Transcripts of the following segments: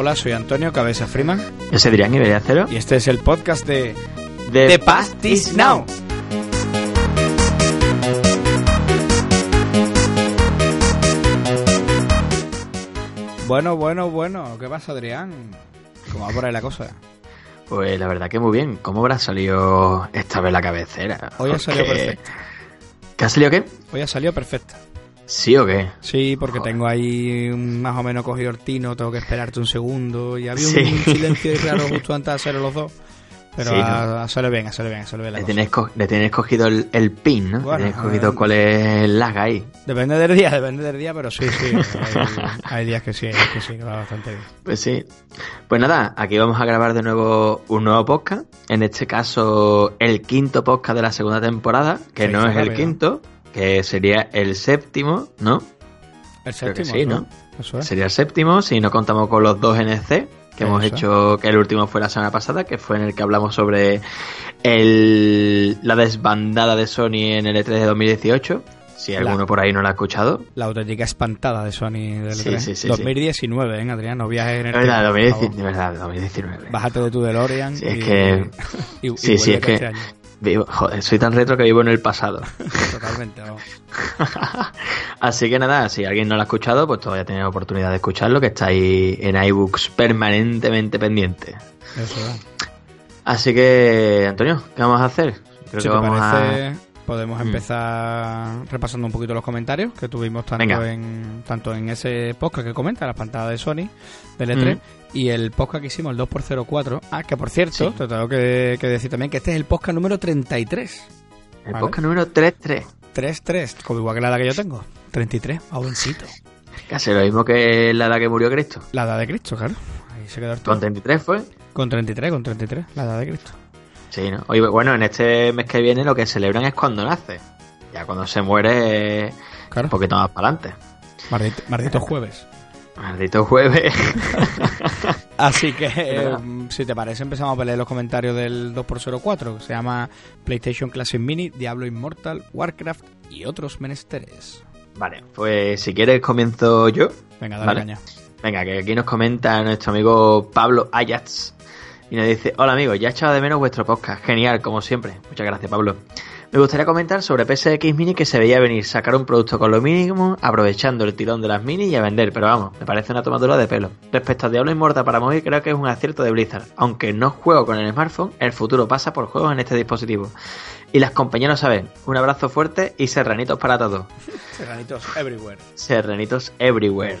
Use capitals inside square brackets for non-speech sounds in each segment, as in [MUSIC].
Hola, soy Antonio Cabeza Freeman. Yo soy Adrián Iberia Cero. Y este es el podcast de The, Past is Now. Bueno, bueno, bueno. ¿Qué pasa, Adrián? ¿Cómo va por ahí la cosa? Pues la verdad que muy bien. ¿Cómo habrá salido esta vez la cabecera? Hoy ha salido perfecta. ¿Qué ha salido qué? Hoy ha salido perfecta. ¿Sí o qué? Sí, porque Joder. tengo ahí un- más o menos cogido el tino, tengo que esperarte un segundo. Y había Sí. un [LAUGHS] silencio raro justo antes de hacer los dos. Pero Sí, ha salido bien, salido bien, la Le cosa. tienes, co- le tienes cogido el, el pin, ¿no? Bueno, le tienes cogido eh, cuál es el lag ahí. Depende del día, depende del día, pero sí, sí. Hay, hay días que sí, hay días que sí, que va bastante bien. Pues sí. Pues nada, aquí vamos a grabar de nuevo un nuevo podcast. En este caso, el quinto podcast de la segunda temporada, que Sí, no es el quinto, que sería el séptimo, ¿no? El que séptimo, sí, ¿no? Eso es. Sería el séptimo, si no contamos con los dos NC que hemos Eso. hecho, que el último fue la semana pasada, que fue en el que hablamos sobre el, la desbandada de Sony en el E3 de 2018. Si La- alguno por ahí no lo ha escuchado. La auténtica espantada de Sony del Sí, E3. sí, sí, 2019, ¿eh, Adrián? No viajes en el Es verdad, tiempo, por 2019, favor. de verdad, 2019. Bájate de tu DeLorean Sí, es y, que- y- [LAUGHS] y sí, sí, es que- este. Vivo- joder, soy tan retro que vivo en el pasado. [LAUGHS] Totalmente, vamos. [LAUGHS] Así que nada, si alguien no lo ha escuchado, pues todavía tiene oportunidad de escucharlo, que está ahí en iBooks permanentemente pendiente. Eso es. Así que, Antonio, ¿qué vamos a hacer? Creo Si que te vamos parece, podemos Mm. empezar repasando un poquito los comentarios que tuvimos tanto Venga. en tanto en ese podcast que comenta, la pantalla de Sony, del E3, Mm. Y el podcast que hicimos, el 2x04. Ah, que por cierto, Sí. te tengo que, que decir también que este es el podcast número 33. a... El Vale. podcast número 33. 33, como igual que la edad que yo tengo. 33, jovencito. Casi lo mismo que la edad que murió Cristo. La edad de Cristo, claro. Ahí se quedó el Con 33 fue. Con 33, con 33, la edad de Cristo. Sí, ¿no? Oye, bueno, en este mes que viene lo que celebran es cuando nace. Ya cuando se muere, Claro. un poquito más para adelante. Maldito, maldito jueves. Maldito jueves. [LAUGHS] Así que, [LAUGHS] eh, si te parece, empezamos a leer los comentarios del 2x04, que se llama PlayStation Classic Mini, Diablo Immortal, Warcraft y otros menesteres. vale, pues si quieres comienzo yo. Venga, dale Vale. caña. Venga, que aquí nos comenta nuestro amigo Pablo Ayats. Y nos dice, hola amigos, ya he echado de menos vuestro podcast. Genial, como siempre. Muchas gracias, Pablo. Me gustaría comentar sobre PSX Mini que se veía venir sacar un producto con lo mínimo, aprovechando el tirón de las mini y a vender, pero vamos, me parece una tomadura de pelo. Respecto a Diablo Immortal para móvil, creo que es un acierto de Blizzard. Aunque no juego con el smartphone, el futuro pasa por juegos en este dispositivo. Y las compañías lo saben. Un abrazo fuerte y serranitos para todos. [LAUGHS] Serranitos everywhere. Serranitos everywhere.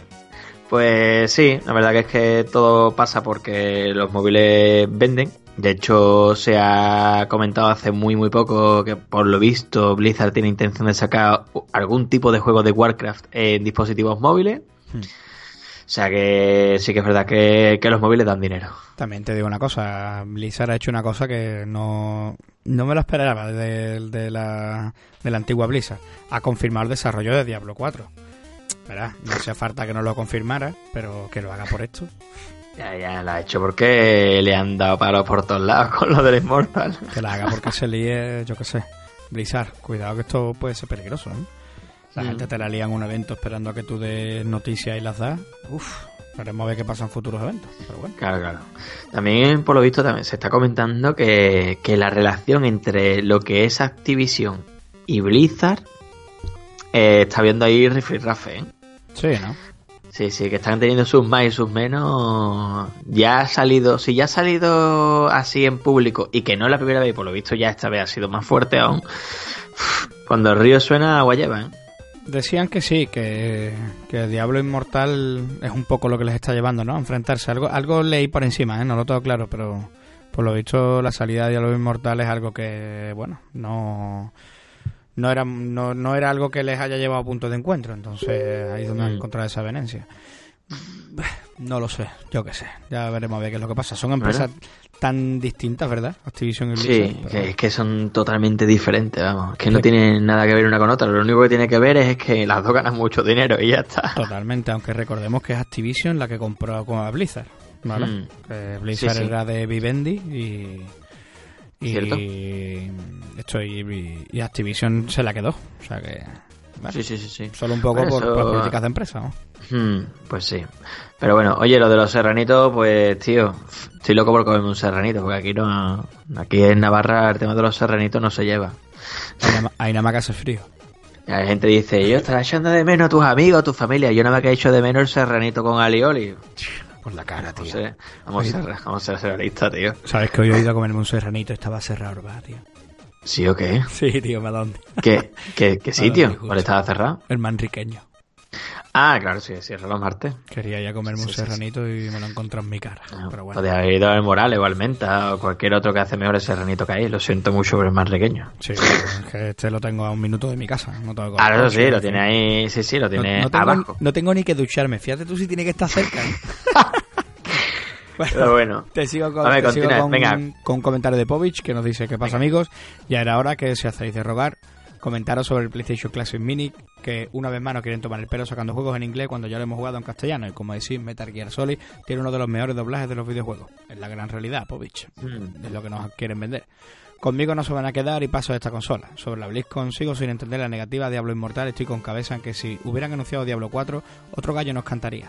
Pues sí, la verdad que es que todo pasa porque los móviles venden. De hecho, se ha comentado hace muy muy poco que por lo visto Blizzard tiene intención de sacar algún tipo de juego de Warcraft en dispositivos móviles. Hmm. O sea que sí que es verdad que, que los móviles dan dinero. También te digo una cosa, Blizzard ha hecho una cosa que no, no me lo esperaba de, de la, de la antigua Blizzard. Ha confirmado el desarrollo de Diablo 4. Verá, no hacía falta que no lo confirmara, pero que lo haga por esto. Ya, ya la ha hecho porque le han dado palos por todos lados con lo del Immortal. Que la haga porque se líe, yo qué sé. Blizzard, cuidado que esto puede ser peligroso, ¿eh? La Mm. gente te la lía en un evento esperando a que tú des noticias y las das. Uf, veremos a ver qué pasa en futuros eventos. Pero bueno, Claro, claro. También, por lo visto, también se está comentando que, que la relación entre lo que es Activision y Blizzard eh, está viendo ahí rifirrafe, ¿eh? sí, ¿no? Sí, sí, que están teniendo sus más y sus menos. Ya ha salido, si ya ha salido así en público y que no es la primera vez, por lo visto ya esta vez ha sido más fuerte aún. Cuando el río suena, agua lleva, ¿eh? Decían que sí, que, que Diablo Inmortal es un poco lo que les está llevando, ¿no? A enfrentarse. Algo, algo leí por encima, ¿eh? No lo tengo claro, pero por lo visto la salida de Diablo Inmortal es algo que, bueno, no... No era, no, no era algo que les haya llevado a punto de encuentro, entonces ahí es donde han Mm. encontrado esa venencia. No lo sé, yo qué sé. Ya veremos a ver qué es lo que pasa. Son empresas tan distintas, ¿verdad? Activision y Blizzard. Sí, pero- que es que son totalmente diferentes, vamos. Que no Sí. tienen nada que ver una con otra. Lo único que tiene que ver es que las dos ganan mucho dinero y ya está. Totalmente, aunque recordemos que es Activision la que compró con a Blizzard, ¿vale? Mm. Que Blizzard Sí, sí. era de Vivendi y... Y esto y, y Activision se la quedó. O sea que Sí, sí, sí, sí. Solo un poco Bueno, por, eso- por políticas de empresa, ¿no? Hmm, pues sí. Pero bueno, oye, lo de los serranitos, pues tío, estoy loco por comerme un serranito, porque aquí no, aquí en Navarra el tema de los serranitos no se lleva. Ahí nada más- que hace frío. La gente dice, yo estaré echando de menos a tus amigos, a tu familia. Yo nada más que he hecho de menos el serranito con alioli. Por la cara, ser, vamos a ser, vamos a ser serranistas, tío. Sabes que hoy he ido a comerme un serranito estaba cerrado, ¿verdad, tío? ¿Sí o qué? Sí, tío, ¿me dónde? ¿Qué, qué, qué [LAUGHS] sitio? disgusto. ¿Cuál estaba cerrado? El manriqueño. Ah, claro, sí, cierra los martes. Quería ya comerme un Sí, sí, sí. serranito y me lo encontré en mi cara. Ah, Pero bueno. Podría haber ido al Morales o al Menta o cualquier otro que hace mejor el serranito que hay. Lo siento mucho, pero es más pequeño. Sí, es que este lo tengo a un minuto de mi casa. No tengo Ah, eso sí, lo tiene ahí, sí, sí, lo No, tiene no tengo, abajo. no tengo ni que ducharme. Fíjate tú si tiene que estar cerca. ¿eh? [LAUGHS] bueno, Pero bueno. te sigo, con, ver, te sigo continúa, con, venga. con un comentario de Povich que nos dice: ¿Qué pasa, amigos? Ya era hora que, si hacéis de rogar, comentaros sobre el PlayStation Classic Mini. Que una vez más no quieren tomar el pelo sacando juegos en inglés cuando ya lo hemos jugado en castellano. Y como decís, Metal Gear Solid tiene uno de los mejores doblajes de los videojuegos. Es la gran realidad, Povich. Mm. Es lo que nos quieren vender. Conmigo no se van a quedar y paso de esta consola. Sobre la BlizzCon sigo sin entender la negativa a Diablo Inmortal. Estoy con cabeza en que si hubieran anunciado Diablo 4, otro gallo nos cantaría.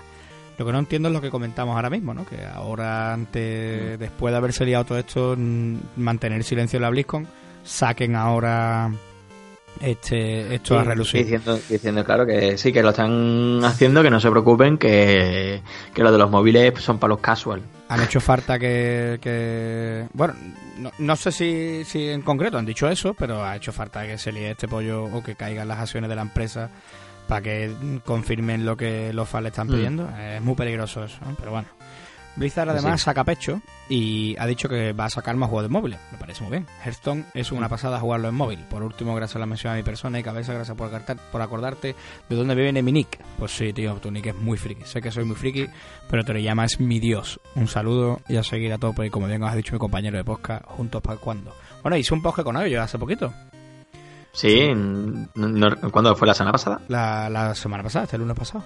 Lo que no entiendo es lo que comentamos ahora mismo, ¿no? Que ahora, ante, después de haberse liado todo esto, mm, mantener silencio en la BlizzCon, saquen ahora este esto a relucir. Diciendo, diciendo, claro, que sí, que lo están haciendo, que no se preocupen, que, que lo de los móviles son para los casual. han hecho falta que, que- bueno no, no sé si, si en concreto han dicho eso pero ha hecho falta que se líe este pollo o que caigan las acciones de la empresa para que confirmen lo que los fans le están Mm. pidiendo es muy peligroso eso ¿no? pero bueno Blizzard además sí. saca pecho y ha dicho que va a sacar más juegos de móviles. Me parece muy bien. Hearthstone es una pasada jugarlo en móvil. Por último, gracias a la mención a mi persona y cabeza, gracias por acordarte de dónde viene mi nick. Pues sí, tío, tu nick es muy friki. Sé que soy muy friki, pero te lo llamas mi dios. Un saludo y a seguir a tope. Y como bien os ha dicho mi compañero de podcast, juntos para cuando. Bueno, hice un podcast con ellos hace poquito. Sí, no- no- ¿cuándo fue la semana pasada? La, la semana pasada, este lunes pasado.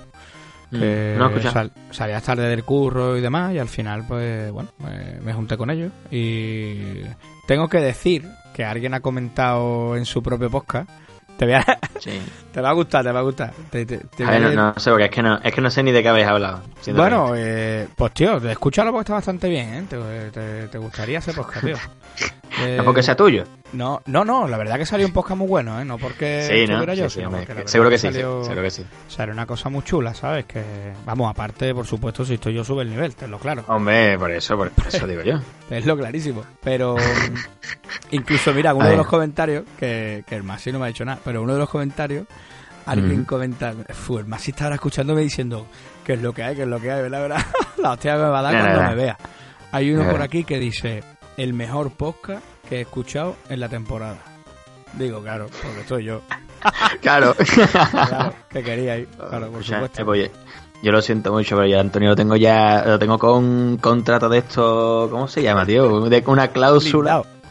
Mm, que no sal- salías tarde del curro y demás y al final pues bueno me, me junté con ellos y tengo que decir que alguien ha comentado en su propio podcast te, voy a- [LAUGHS] Sí. te va a gustar te va a gustar Te- te- te A voy ver, no, sé, porque es que no, es que no sé ni de qué habéis hablado. bueno eh, pues tío escúchalo porque está bastante bien ¿eh? te, gustaría ese podcast tío. [LAUGHS] Eh, No porque sea tuyo. no no no la verdad que salió un podcast muy bueno ¿eh? no porque Sí, ¿no? yo Sí, sí, sino hombre, porque seguro que sí, salió- seguro que sí. O sea, era una cosa muy chula, ¿sabes? Que, vamos, aparte, por supuesto, si estoy yo sube el nivel, tenlo claro. Hombre, por eso, por eso digo yo. [LAUGHS] Es lo clarísimo. Pero mm, [LAUGHS] incluso, mira, uno de los comentarios, que, que el Masi no me ha dicho nada, pero uno de los comentarios, alguien Ujú. comenta, Fu, el Masi está ahora escuchándome diciendo qué es lo que hay, qué es lo que hay, ¿verdad? ¿verdad? [LAUGHS] La hostia que me va a dar cuando nada. me vea. Hay uno por aquí que dice, el mejor podcast que he escuchado en la temporada. Digo, claro, porque soy yo. [LAUGHS] Claro. Claro, que queríais. Claro, por supuesto. eh, pues, yo lo siento mucho, pero yo Antonio lo tengo ya, lo tengo con un contrato de esto, ¿cómo se llama, tío? De una cláusula. Blindado.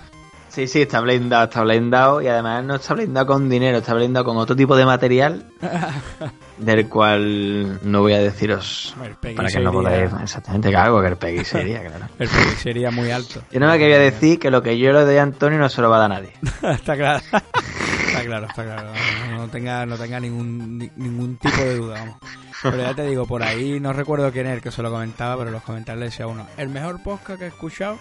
Sí, sí, está blindado, está blindado y además no está blindado con dinero, está blindado con otro tipo de material [LAUGHS] del cual no voy a deciros para que no podáis exactamente qué hago, que el Peggy sería, claro. [LAUGHS] El Peggy sería muy alto. Yo no me quería decir que lo que yo le doy a Antonio no se lo va a dar a nadie. [LAUGHS] está claro. Está claro, está claro. No, no tenga, no tenga ningún, ni- ningún tipo de duda, vamos. Pero ya te digo, por ahí no recuerdo quién es el que se lo comentaba, pero en los comentarios le decía uno, el mejor podcast que he escuchado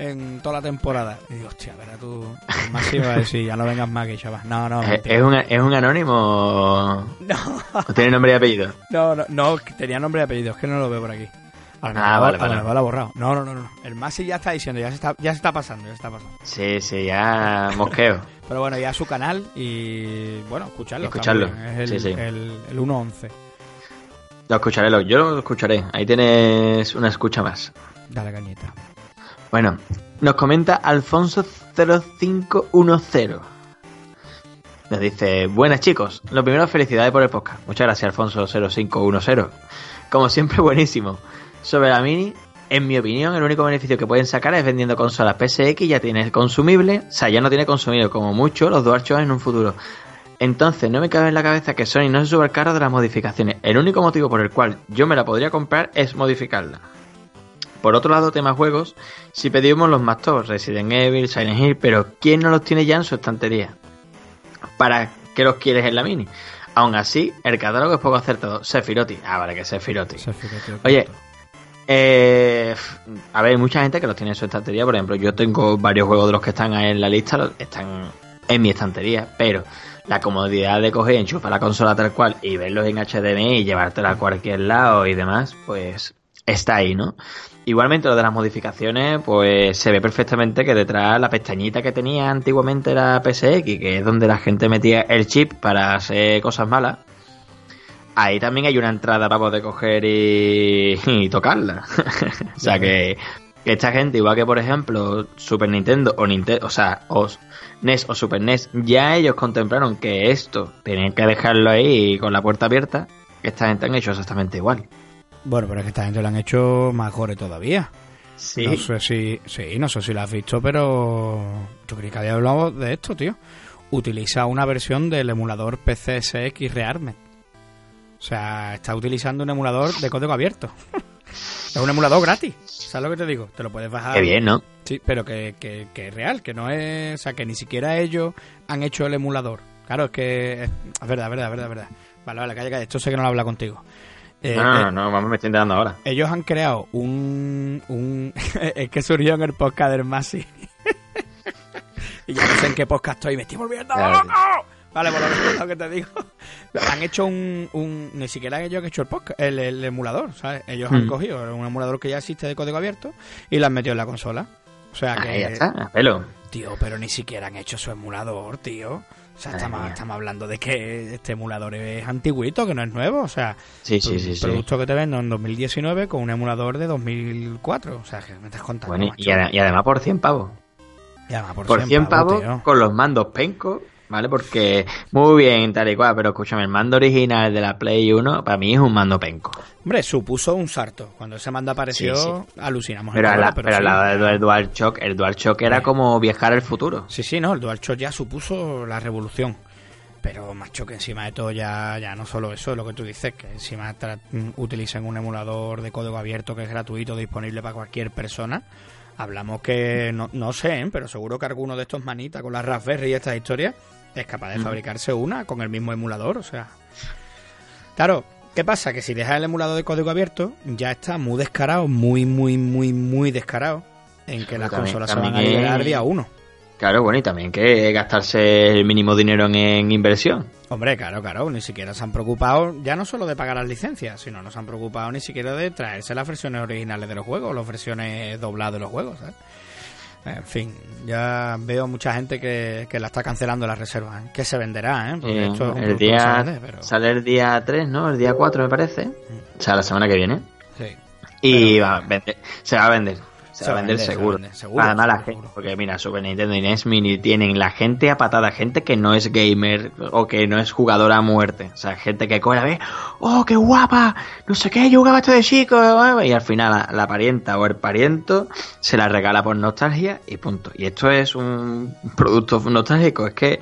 en toda la temporada. Y digo, hostia, verá tú, [LAUGHS] el máximo va a decir, ya no vengas más que chaval. No, no, ¿Es, mentira. es un, ¿Es un anónimo? no, ¿O tiene nombre y apellido? no, no, no, tenía nombre y apellido, es que no lo veo por aquí. Ah, vale, vale. ha borrado. No, no, no, no. El Masi ya está diciendo, ya se está, ya se está pasando, ya se está pasando. Sí, sí, ya mosqueo. [LAUGHS] Pero bueno, ya su canal y bueno, escucharlo. Escucharlo. Es el, sí, sí. el, el 1.11. Lo escucharé, lo- yo lo escucharé. Ahí tienes una escucha más. Dale cañita. Bueno, nos comenta Alfonso0510. Nos dice, buenas chicos, lo primero felicidades por el podcast. Muchas gracias Alfonso0510. Como siempre [LAUGHS] buenísimo. Sobre la Mini, en mi opinión, el único beneficio que pueden sacar es vendiendo consolas PSX, ya tiene consumible, o sea, ya no tiene consumible como mucho los DualShock en un futuro. Entonces, no me cabe en la cabeza que Sony no se suba el carro de las modificaciones. El único motivo por el cual yo me la podría comprar es modificarla. Por otro lado, tema juegos, si pedimos los más top, Resident Evil, Silent Hill, pero ¿quién no los tiene ya en su estantería? ¿Para qué los quieres en la mini? Aún así, el catálogo es poco acertado. Sephiroth. Ah, vale, que. Sephiroth, Oye, eh, a ver, hay mucha gente que los tiene en su estantería. Por ejemplo, yo tengo varios juegos de los que están ahí en la lista, están en mi estantería, pero la comodidad de coger enchufar la consola tal cual y verlos en HDMI y llevártela a cualquier lado y demás, pues está ahí, ¿no? Igualmente lo de las modificaciones, pues se ve perfectamente que detrás la pestañita que tenía antiguamente la PSX, que es donde la gente metía el chip para hacer cosas malas, ahí también hay una entrada para poder coger y, tocarla. [LAUGHS] o sea que, esta gente, igual que por ejemplo Super Nintendo o Nintendo, o sea, NES o Super NES, ya ellos contemplaron que esto tenían que dejarlo ahí con la puerta abierta, esta gente han hecho exactamente igual. Bueno, pero es que esta gente lo han hecho mejores todavía. Sí. No sé si, sí, no sé si lo has visto, pero yo creí que había hablado de esto, tío. Utiliza una versión del emulador PCSX Rearmed. O sea, está utilizando un emulador de código abierto. [LAUGHS] es un emulador gratis. ¿Sabes lo que te digo? Te lo puedes bajar. Qué bien, ¿no? Sí, pero que, que, que es real, que no es. O sea, que ni siquiera ellos han hecho el emulador. Claro, es que. Es, es verdad, es verdad, es verdad, verdad. Vale, vale, calla, calla. Esto sé que no lo habla contigo. Eh, no, no, eh, no, vamos, me estoy enterando ahora. ellos han creado un. un [LAUGHS] es que surgió en el podcast del Masi. [LAUGHS] y ya no sé en qué podcast estoy, me estoy volviendo loco. Vale, por lo que te digo. Han hecho un, un. Ni siquiera ellos han hecho el podcast, el, el emulador, ¿sabes? Ellos han Mm. cogido un emulador que ya existe de código abierto y lo han metido en la consola. O sea que. Ahí está, a pelo. Tío, pero ni siquiera han hecho su emulador, tío. O sea, estamos, estamos hablando de que este emulador es antiguito, que no es nuevo. O sea, Sí, sí, sí, producto que te vendo en 2019 con un emulador de 2004. O sea, que me estás contando. Bueno, y, y además por 100 pavos. Y además por, Por 100 pavos, tío. con los mandos penco, ¿vale? Porque muy bien, tal y cual, pero escúchame, el mando original de la Play 1 para mí es un mando penco. Hombre, supuso un salto. Cuando ese mando apareció, Sí, alucinamos. Pero, bola, la, pero, sí. del DualShock, el DualShock era como viajar al futuro. Sí, sí, no, el DualShock ya supuso la revolución. Pero, macho, que encima de todo ya, ya no solo eso, lo que tú dices, que encima mm, utilicen un emulador de código abierto que es gratuito, disponible para cualquier persona. Hablamos que, no, no sé, ¿eh? pero seguro que alguno de estos manitas con las Raspberry y estas historias es capaz de Mm. fabricarse una con el mismo emulador, o sea... Claro, ¿qué pasa? Que si dejas el emulador de código abierto, ya está muy descarado, muy, muy, muy, muy descarado en que las También- consolas se van a también liberar día uno. Claro, bueno, y también que gastarse el mínimo dinero en, en inversión. Hombre, claro, claro, ni siquiera se han preocupado ya no solo de pagar las licencias, sino no se han preocupado ni siquiera de traerse las versiones originales de los juegos, las versiones dobladas de los juegos, ¿sabes? En fin, ya veo mucha gente que, que la está cancelando la reserva, ¿eh? que se venderá, ¿eh? Porque esto es el día vende, pero... sale el día 3, ¿no? El día 4 me parece. O sea, la semana que viene. Sí. Y Pero- va a vender, se va a vender. Se, va a vender seguro. vender, seguro, Además, la gente, seguro. porque mira, Super Nintendo y NES Mini tienen la gente a patada, gente que no es gamer o que no es jugadora a muerte. O sea, gente que coge a ver, ¡oh, qué guapa! No sé qué, yo jugaba esto de chico. eh", Y al final la, la parienta o el pariento se la regala por nostalgia y punto. Y esto es un producto nostálgico. Es que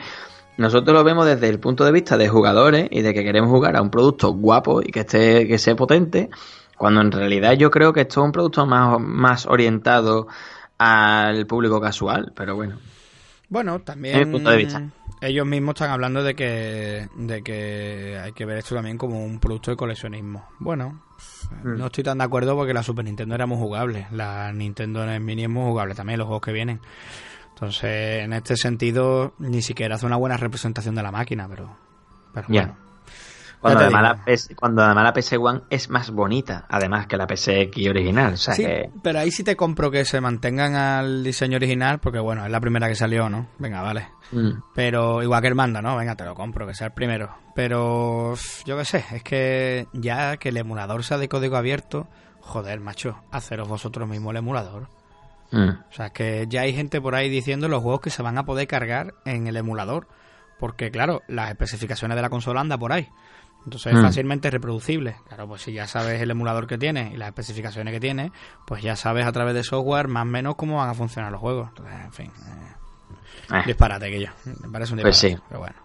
nosotros lo vemos desde el punto de vista de jugadores y de que queremos jugar a un producto guapo y que esté que sea potente, cuando en realidad yo creo que esto es un producto más, más orientado al público casual, pero bueno. Bueno, también mi punto de vista. ellos mismos están hablando de que, de que hay que ver esto también como un producto de coleccionismo. Bueno, Mm. no estoy tan de acuerdo porque la Super Nintendo era muy jugable, la Nintendo Mini es muy jugable también, los juegos que vienen. Entonces, en este sentido, ni siquiera hace una buena representación de la máquina, pero, pero Ya. bueno. Cuando además, la PS, cuando además la PS One es más bonita, además que la PSX original. O sea Sí, que. pero ahí sí te compro que se mantengan al diseño original, porque bueno, es la primera que salió, ¿no? Venga, vale. mm, Pero igual que el mando, ¿no? Venga, te lo compro, que sea el primero. Pero yo qué sé, es que ya que el emulador sea de código abierto, joder, macho, haceros vosotros mismos el emulador. mm. O sea, que ya hay gente por ahí diciendo los juegos que se van a poder cargar en el emulador. Porque, claro, las especificaciones de la consola anda por ahí. Entonces es Mm. fácilmente reproducible. Claro, pues si ya sabes el emulador que tiene y las especificaciones que tiene, pues ya sabes a través de software más o menos cómo van a funcionar los juegos. Entonces, en fin, eh, Eh. disparate que yo. Me parece un disparate. Pues sí. Pero bueno.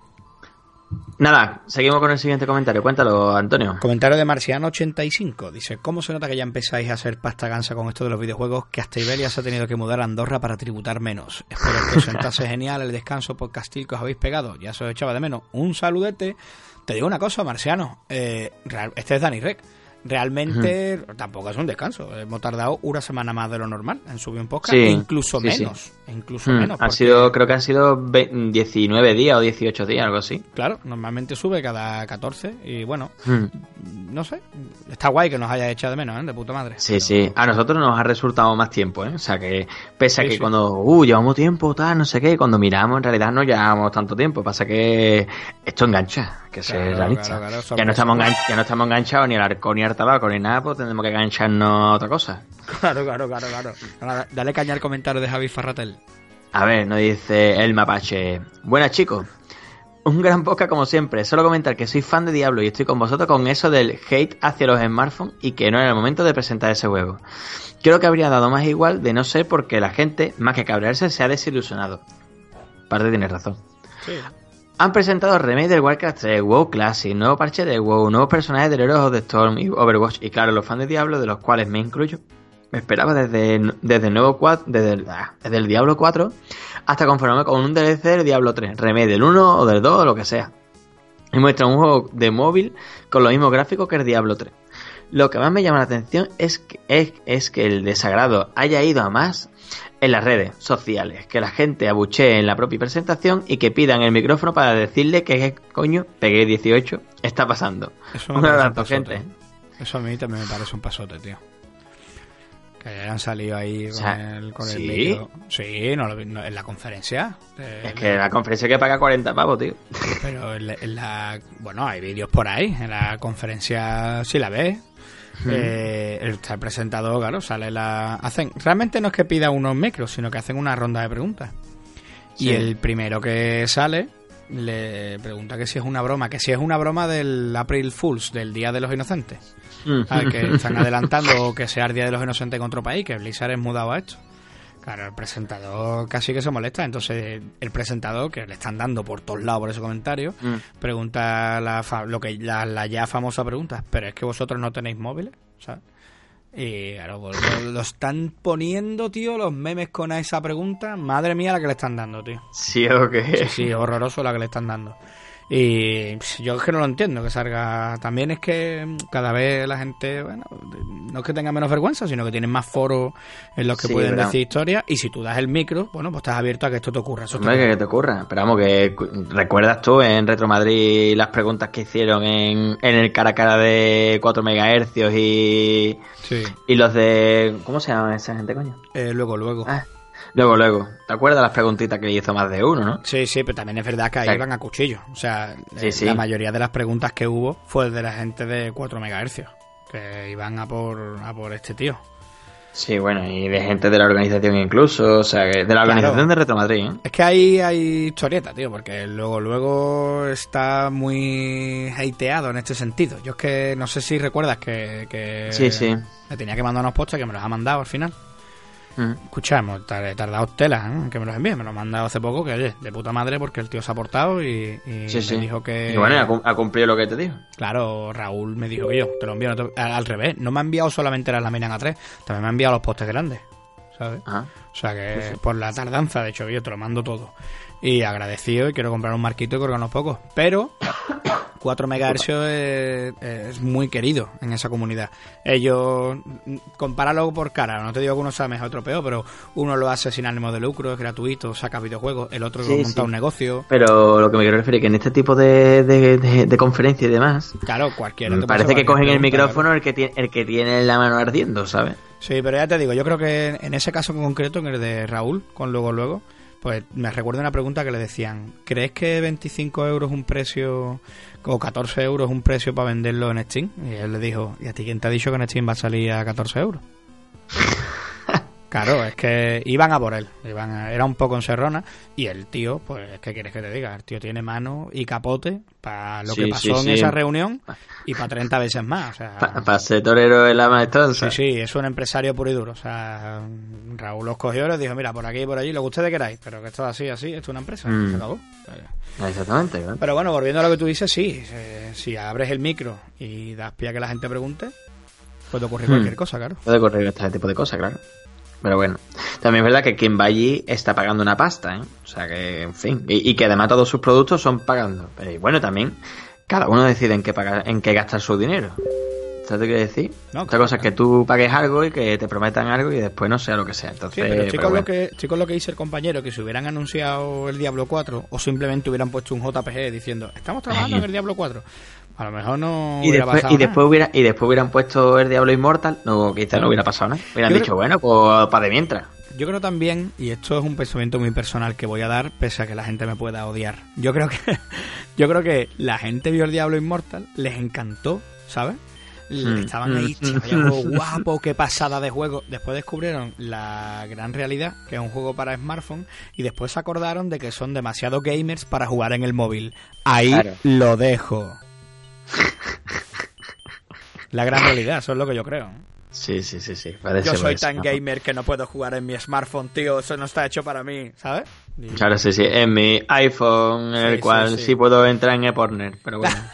Nada, seguimos con el siguiente comentario. Cuéntalo, Antonio. Comentario de Marciano85. Dice, ¿cómo se nota que ya empezáis a hacer pasta gansa con esto de los videojuegos que hasta Iberia se ha tenido que mudar a Andorra para tributar menos? Espero que os sentase genial el descanso por Castil que os habéis pegado. Ya se os echaba de menos. Un saludete. Te digo una cosa, Marciano. Eh, este es Dani Rec realmente tampoco es un descanso. Hemos tardado una semana más de lo normal en subir un podcast, incluso menos. Incluso menos. Ha sido, creo que han sido 19 días o 18 días, algo así. Claro, normalmente sube cada 14 y bueno, no sé, está guay que nos haya echado de menos, ¿eh? De puta madre. Sí, sí, a nosotros nos ha resultado más tiempo, ¿eh? O sea que, pese a que cuando, uh, llevamos tiempo, tal, no sé qué, cuando miramos en realidad no llevamos tanto tiempo, pasa que esto engancha, que se realiza. ya, no estamos ya no estamos enganchados ni al arco ni al tabaco ni nada, pues tendremos que engancharnos a otra cosa. Claro, claro, claro, claro. Dale caña al comentario de Javi Farratel. A ver, nos dice el mapache. Buenas chicos. Un gran podcast como siempre. Solo comentar que soy fan de Diablo y estoy con vosotros con eso del hate hacia los smartphones y que no era el momento de presentar ese juego. Creo que habría dado más igual de no ser porque la gente, más que cabrearse, se ha desilusionado. Parte tiene razón. Sí. Han presentado remake del Warcraft 3, WoW Classic, nuevo parche de WoW, nuevos personajes del Heroes de Storm y Overwatch. Y claro, los fans de Diablo, de los cuales me incluyo, me esperaba desde, desde el nuevo 4, desde ah, desde el Diablo 4 hasta conformarme con un DLC del Diablo 3, remake del 1 o del 2 o lo que sea. Y muestra un juego de móvil con los mismos gráficos que el Diablo 3. Lo que más me llama la atención es que, es, que el desagrado haya ido a más en las redes sociales, que la gente abuchee en la propia presentación y que pidan el micrófono para decirle que coño, pegué 18, está pasando. Eso me gente. Eso a mí también me parece un pasote, tío. Que hayan salido ahí con el, con ¿sí? Sí, no, en la conferencia. es que la conferencia que paga 40 pavos, tío. Pero en la, Bueno, hay vídeos por ahí. En la conferencia, si la ves, eh, el, presentador, claro, sale la. Hacen, realmente no es que pida unos micros, sino que hacen una ronda de preguntas. Y el primero que sale le pregunta que si es una broma, que si es una broma del April Fools, del Día de los Inocentes. Ah, que están [LAUGHS] adelantando que sea el Día de los Inocentes en otro país, que Blizzard es mudado a esto. Claro, el presentador casi que se molesta. Entonces, el presentador, que le están dando por todos lados por ese comentario, mm. pregunta la, lo que la, ya famosa pregunta: ¿Pero es que vosotros no tenéis móviles? Y claro, pues, lo, están poniendo, tío, los memes con esa pregunta. Madre mía, la que le están dando, tío. Sí, o Sí, sí, horroroso la que le están dando. Y yo es que no lo entiendo que salga. También es que cada vez la gente, bueno, no es que tenga menos vergüenza, sino que tienen más foros en los que pueden decir historias. Y si tú das el micro, bueno, pues estás abierto a que esto te ocurra. Eso que te ocurra. Pero vamos, que recuerdas tú en Retro Madrid las preguntas que hicieron en, en el cara a cara de 4 MHz y, y los de. ¿Cómo se llama esa gente, coño? Eh, luego, luego. Ah, Luego, luego. ¿Te acuerdas las preguntitas que hizo más de uno, no? Sí, sí, pero también es verdad que ahí iban a cuchillo. O sea, eh, la mayoría de las preguntas que hubo fue de la gente de 4 MHz, que iban a por, a por este tío. Sí, bueno, y de gente de la organización incluso, o sea, de la organización de Retro Madrid. ¿eh? Es que ahí hay historieta, tío, porque luego luego está muy hateado en este sentido. Yo es que no sé si recuerdas que, que sí, sí. me tenía que mandar unos postes que me los ha mandado al final. Escuchamos, he tardado tela ¿eh? que me los envíe. Me lo ha mandado hace poco, que oye, de puta madre, porque el tío se ha portado y, me dijo que. Y bueno, ha cumplido lo que te dijo. Claro, Raúl me dijo que yo te lo envío al, revés. No me ha enviado solamente las láminas A3, también me ha enviado los postes grandes. ¿Sabes? O sea que por la tardanza, de hecho, yo te lo mando todo. Y agradecido y quiero comprar un marquito y colgar unos pocos. Pero 4 MHz es, muy querido en esa comunidad. Ellos, compáralo por cara, no te digo que uno sea mejor o peor, pero uno lo hace sin ánimo de lucro, es gratuito, saca videojuegos, el otro lo monta un negocio. Pero lo que me quiero referir es que en este tipo de, de, conferencias y demás, claro, cualquiera. Me parece que cogen el micrófono el que, tiene, el que tiene la mano ardiendo, ¿sabes? Sí, pero ya te digo, yo creo que en ese caso en concreto, en el de Raúl, con luego luego, pues me recuerdo una pregunta que le decían, ¿crees que 25 euros es un precio o 14 euros un precio para venderlo en Steam. Y él le dijo, ¿y a ti quién te ha dicho que en Steam va a salir a 14 euros? Claro, es que iban a por él. Iban a- era un poco encerrona. Y el tío, pues, ¿qué quieres que te diga? El tío tiene mano y capote para lo Sí, que pasó sí, en sí. esa reunión y para 30 veces más. O sea, Para ser torero en la maestranza. Sí, sí, es un empresario puro y duro. O sea, Raúl los cogió y les dijo, mira, por aquí y por allí, lo que ustedes queráis, pero que esto es así, así, esto es una empresa. Mm. Se acabó. Exactamente. Pero bueno, volviendo a lo que tú dices, sí, eh, si abres el micro y das pie a que la gente pregunte, puede ocurrir Hmm. cualquier cosa, claro. Puede ocurrir este tipo de cosas, claro. Pero bueno, también es verdad que quien va allí está pagando una pasta, ¿eh? O sea que, en fin, y, y que además todos sus productos son pagando. Pero y bueno, también cada uno decide en qué, pagar, en qué gastar su dinero. ¿Sabes que quiero decir? No, Otra claro, cosa es que tú pagues algo y que te prometan algo y después no sea lo que sea. Sí, Entonces, pero pero chicos, bueno. lo que, chicos, lo que dice el compañero, que si hubieran anunciado el Diablo 4 o simplemente hubieran puesto un JPG diciendo, estamos trabajando en el Diablo 4, a lo mejor no y hubiera después, pasado y, nada. después hubiera, y después hubieran puesto el Diablo Inmortal, no, quizás no hubiera pasado nada. Hubieran Yo dicho, creo- bueno, pues para de mientras. Yo creo también, y esto es un pensamiento muy personal que voy a dar, pese a que la gente me pueda odiar. Yo creo que, [LAUGHS] yo creo que la gente vio el Diablo Inmortal, les encantó, ¿sabes? Mm, Estaban ahí, mm, "Tío, mm. vaya juego guapo, qué pasada de juego. Después descubrieron la gran realidad, que es un juego para smartphone, y después se acordaron de que son demasiado gamers para jugar en el móvil. Ahí Claro. lo dejo. La gran realidad, eso es lo que yo creo. Sí, sí, sí, sí. parece Yo soy tan ¿no? gamer que no puedo jugar en mi smartphone, tío. Eso no está hecho para mí, ¿sabes? Y- Claro, sí, sí. En mi iPhone, en Sí, el sí, cual sí, sí. puedo entrar en ePorner, pero bueno. [LAUGHS]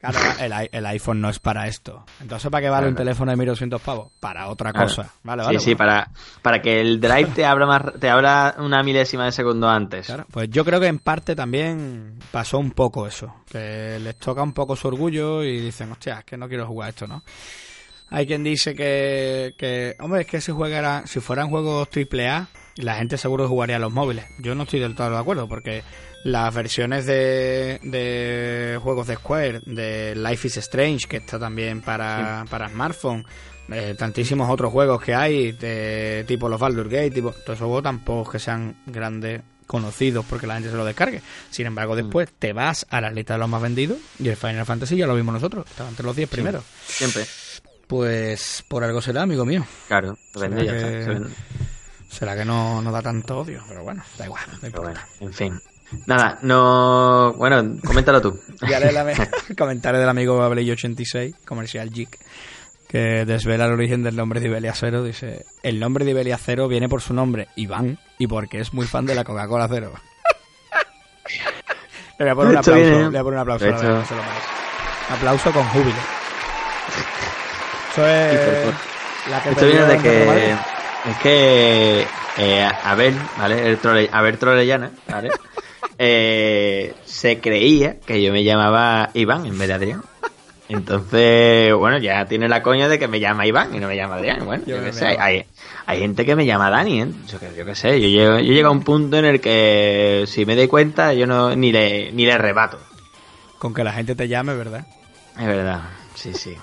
Claro, el, el iPhone no es para esto. Entonces, ¿para qué vale un teléfono de 1200 pavos? Para otra Claro. cosa. Vale, sí, vale. sí, bueno. para, para que el drive te abra más, te abra una milésima de segundo antes. Claro, pues yo creo que en parte también pasó un poco eso. Que les toca un poco su orgullo y dicen, hostia, es que no quiero jugar esto, ¿no? Hay quien dice que, que hombre, es que si, juegara, si fueran juegos AAA, la gente seguro jugaría a los móviles. Yo no estoy del todo de acuerdo, porque las versiones de, de juegos de Square, de Life is Strange, que está también para, para smartphone, eh, tantísimos otros juegos que hay, de, tipo los Baldur Gate, tipo, todos esos juegos tampoco es que sean grandes conocidos porque la gente se lo descargue. Sin embargo, después te vas a la lista de los más vendidos y el Final Fantasy ya lo vimos nosotros, estaba entre los 10 primeros. Siempre. Pues por algo será, amigo mío. Claro, ya Será está, que- vende. Será que no, no da tanto odio, pero bueno, da igual, no importa. bueno, en fin. Nada, no. Bueno, coméntalo tú. Y haré la comentario del amigo Babelillo86, comercial Geek, que desvela el origen del nombre de Ibelia Cero. Dice: El nombre de Ibelia Cero viene por su nombre, Iván, y porque es muy fan de la Coca-Cola Cero. [LAUGHS] Le voy a poner un aplauso, le voy a poner un aplauso, se lo merece. Aplauso con júbilo. Eso es la que Esto viene de que. Es que. Eh, Abel, ¿vale? El trole, Abel Trolellana, ¿vale? [LAUGHS] Eh, se creía que yo me llamaba Iván en vez de Adrián. Entonces, bueno, ya tiene la coña de que me llama Iván y no me llama Adrián. Bueno, Yo yo, qué sé, hay, hay, gente que me llama Dani, ¿eh? Yo, yo qué sé, yo llego, yo llego a un punto en el que si me doy cuenta yo no ni le, ni le rebato. Con que la gente te llame, ¿verdad? Es verdad, sí, sí.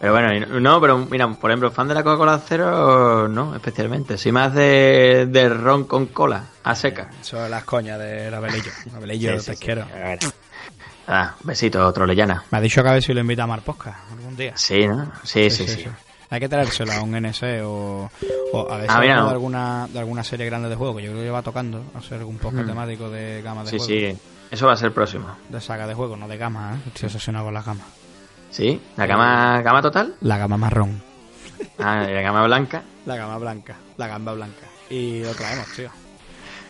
Pero bueno, no, pero mira, por ejemplo, fan de la Coca-Cola cero, no, especialmente. Soy más de, de ron con cola, a seca. Eso es las coñas de Abelillo. [LAUGHS] Abelillo, Sí, sí, te sí. quiero. Ah, besito, trolellana. Me ha dicho que a ver si lo invita a Mar Posca algún día. Sí, ¿no? Sí, sí, sí. Hay que traérselo a un NS o, o a ver si Ah, no. de alguna, de alguna serie grande de juego que yo creo que va tocando, hacer algún podcast Mm. temático de gama de Sí, juegos. sí. Eso va a ser próximo. De saga de juegos, no de gama, ¿eh? Estoy obsesionado con la gama. ¿Sí? ¿La gama, gama total? La gama marrón. Ah, la gama blanca. La gama blanca. La gamba blanca. Y lo traemos, tío.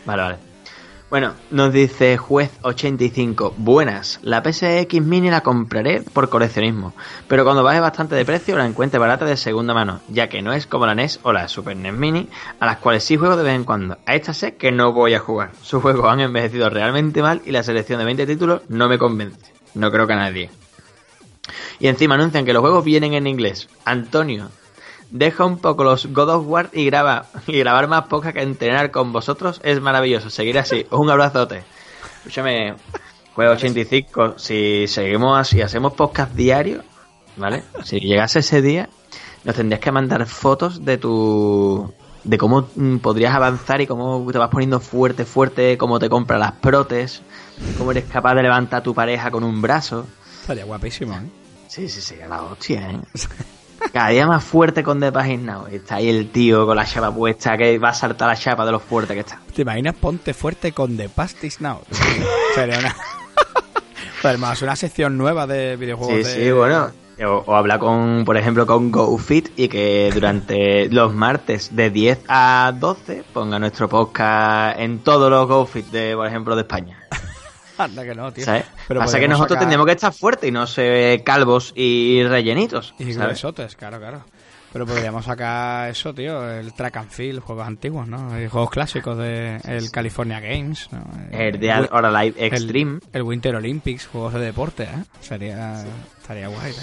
Vale, vale. Bueno, nos dice Juez85, buenas, la PSX Mini la compraré por coleccionismo, pero cuando baje bastante de precio la encuentre barata de segunda mano, ya que no es como la NES o la Super NES Mini, a las cuales sí juego de vez en cuando. A esta sé que no voy a jugar. Sus juegos han envejecido realmente mal y la selección de 20 títulos no me convence. No creo que a nadie. Y encima anuncian que los juegos vienen en inglés. Antonio, deja un poco los God of War y graba [LAUGHS] y grabar más poca que entrenar con vosotros es maravilloso. Seguir así. Un abrazote. Escúchame, juego 85. Si seguimos así, hacemos podcast diario, ¿vale? Si llegase ese día, nos tendrías que mandar fotos de tu de cómo mm, podrías avanzar y cómo te vas poniendo fuerte, fuerte, cómo te compras las protes, cómo eres capaz de levantar a tu pareja con un brazo. Estaría guapísimo, ¿eh? Sí, sí, sí, a la hostia, ¿eh? Cada día más fuerte con The Now. Está ahí el tío con la chapa puesta que va a saltar la chapa de lo fuerte que está. ¿Te imaginas ponte fuerte con The Pastis Now? Sería una... [LAUGHS] Además, una sección nueva de videojuegos. Sí, de... sí, bueno. O, o habla con, por ejemplo, con GoFit y que durante los martes de 10 a 12 ponga nuestro podcast en todos los GoFit de, por ejemplo, de España. [LAUGHS] Anda que no, tío. ¿Sabes? Pero Pasa que nosotros sacar- tendríamos que estar fuertes y no ser calvos y rellenitos. Y gruesotes, claro, claro. Pero podríamos sacar eso, tío, el track and field, juegos antiguos, ¿no? Y juegos clásicos de el California Games, ¿no? El de Live Extreme. El, el Winter Olympics, juegos de deporte, ¿eh? Sería, estaría guay. ¿eh?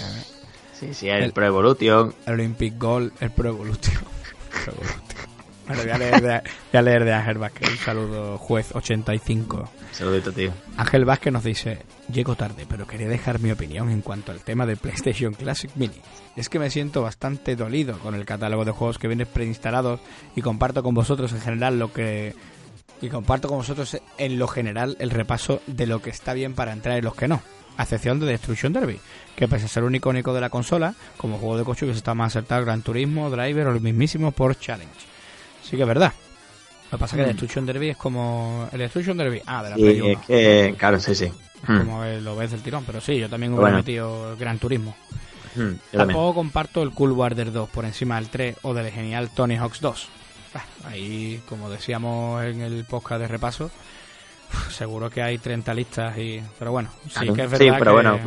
Sí, sí, el, el- Pro Evolution. El Olympic Gold, el Pro Evolution. [LAUGHS] Pro Evolution. Bueno, voy a leer de, voy a leer de Ángel Vázquez. Un saludo, juez 85. Saludito, tío. Ángel Vázquez nos dice, llego tarde, pero quería dejar mi opinión en cuanto al tema de PlayStation Classic Mini. Es que me siento bastante dolido con el catálogo de juegos que vienen preinstalados y comparto con vosotros en general lo que... Y comparto con vosotros en lo general el repaso de lo que está bien para entrar y los que no. A excepción de Destruction Derby, que pese a ser un icónico de la consola, como juego de coche que está más acertado Gran Turismo, Driver o el mismísimo Porsche Challenge. Sí que es verdad. Lo que pasa es que Mm. Destruction Derby es como... El Destruction Derby... Ah, de la Sí, Play 1 es que, claro, sí, sí. Hmm, como el- lo ves del tirón, pero sí, yo también hubiera Bueno. metido el Gran Turismo. hmm. Tampoco comparto el Cool Warder 2 por encima del 3 o del genial Tony Hawk's 2. Ah, Ahí, como decíamos en el podcast de repaso, [LAUGHS] seguro que hay 30 listas y pero bueno, sí Claro. que es Sí, verdad pero que bueno,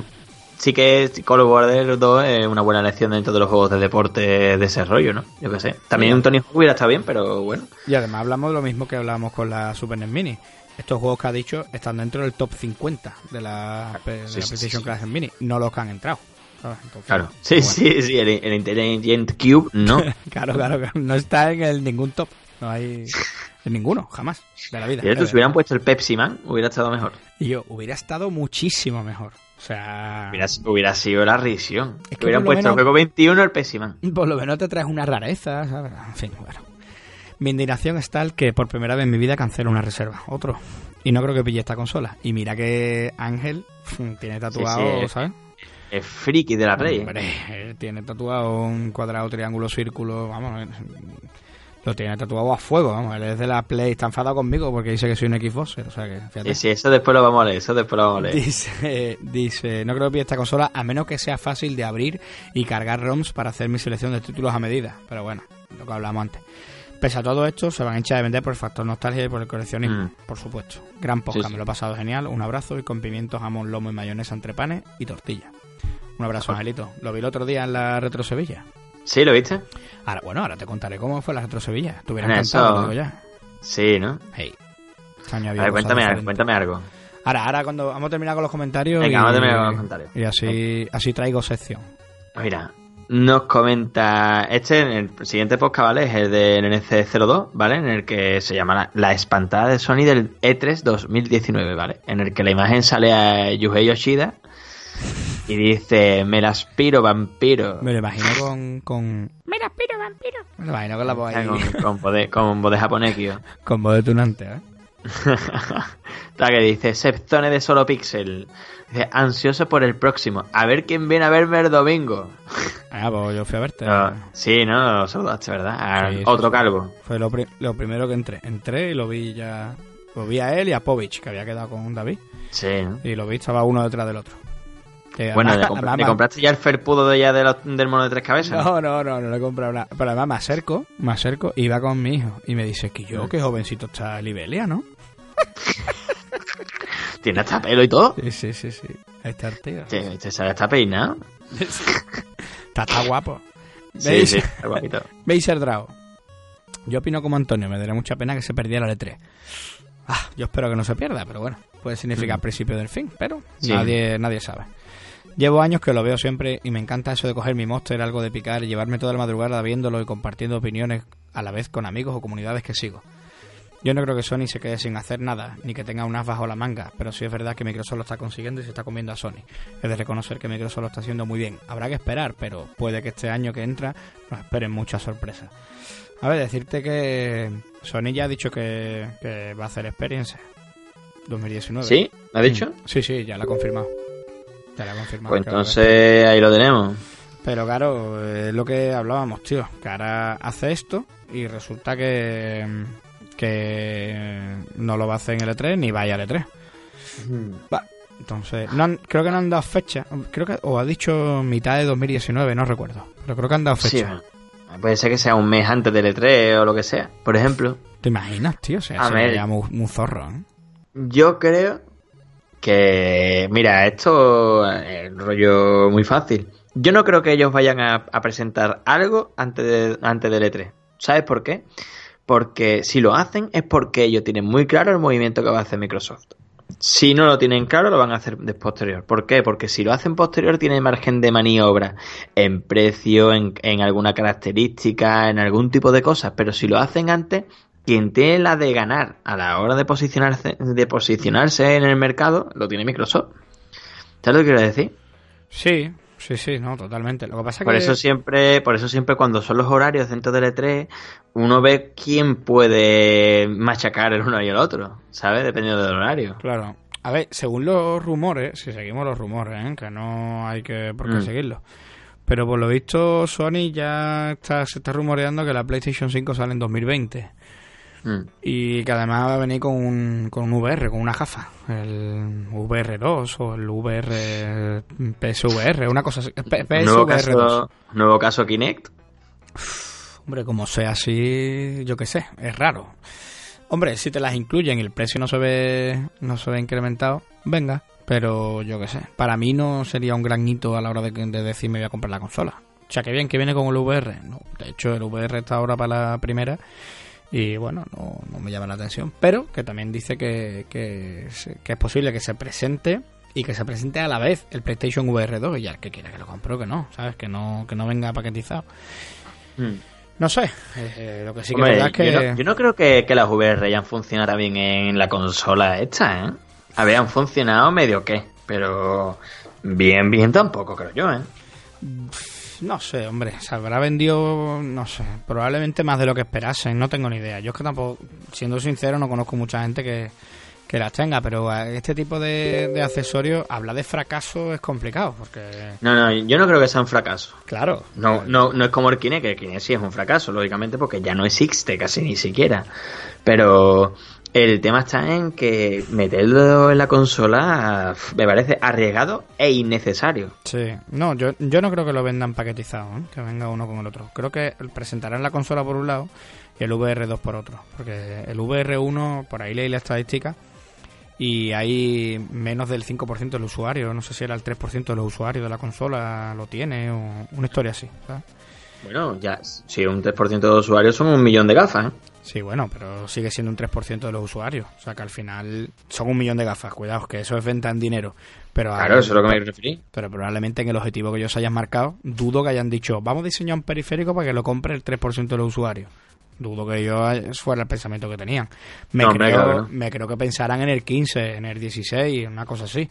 Sí que Call of War 2 es una buena elección dentro de los juegos de deporte de ese rollo, ¿no? Yo qué sé. También Sí. un Tony Hawk hubiera estado bien, pero bueno. y además hablamos de lo mismo que hablábamos con la Super NES Mini. Estos juegos que ha dicho están dentro del top 50 de la, de la Sí, sí, PlayStation sí. Classic Mini, no los que han entrado. Entonces, Claro. Sí, bueno. sí, sí. El, el Intelligent Cube, no. [LAUGHS] Claro, claro, claro. No está en el ningún top. No hay [LAUGHS] en ninguno, jamás, de la vida. Si hubieran puesto el Pepsi Man, hubiera estado mejor. Y yo, hubiera estado muchísimo mejor. O sea, Hubiera, hubiera sido la risión. Es que hubieran puesto el menos- juego 21 el Pepsi Man. por lo menos te traes una rareza, ¿sabes? En fin, bueno. Mi indignación es tal que por primera vez en mi vida cancelo una reserva. Otro. Y no creo que pille esta consola. Y mira que Ángel mm, tiene tatuado, sí. ¿sabes? Es friki de la Play. ¿eh? Hombre, él tiene tatuado un cuadrado, triángulo, círculo, vamos, eh, lo tiene tatuado a fuego, vamos, él es de la Play, está enfadado conmigo porque dice que soy un Xbox, o sea que, fíjate. Sí, sí, eso después lo vamos a leer. Eso después lo vamos a leer. Dice, dice, no creo que esta consola a menos que sea fácil de abrir y cargar ROMs para hacer mi selección de títulos a medida. Pero bueno, lo que hablamos antes. Pese a todo esto, se van a hinchar de vender por el factor nostalgia y por el coleccionismo, Mm. por supuesto. Gran podcast, Sí, sí. me lo he pasado genial. Un abrazo y con pimientos, jamón, lomo y mayonesa entre panes y tortilla. Un abrazo, Angelito. Lo vi el otro día en la Retro Sevilla. ¿Sí, lo viste? Ahora, bueno, ahora te contaré cómo fue la Retro Sevilla. Bueno, encantado, eso- digo ya. Sí, ¿no? Hey. Añadido A ver, cuéntame, algo, cuéntame algo. Ahora, ahora cuando vamos a terminar con los comentarios. Venga, y, vamos a terminar con los comentarios. Y así, así traigo sección. Mira, nos comenta. Este, en el siguiente podcast, ¿vale? Es el de NNC02, ¿vale? En el que se llama la, la espantada de Sony del E E3 2019, ¿vale? En el que la imagen sale a Yuhei Yoshida y dice: Me la aspiro, vampiro. Me lo imagino con. con... Me la piro, vampiro. Me lo imagino con la voz ahí. Con, con, voz de- con voz de japonés, [LAUGHS] tío. Con voz de tunante, ¿eh? [LAUGHS] La que dice: Septone de solo pixel. Dice: Ansioso por el próximo. A ver quién viene a verme el domingo. [LAUGHS] Ah, pues yo fui a verte. Ah, sí, ¿no? Lo saludaste, ¿verdad? A Sí, sí, otro sí. calvo. Fue lo, pri- lo primero que entré. Entré y lo vi ya. Lo vi a él y a Povich, que había quedado con David. Sí, ¿no? Y lo vi, estaba uno detrás del otro. Que Bueno, además- ¿le, compra- además le me- compraste ya el ferpudo de ya de los- del mono de tres cabezas? No, no, no, no le he comprado nada. Pero además me acerco, me acerco y va con mi hijo. Y me dice que yo, qué jovencito está Libelia, ¿no? [LAUGHS] Tiene hasta pelo y todo. Sí, sí, sí, sí. Ahí está el tío. Este, este sabe está peinado. Está, está guapo. Sí, ¿Veis? sí, está guapito. [LAUGHS] Beiser Drago. Yo opino como Antonio, me daría mucha pena que se perdiera el E3. Ah, yo espero que no se pierda, pero bueno, puede significar principio del fin, pero Sí. nadie, nadie sabe. Llevo años que lo veo siempre y me encanta eso de coger mi monster, algo de picar y llevarme toda la madrugada viéndolo y compartiendo opiniones a la vez con amigos o comunidades que sigo. Yo no creo que Sony se quede sin hacer nada, ni que tenga un as bajo la manga, pero sí es verdad que Microsoft lo está consiguiendo y se está comiendo a Sony. Es de reconocer que Microsoft lo está haciendo muy bien. Habrá que esperar, pero puede que este año que entra nos esperen muchas sorpresas. A ver, decirte que Sony ya ha dicho que, que va a hacer Experience 2019. ¿Sí? ¿Me ha dicho? Sí, sí, ya la ha confirmado. Confirmado. Pues a entonces ahí lo tenemos. Pero claro, es lo que hablábamos, tío. Que ahora hace esto y resulta que, que no lo va a hacer en el E3 ni vaya al E3. Va. Entonces, no han- creo que no han dado fecha. Creo que, o ha dicho mitad de 2019, no recuerdo. Pero creo que han dado Sí, fecha. puede ser que sea un mes antes del E3 o lo que sea, por ejemplo. ¿Te imaginas, tío? O sea, A sería muy zorro, ¿eh? Yo creo que, mira, esto es un rollo muy fácil. Yo no creo que ellos vayan a, presentar algo antes, antes del E3. ¿Sabes por qué? Porque si lo hacen es porque ellos tienen muy claro el movimiento que va a hacer Microsoft. Si no lo tienen claro, lo van a hacer de posterior. ¿Por qué? Porque si lo hacen posterior, tienen margen de maniobra en precio, en, en alguna característica, en algún tipo de cosas. Pero si lo hacen antes, quien tiene la de ganar a la hora de posicionarse, de posicionarse en el mercado, lo tiene Microsoft. ¿Sabes lo que quiero decir? Sí, sí, sí, no, totalmente. Lo que pasa Por que... eso siempre, por eso siempre cuando son los horarios dentro del E3, uno ve quién puede machacar el uno y el otro, ¿sabes? Dependiendo del horario. Claro. A ver, según los rumores, si seguimos los rumores, ¿eh? que no hay que por qué Mm. seguirlos. Pero por lo visto, Sony ya está, se está rumoreando que la PlayStation 5 sale en 2020. Mm. Y que además va a venir con un, con un VR, con una gafa. El VR2 o el VR PSVR, una cosa así. Nuevo PSVR2. caso, nuevo caso Kinect. Hombre, como sea así, yo qué sé, es raro. Hombre, si te las incluyen y el precio no se ve, no se ve incrementado, venga. Pero yo qué sé, para mí no sería un gran hito a la hora de, de decir me voy a comprar la consola. O sea, que bien que viene con el VR. No, de hecho, el VR está ahora para la primera y bueno, no, no me llama la atención. Pero que también dice que, que, es posible que se presente y que se presente a la vez el PlayStation VR 2 y ya el que quiera que lo compre que no, ¿sabes? Que no, que no venga paquetizado. Mm. No sé, eh, lo que sí que Hombre, es verdad es que... yo, no, yo no creo que, que las VR hayan funcionado bien en la consola esta, ¿eh? Habían funcionado medio que, pero bien, bien tampoco creo yo, ¿eh? No sé, hombre, se habrá vendido, no sé, probablemente más de lo que esperasen, no tengo ni idea. Yo es que tampoco, siendo sincero, no conozco mucha gente que, que las tenga, pero a este tipo de, de accesorios, hablar de fracaso es complicado, porque, No, no, yo no creo que sea un fracaso. claro, No, no, no es como el Kinect, que el Kinect sí es un fracaso, lógicamente, porque ya no existe casi ni siquiera. Pero el tema está en que meterlo en la consola me parece arriesgado e innecesario. sí, no, yo, yo no creo que lo vendan paquetizado, ¿eh? que venga uno con el otro. Creo que presentarán la consola por un lado y el VR2 por otro, porque el VR1, por ahí leí la estadística, y hay menos del 5% del usuario, no sé si era el 3% de los usuarios de la consola lo tiene o una historia así, ¿sabes? Bueno, ya, si un 3% de usuarios son un millón de gafas, ¿eh? Sí, bueno, pero sigue siendo un 3% de los usuarios, o sea que al final son un millón de gafas, cuidado, que eso es venta en dinero, pero, Claro, eso es lo que me referí. pero probablemente en el objetivo que ellos hayan marcado, dudo que hayan dicho, vamos a diseñar un periférico para que lo compre el 3% de los usuarios. Dudo que ellos fuera el pensamiento que tenían. Me, No, creo, claro. me creo que pensarán en el 15, en el 16, una cosa así.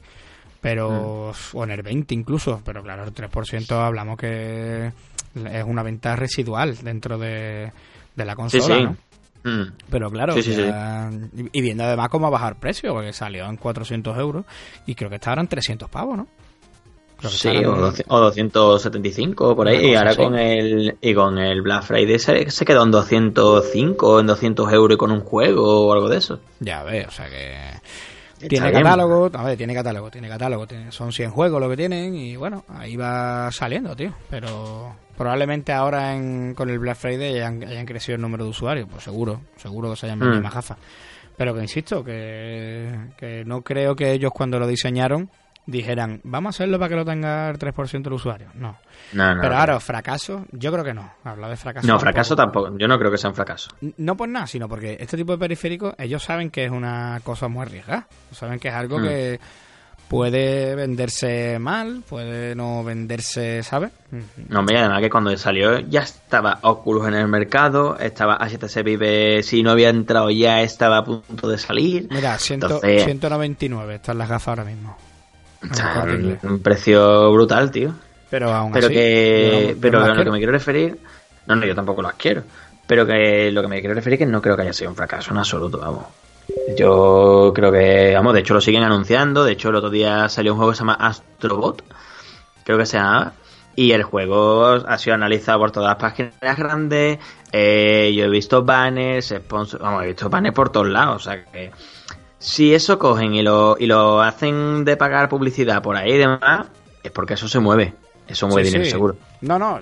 Pero, Mm. o en el 20 incluso, pero claro, el 3% hablamos que es una venta residual dentro de, de la Sí, consola, sí. ¿no? Mm. Pero claro, Sí, sí, ya- y y viendo además cómo bajar precio, porque salió en 400 euros y creo que estaban en 300 pavos, ¿no? Sí, o, 12 o 275 por ahí. Y ahora con el y con el Black Friday se, se quedó en 205, en 200 euros y con un juego o algo de eso. Ya ves, o sea que... Tiene catálogo, a ver, tiene catálogo, tiene catálogo, tiene- son 100 juegos lo que tienen y bueno, ahí va saliendo, tío. Pero probablemente ahora en, con el Black Friday hayan, hayan crecido el número de usuarios, pues seguro, seguro que se hayan vendido Mm. más gafas. Pero que insisto, que, que no creo que ellos cuando lo diseñaron dijeran, vamos a hacerlo para que lo tenga el 3% del usuario. No. No, no. Pero ahora, fracaso, yo creo que no. Hablar de fracaso. no, fracaso tampoco. Yo no creo que sea un fracaso. No por nada, sino porque este tipo de periféricos, ellos saben que es una cosa muy arriesgada. Saben que es algo Mm. que puede venderse mal, puede no venderse, ¿sabes? No, y además que cuando salió ya estaba Oculus en el mercado, estaba HTC Vive, si no había entrado ya estaba a punto de salir. Mira, ciento- Entonces- 199 están las gafas ahora mismo. Un precio brutal, tío. Pero aún Pero así, que, no- pero no lo que me quiero referir, no, no, yo tampoco las quiero. Pero que lo que me quiero referir es que no creo que haya sido un fracaso en absoluto, vamos. Yo creo que, vamos, de hecho lo siguen anunciando. De hecho, el otro día salió un juego que se llama Astrobot, creo que se llama. Y el juego ha sido analizado por todas las páginas grandes. Eh, yo he visto banners, sponsor, vamos, he visto banners por todos lados. O sea que si eso cogen y lo, y lo hacen de pagar publicidad por ahí y demás, es porque eso se mueve. Eso mueve Sí, dinero, sí. seguro. No, no,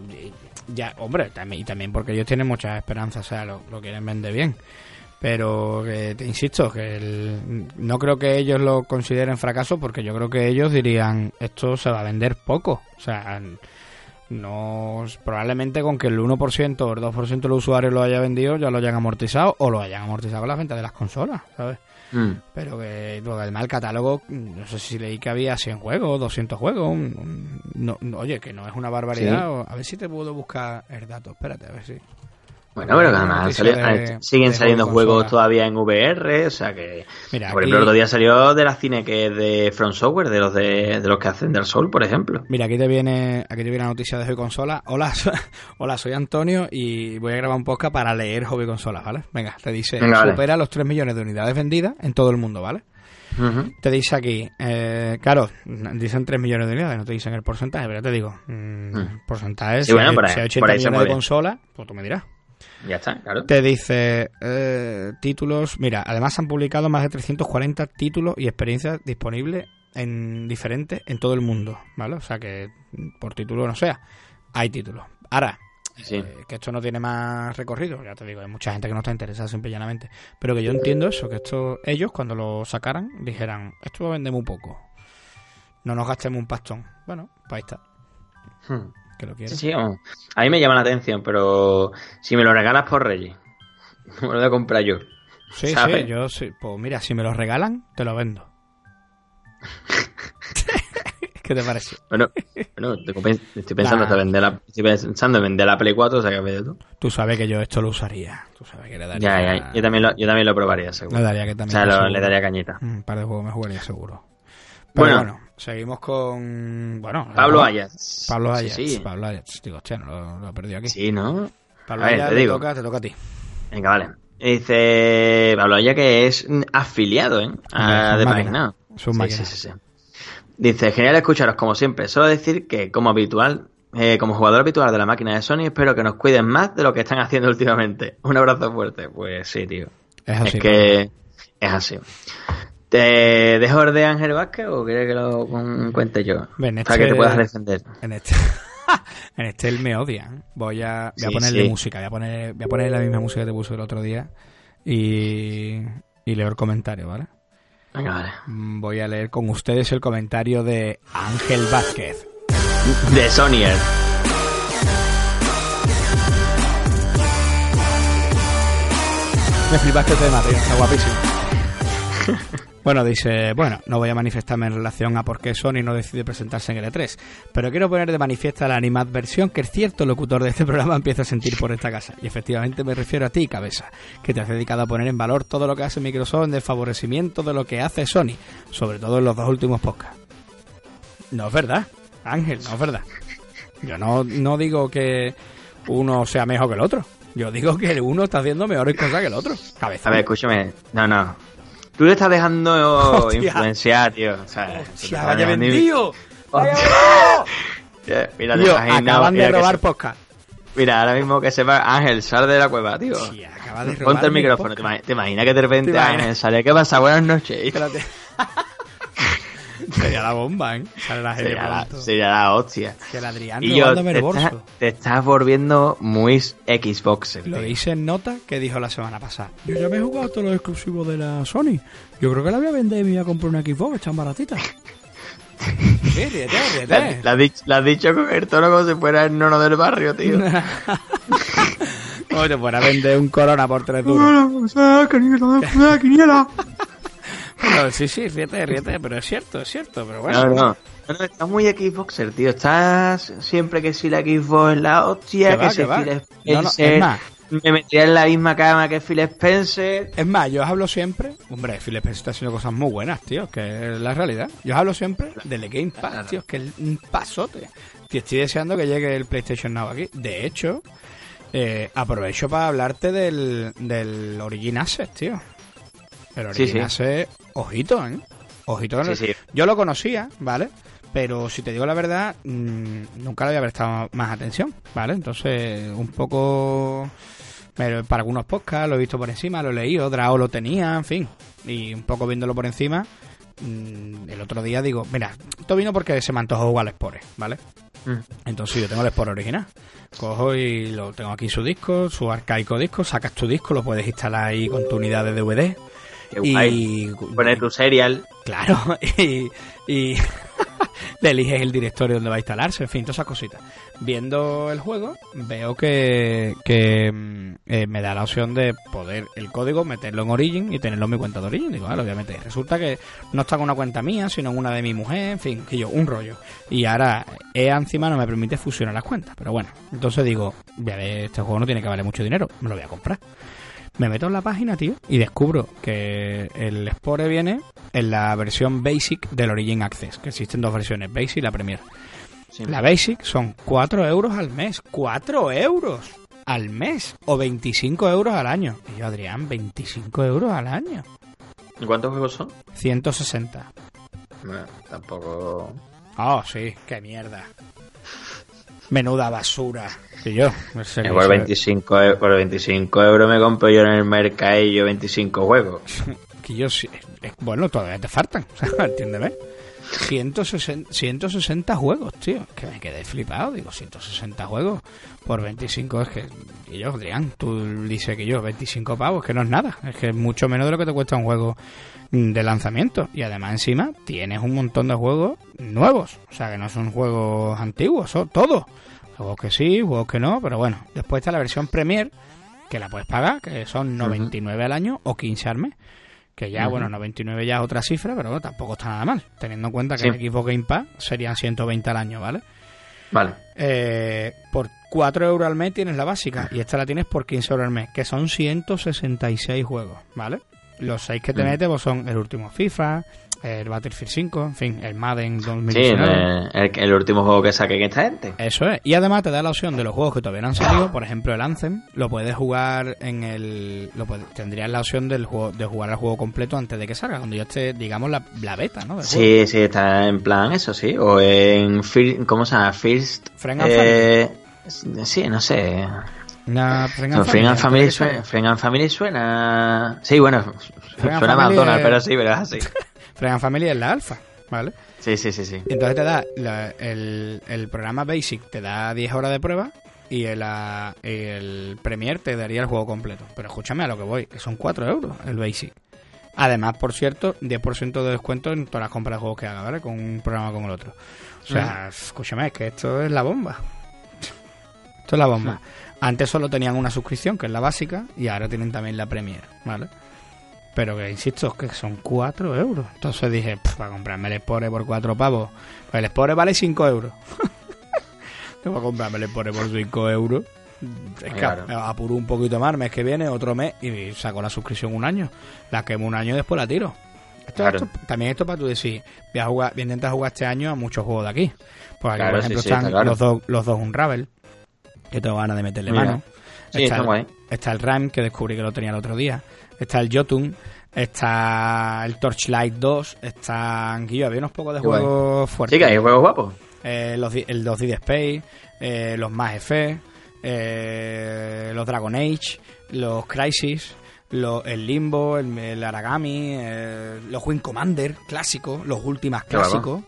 ya, hombre, también, y también porque ellos tienen muchas esperanzas, o sea, lo, lo quieren vender bien. Pero que, te insisto, que el- no creo que ellos lo consideren fracaso porque yo creo que ellos dirían esto se va a vender poco. O sea, no probablemente con que el 1% o el 2% de los usuarios lo haya vendido ya lo hayan amortizado o lo hayan amortizado con la venta de las consolas, ¿sabes? Mm. Pero que luego además el catálogo, no sé si leí que había 100 juegos, 200 juegos. un- un- no, no, oye, que no es una barbaridad. Sí. o- A ver si te puedo buscar el dato. Espérate, a ver si. Bueno, pero que además salió- de- siguen de saliendo juego juegos consola. todavía en VR, o sea que... Mira, por aquí, ejemplo, el otro día salió de la cine que es de Front Software, de los de, de los que hacen del Sol, por ejemplo. mira, aquí te viene aquí te viene la noticia de Hobby Consola. Hola, so- [LAUGHS] hola, soy Antonio y voy a grabar un podcast para leer Hobby Consola, ¿vale? Venga, te dice, Venga, vale. supera los 3 millones de unidades vendidas en todo el mundo, ¿vale? Te dice aquí, eh, claro, dicen 3 millones de unidades, no te dicen el porcentaje, pero te digo, mm, Mm. porcentaje, Sí, si, bueno, hay, por ahí- si hay 80 por ahí se millones de consolas, pues tú me dirás. Ya está, claro. Te dice eh, títulos, mira, además han publicado más de 340 títulos y experiencias disponibles en diferentes en todo el mundo, ¿vale? O sea que por título no sea, hay títulos. Ahora, Sí. eh, que esto no tiene más recorrido, ya te digo, hay mucha gente que no está interesada simple y llanamente, pero que yo entiendo eso, que esto ellos cuando lo sacaran dijeran, esto lo vendemos un poco, no nos gastemos un pastón. Bueno, pues ahí está, Hmm. Que lo Sí, sí, a mí me llama la atención, pero si me lo regalas por Reyes, [LAUGHS] me lo voy a comprar yo. Sí, ¿sabes? sí, yo sí, pues mira, si me lo regalan, te lo vendo. [LAUGHS] ¿Qué te parece? Bueno, bueno estoy pen- estoy pensando Nah. vender la, estoy pensando en vender la Play 4, o sea que tú. Tú sabes que yo esto lo usaría. Tú sabes que le daría. Ya, ya, yo también lo, yo también lo probaría, seguro. Le daría que O también. sea, lo- le daría cañita. Un par de juegos me jugaría seguro. Pero Bueno. bueno, seguimos con. Bueno, Pablo ¿no? Ayas. Pablo Ayats. Sí, Pablo Ayats. Digo, hostia, no lo, lo he perdido aquí. Sí, ¿no? Pablo A ver, Ayats, te te digo. toca, te toca a ti. Venga, vale. Dice Pablo Ayas que es afiliado, ¿eh? A Hombre, de es un página. máquina. Es un Sí, máquina. sí, sí, sí. Dice, genial escucharos como siempre. Solo decir que como habitual, eh, como jugador habitual de la máquina de Sony, espero que nos cuiden más de lo que están haciendo [LAUGHS] últimamente. Un abrazo fuerte. Pues sí, tío. Es así. es que es así. ¿Te dejo el de Ángel Vázquez o quieres que lo cuente yo? Para que este- te puedas defender. En este. [LAUGHS] en este él me odia. ¿eh? Voy a, voy a Sí, ponerle sí. música. Voy a poner, voy a poner la misma música que te puse el otro día. Y, y leo el comentario, ¿vale? Venga, vale. Mm, Voy a leer con ustedes el comentario de Ángel Vázquez. De Sonyer. Me flipaste este tema, tío. Está guapísimo. [LAUGHS] Bueno, dice, bueno, no voy a manifestarme en relación a por qué Sony no decide presentarse en el E3, pero quiero poner de manifiesta la animadversión que cierto locutor de este [LAUGHS] programa empieza a sentir por esta casa. Y efectivamente me refiero a ti, cabeza, que te has dedicado a poner en valor todo lo que hace Microsoft en desfavorecimiento de lo que hace Sony, sobre todo en los dos últimos podcasts. No es verdad, Ángel, no es verdad. Yo no, no digo que uno sea mejor que el otro. Yo digo que el uno está haciendo mejores cosas que el otro. Cabeza. A ver, escúchame. No, no. Tú le estás dejando Hostia. influenciar, tío. O sea, Hostia, vaya vendido. [LAUGHS] Mira, Tío, acaban de robar podcast. Mira, ahora mismo que sepa Ángel, sal de la cueva, tío. Sí, acaba de robar Ponte el micrófono. ¿Te, imag- te imaginas que de repente. Ángel sale? ¿Qué pasa? Buenas noches. Espérate. Sería la bomba, ¿eh? Sale la gente Sería la, sería la hostia. Que el Adrián Y yo, te, bolso. te estás volviendo muy Xboxer. Lo dice en nota que dijo la semana pasada. Yo ya me he jugado todos los exclusivos de la Sony. Yo creo que la voy a vender y me voy a comprar una Xbox, están baratitas. [LAUGHS] Sí, ríete, La, ríete. la has dicho- la has dicho con el tono como si fuera el nono del barrio, tío. [LAUGHS] Te fuera a vender un Corona por tres duros. Sí, sí, ríete, ríete, pero es cierto, es cierto, pero bueno. No, no. No, no, estás muy Xboxer, tío. Estás siempre que si la Xbox es la hostia, Que si. Phil No, no, Spencer. es más. Me metería en la misma cama que Phil Spencer. Es más, yo os hablo siempre. Hombre, Phil Spencer está haciendo cosas muy buenas, tío, que es la realidad. Yo os hablo siempre del Game Pass, tío, que es un pasote. Tío, estoy deseando que llegue el PlayStation Now aquí. De hecho, eh, aprovecho para hablarte del, del Origin Access, tío. El Sí, Origin sí. Access, ojito, ¿eh? Ojito. Sí, sí. Yo lo conocía, ¿vale? Pero si te digo la verdad, mm, nunca le había prestado más atención, ¿vale? Entonces, un poco... Pero para algunos podcasts lo he visto por encima, lo he leído, Drao lo tenía, en fin. Y un poco viéndolo por encima, mm, el otro día digo, mira, esto vino porque se me antojó jugar al Spore, ¿vale? Mm. Entonces yo tengo el Spore original. Cojo y lo tengo aquí su disco, su arcaico disco, sacas tu disco, lo puedes instalar ahí con tu unidad de DVD. Qué Y. Poner tu serial. claro, [LAUGHS] y, y [LAUGHS] le eliges el directorio donde va a instalarse, en fin, todas esas cositas. Viendo el juego, veo que, que mm, eh, me da la opción de poder el código meterlo en Origin y tenerlo en mi cuenta de Origin. Digo, vale, obviamente. Resulta que no está con una cuenta mía, sino en una de mi mujer, en fin, que yo, un rollo. Y ahora EA encima no me permite fusionar las cuentas. Pero bueno, entonces digo, voy a ver, este juego no tiene que valer mucho dinero, me lo voy a comprar. Me meto en la página, tío, y descubro que el Spore viene en la versión Basic del Origin Access, que existen dos versiones, Basic y la Premier. Sí. La Basic son 4 euros al mes. ¡4 euros al mes! O 25 euros al año. Y yo, Adrián, 25 euros al año. ¿Y ¿Cuántos juegos son? 160. Bueno, tampoco. Oh, sí, qué mierda. Menuda basura. Y yo, no sé Eh, por, sé. 25, eu- por 25 euros me compro yo en el mercadillo 25 juegos. [LAUGHS] que yo sí- eh, bueno, todavía te faltan, o [LAUGHS] sea, entiéndeme. 160, 160 juegos, tío. Que me quedé flipado, digo, 160 juegos por 25 es que... Y yo, Adrián, tú dices que yo, 25 pavos, que no es nada. Es que es mucho menos de lo que te cuesta un juego mm, de lanzamiento. Y además encima tienes un montón de juegos nuevos. O sea, que no son juegos antiguos, son todos. Juegos que sí, juegos que no, pero bueno. Después está la versión Premier, que la puedes pagar, que son 99 al año o 15 al mes. Que ya, Ujú. bueno, 99 ya es otra cifra, pero bueno, tampoco está nada mal. Teniendo en cuenta que Sí. en Xbox Game Pass serían 120 al año, ¿vale? Vale. Eh, por 4 euros al mes tienes la básica y esta la tienes por 15 euros al mes, que son 166 juegos, ¿vale? Los 6 que te metes pues, son el último FIFA, el Battlefield 5, en fin, el Madden Sí, 2019. el, el- el último juego que saquen esta gente. Eso es. Y además te da la opción de los juegos que todavía no han salido. Por ejemplo, el Anthem lo puedes jugar en el. Lo puedes- tendrías la opción del juego, de jugar al juego completo antes de que salga, cuando ya esté, digamos, la, la beta, ¿no? Sí, sí, está en plan eso, sí. O en. ¿Cómo se llama? First. Friend and eh, sí, no sé. Una Friend No, and Friend and Family, Family suena. Friend and Family suena. Sí, bueno, Friend suena McDonald's, es- pero sí, pero es así. Friend and Family es la alfa, ¿vale? Sí, sí, sí, sí. Entonces te da la- el, el programa Basic te da 10 horas de prueba y el, el Premier te daría el juego completo. Pero escúchame a lo que voy, que son 4 euros el Basic. Además, por cierto, 10% de descuento en todas las compras de juegos que haga, ¿vale? Con un programa con el otro. O sea, escúchame, es que esto es la bomba. Esto es la bomba. Antes solo tenían una suscripción, que es la básica, y ahora tienen también la Premier, ¿vale? Pero que insisto, que son 4 euros. Entonces dije, "Pff, para comprarme el Spore por 4 pavos. Pues el Spore vale 5 euros. [LAUGHS] Tengo que comprarme el Spore por 5 euros. Es que Claro. apuro un poquito más, mes que viene, otro mes, y saco la suscripción un año. La quemo un año y después la tiro. Esto, Claro. esto- también esto para tú decir, voy a, jugar, voy a intentar jugar este año a muchos juegos de aquí. Pues aquí, Claro, por ejemplo, sí, están está los, dos, los dos Unravel, que tengo ganas de meterle Mira. mano. Sí, está el, guay. está el RAM, que descubrí que lo tenía el otro día. Está el Jotun. Está el Torchlight 2. Están. Guillo, había unos pocos de Qué guay. juegos Sí, fuertes. que hay juegos guapos. Eh, los, el 2D de Space. eh, los Más F. eh, los Dragon Age. Los Crisis. los- el Limbo. El, el Aragami. eh, los Wing Commander clásicos. Los últimas clásicos.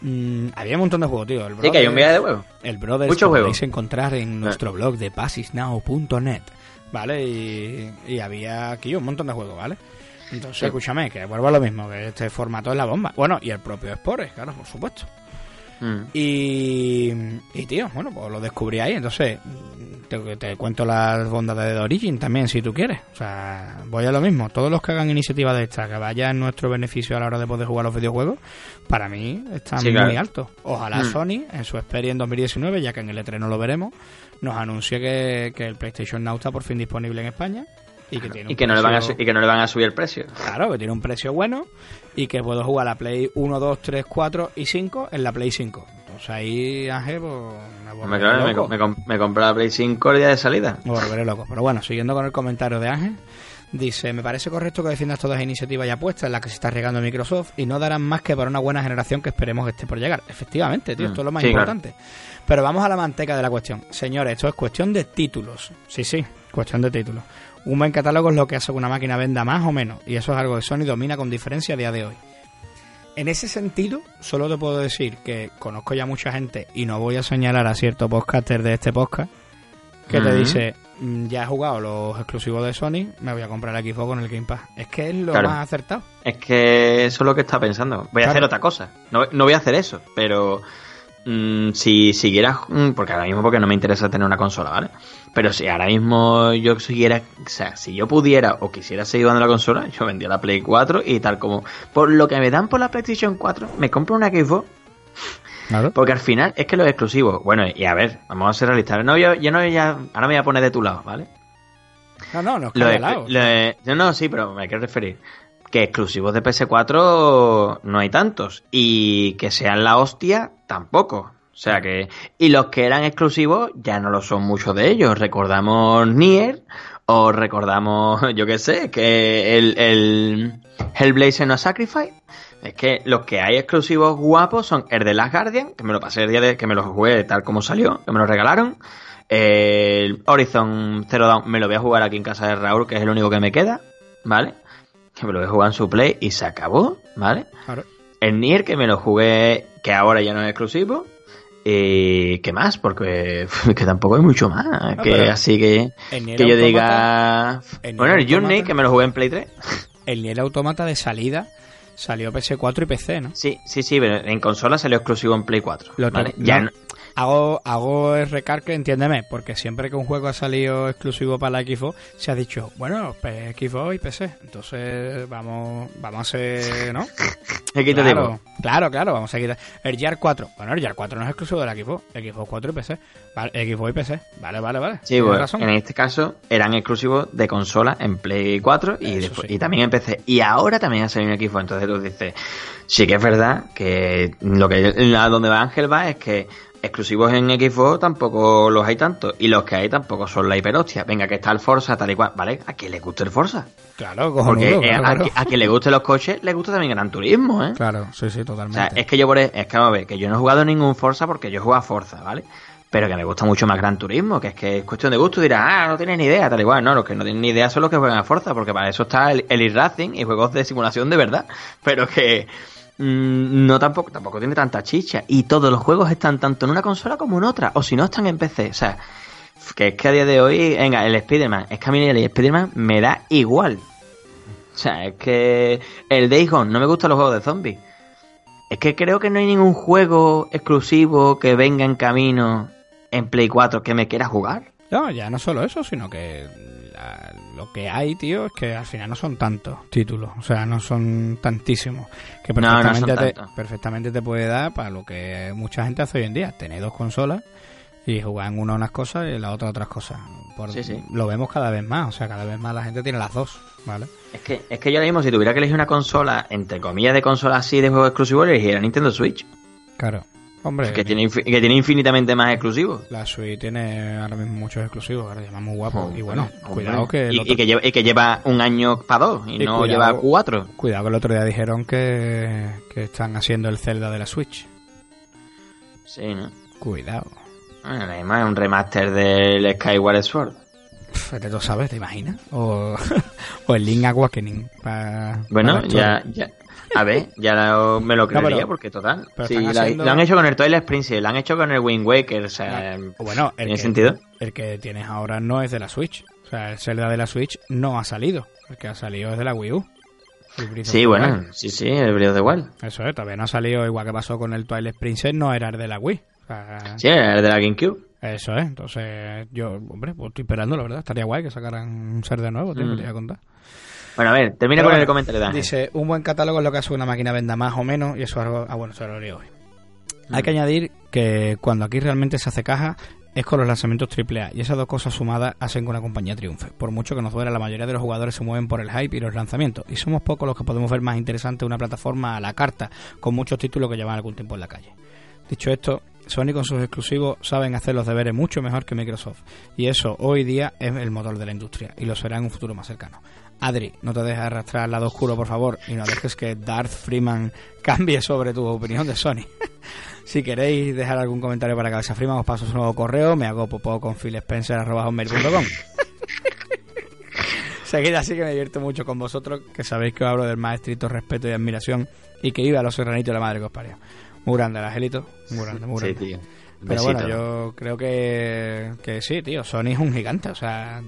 Mm, había un montón de juegos, tío. El Sí, que hay un viaje de huevos. el Brothers Mucho que juego. podéis encontrar en nuestro blog de basisnow.net, ¿vale? Y, y había aquí un montón de juegos, ¿vale? Entonces, Sí. escúchame, que vuelvo a lo mismo, que este formato es la bomba. Bueno, y el propio Spore, claro, por supuesto. Mm. Y, y tío, bueno, pues lo descubrí ahí, entonces te, te cuento las bondades de Origin también, si tú quieres. O sea, voy a lo mismo. Todos los que hagan iniciativa de esta, que vaya en nuestro beneficio a la hora de poder jugar los videojuegos, para mí están Sí, muy claro. altos. Ojalá Mm. Sony, en su Xperia en 2019, ya que en el E3 no lo veremos, nos anuncie que, que el PlayStation Now está por fin disponible en España. Y que, tiene Y que, no le van a y que no le van a subir el precio. Claro, que tiene un precio bueno y que puedo jugar la Play 1, 2, 3, 4 y 5 en la Play 5. Entonces ahí, Ángel, pues, me claro, loco. me, me compré la Play 5 el día de salida. Me volveré loco. Pero bueno, siguiendo con el comentario de Ángel, Dice, me parece correcto que defiendas todas las iniciativas y apuestas en las que se está regando Microsoft y no darán más que para una buena generación que esperemos que esté por llegar. Efectivamente, tío, esto es lo más Mm, claro. Pero vamos a la manteca de la cuestión. Señores, esto es cuestión de títulos. Sí, sí, cuestión de títulos. Un buen catálogo es lo que hace que una máquina venda más o menos, y eso es algo que Sony domina con diferencia a día de hoy. En ese sentido, solo te puedo decir que conozco ya mucha gente y no voy a señalar a cierto podcaster de este podcast que te dice, "Mm, ya he jugado los exclusivos de Sony, me voy a comprar el Xbox con el Game Pass. Es que es lo Claro. más acertado. Es que eso es lo que está pensando. Voy a Claro. hacer otra cosa. No, no voy a hacer eso, pero mm, si siguiera, mm, porque ahora mismo porque no me interesa tener una consola, ¿vale? Pero si ahora mismo yo siguiera, o sea, si yo pudiera o quisiera seguir jugando la consola, yo vendía la Play 4 y tal como por lo que me dan por la PlayStation 4, me compro una Xbox Claro. porque al final es que los exclusivos, bueno, y a ver, vamos a ser realistas. No, yo, yo no, ya, ahora me voy a poner de tu lado, ¿vale? No, no, no Lo lo no, no, sí, pero me quiero referir. Que exclusivos de PS4 no hay tantos. Y que sean la hostia, tampoco. O sea que. Y los que eran exclusivos ya no lo son muchos de ellos. Recordamos Nier. O recordamos, [LAUGHS] yo qué sé, que el, el Hellblazer no Sacrifice. Es que los que hay exclusivos guapos son el de Last Guardian, que me lo pasé el día de que me lo jugué tal como salió, que me lo regalaron. El Horizon Zero Dawn me lo voy a jugar aquí en casa de Raúl, que es el único que me queda, ¿vale? Que me lo a jugar en su play y se acabó, ¿vale? Claro. El Nier que me lo jugué, que ahora ya no es exclusivo. Y qué más, porque [LAUGHS] que tampoco hay mucho más. Ah, que así que, que yo diga. el Bueno, el Journey que me lo jugué en Play 3. [LAUGHS] El Nier Automata de salida salió PS4 y PC, ¿no? Sí, sí, sí, pero en consola salió exclusivo en Play 4. Lo ¿vale? Ya no. Hago, hago el recargue, entiéndeme, porque siempre que un juego ha salido exclusivo para la Xbox, se ha dicho, bueno, pues Xbox y PC. Entonces, vamos, vamos a hacer, ¿no? [LAUGHS] Claro, claro, claro, vamos a quitar. El Gear 4. Bueno, el Gear 4 no es exclusivo de la Xbox. Xbox 4 y PC. Vale, Xbox y PC. Vale, vale, vale. Sí, bueno, razón. en este caso eran exclusivos de consola en Play 4 y, Eso después- sí. y también en PC. Y ahora también ha salido en Xbox. Entonces tú dices, sí que es verdad que lo que a donde va Ángel va es que exclusivos en Xbox tampoco los hay tanto. Y los que hay tampoco son la hiperhostia. Venga, que está el Forza, tal y cual. ¿Vale? ¿A quién le gusta el Forza? Claro, Porque cojonudo, eh, claro, a, claro. a quien le gusten los coches, le gusta también Gran Turismo, ¿eh? Claro, sí, sí, O totalmente. sea, es que yo por e- es que vamos a ver, que yo no he jugado ningún Forza porque yo he jugado a Forza, ¿vale? Pero que me gusta mucho más Gran Turismo, que es que es cuestión de gusto. Dirás, ah, no tienes ni idea, tal igual. No, los que no tienen ni idea son los que juegan a Forza, porque para eso está el, el e-racing y juegos de simulación de verdad. Pero que mm, no tampoco, tampoco tiene tanta chicha. Y todos los juegos están tanto en una consola como en otra, o si no están en PC. O sea, que es que a día de hoy, venga, el Spider-Man, es que a mí el Spider-Man me da igual. O sea, es que el Days Gone, no me gustan los juegos de zombies. Es que creo que no hay ningún juego exclusivo que venga en camino en Play 4 que me quiera jugar. No, ya no solo eso, sino que la- lo que hay, tío, es que al final no son tantos títulos. O sea, no son tantísimos. Que No, no son perfectamente, te, perfectamente te puede dar para lo que mucha gente hace hoy en día. Tener dos consolas y jugar en una unas cosas y en la otra otras cosas. Por- Sí, sí. Lo vemos cada vez más. O sea, cada vez más la gente tiene las dos, ¿vale? Es que, es que yo ahora mismo, si tuviera que elegir una consola, entre comillas, de consola así de juego exclusivo, elegiría Nintendo Switch. Claro. Hombre, Que tiene, que tiene infinitamente más exclusivos. la Switch tiene ahora mismo muchos exclusivos, ahora llaman muy guapo. y bueno, Hombre, cuidado que y, otro- y que lleva, y que lleva un año para dos y, Y no cuidado. lleva cuatro. Cuidado que el otro día dijeron que, que están haciendo el Zelda de la Switch. Sí, ¿no? Cuidado. Bueno, además es un remaster del Skyward Sword. Vete tú sabes, ¿te imaginas? O, [LAUGHS] o el Link Awakening. pa- Bueno, ya, ya. A ver, ya lo- me lo creería pero- porque total. pero Sí, la- lo han hecho con el Twilight Princess, lo han hecho con el Wind Waker, o sea, O Bueno, el ¿tiene que, sentido? el que tienes ahora no es de la Switch. O sea, el Zelda de la Switch no ha salido. El que ha salido es de la Wii U. Sí, bueno, Wild. sí, sí, el brillo de igual. Eso es, todavía no ha salido igual que pasó con el Twilight Princess, no era el de la Wii. O sea, Sí, el de la GameCube. Eso es, entonces yo, hombre, pues estoy esperando, la verdad. Estaría guay que sacaran un ser de nuevo, Mm. te iba a contar. Bueno, a ver, termina Pero con bueno, el comentario de. Dice, un buen catálogo es lo que hace una máquina venda más o menos, y eso es algo... Ah, bueno, eso lo leo hoy. Hay Mm. que añadir que cuando aquí realmente se hace caja es con los lanzamientos AAA, y esas dos cosas sumadas hacen que una compañía triunfe. Por mucho que nos duela, la mayoría de los jugadores se mueven por el hype y los lanzamientos, y somos pocos los que podemos ver más interesante una plataforma a la carta, con muchos títulos que llevan algún tiempo en la calle. Dicho esto, Sony con sus exclusivos saben hacer los deberes mucho mejor que Microsoft. Y eso hoy día es el motor de la industria y lo será en un futuro más cercano. Adri, no te dejes arrastrar al lado oscuro, por favor, y no dejes que Darth Freeman cambie sobre tu opinión de Sony. [LAUGHS] si queréis dejar algún comentario para Cabeza Freeman, os paso su nuevo correo, me hago popó con philspencer.com. [LAUGHS] Seguid así que me divierto mucho con vosotros, que sabéis que os hablo del más estricto respeto y admiración y que iba a los serranitos de la madre que os parió. Muy grande el angelito, muy grande, muy grande. Sí, tío. Pero Besito. bueno, yo creo que, que sí, tío. Sony es un gigante. O sea,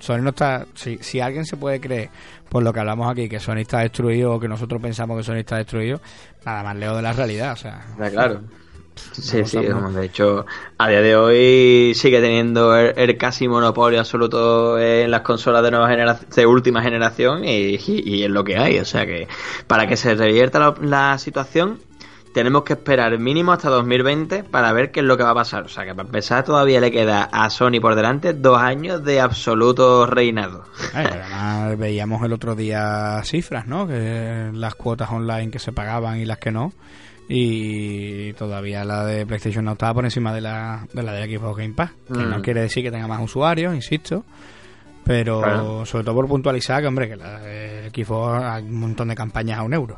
Sony no está. Si, si alguien se puede creer, por lo que hablamos aquí, que Sony está destruido o que nosotros pensamos que Sony está destruido, nada más leo de la realidad. O sea, claro. Sí, sí, vamos, de hecho, a día de hoy sigue teniendo el, el casi monopolio absoluto en las consolas de nueva generación, de última generación y, y- y es lo que hay. O sea que para que se revierta la, la situación, tenemos que esperar mínimo hasta 2020 para ver qué es lo que va a pasar. O sea que para empezar todavía le queda a Sony por delante dos años de absoluto reinado. eh, además veíamos el otro día cifras, ¿no? Que las cuotas online que se pagaban y las que no. Y todavía la de PlayStation no estaba por encima de la de la de Xbox Game Pass. Que no Mm. quiere decir que tenga más usuarios, insisto. Pero Claro. sobre todo por puntualizar que, hombre, que la de Xbox hay un montón de campañas a un euro.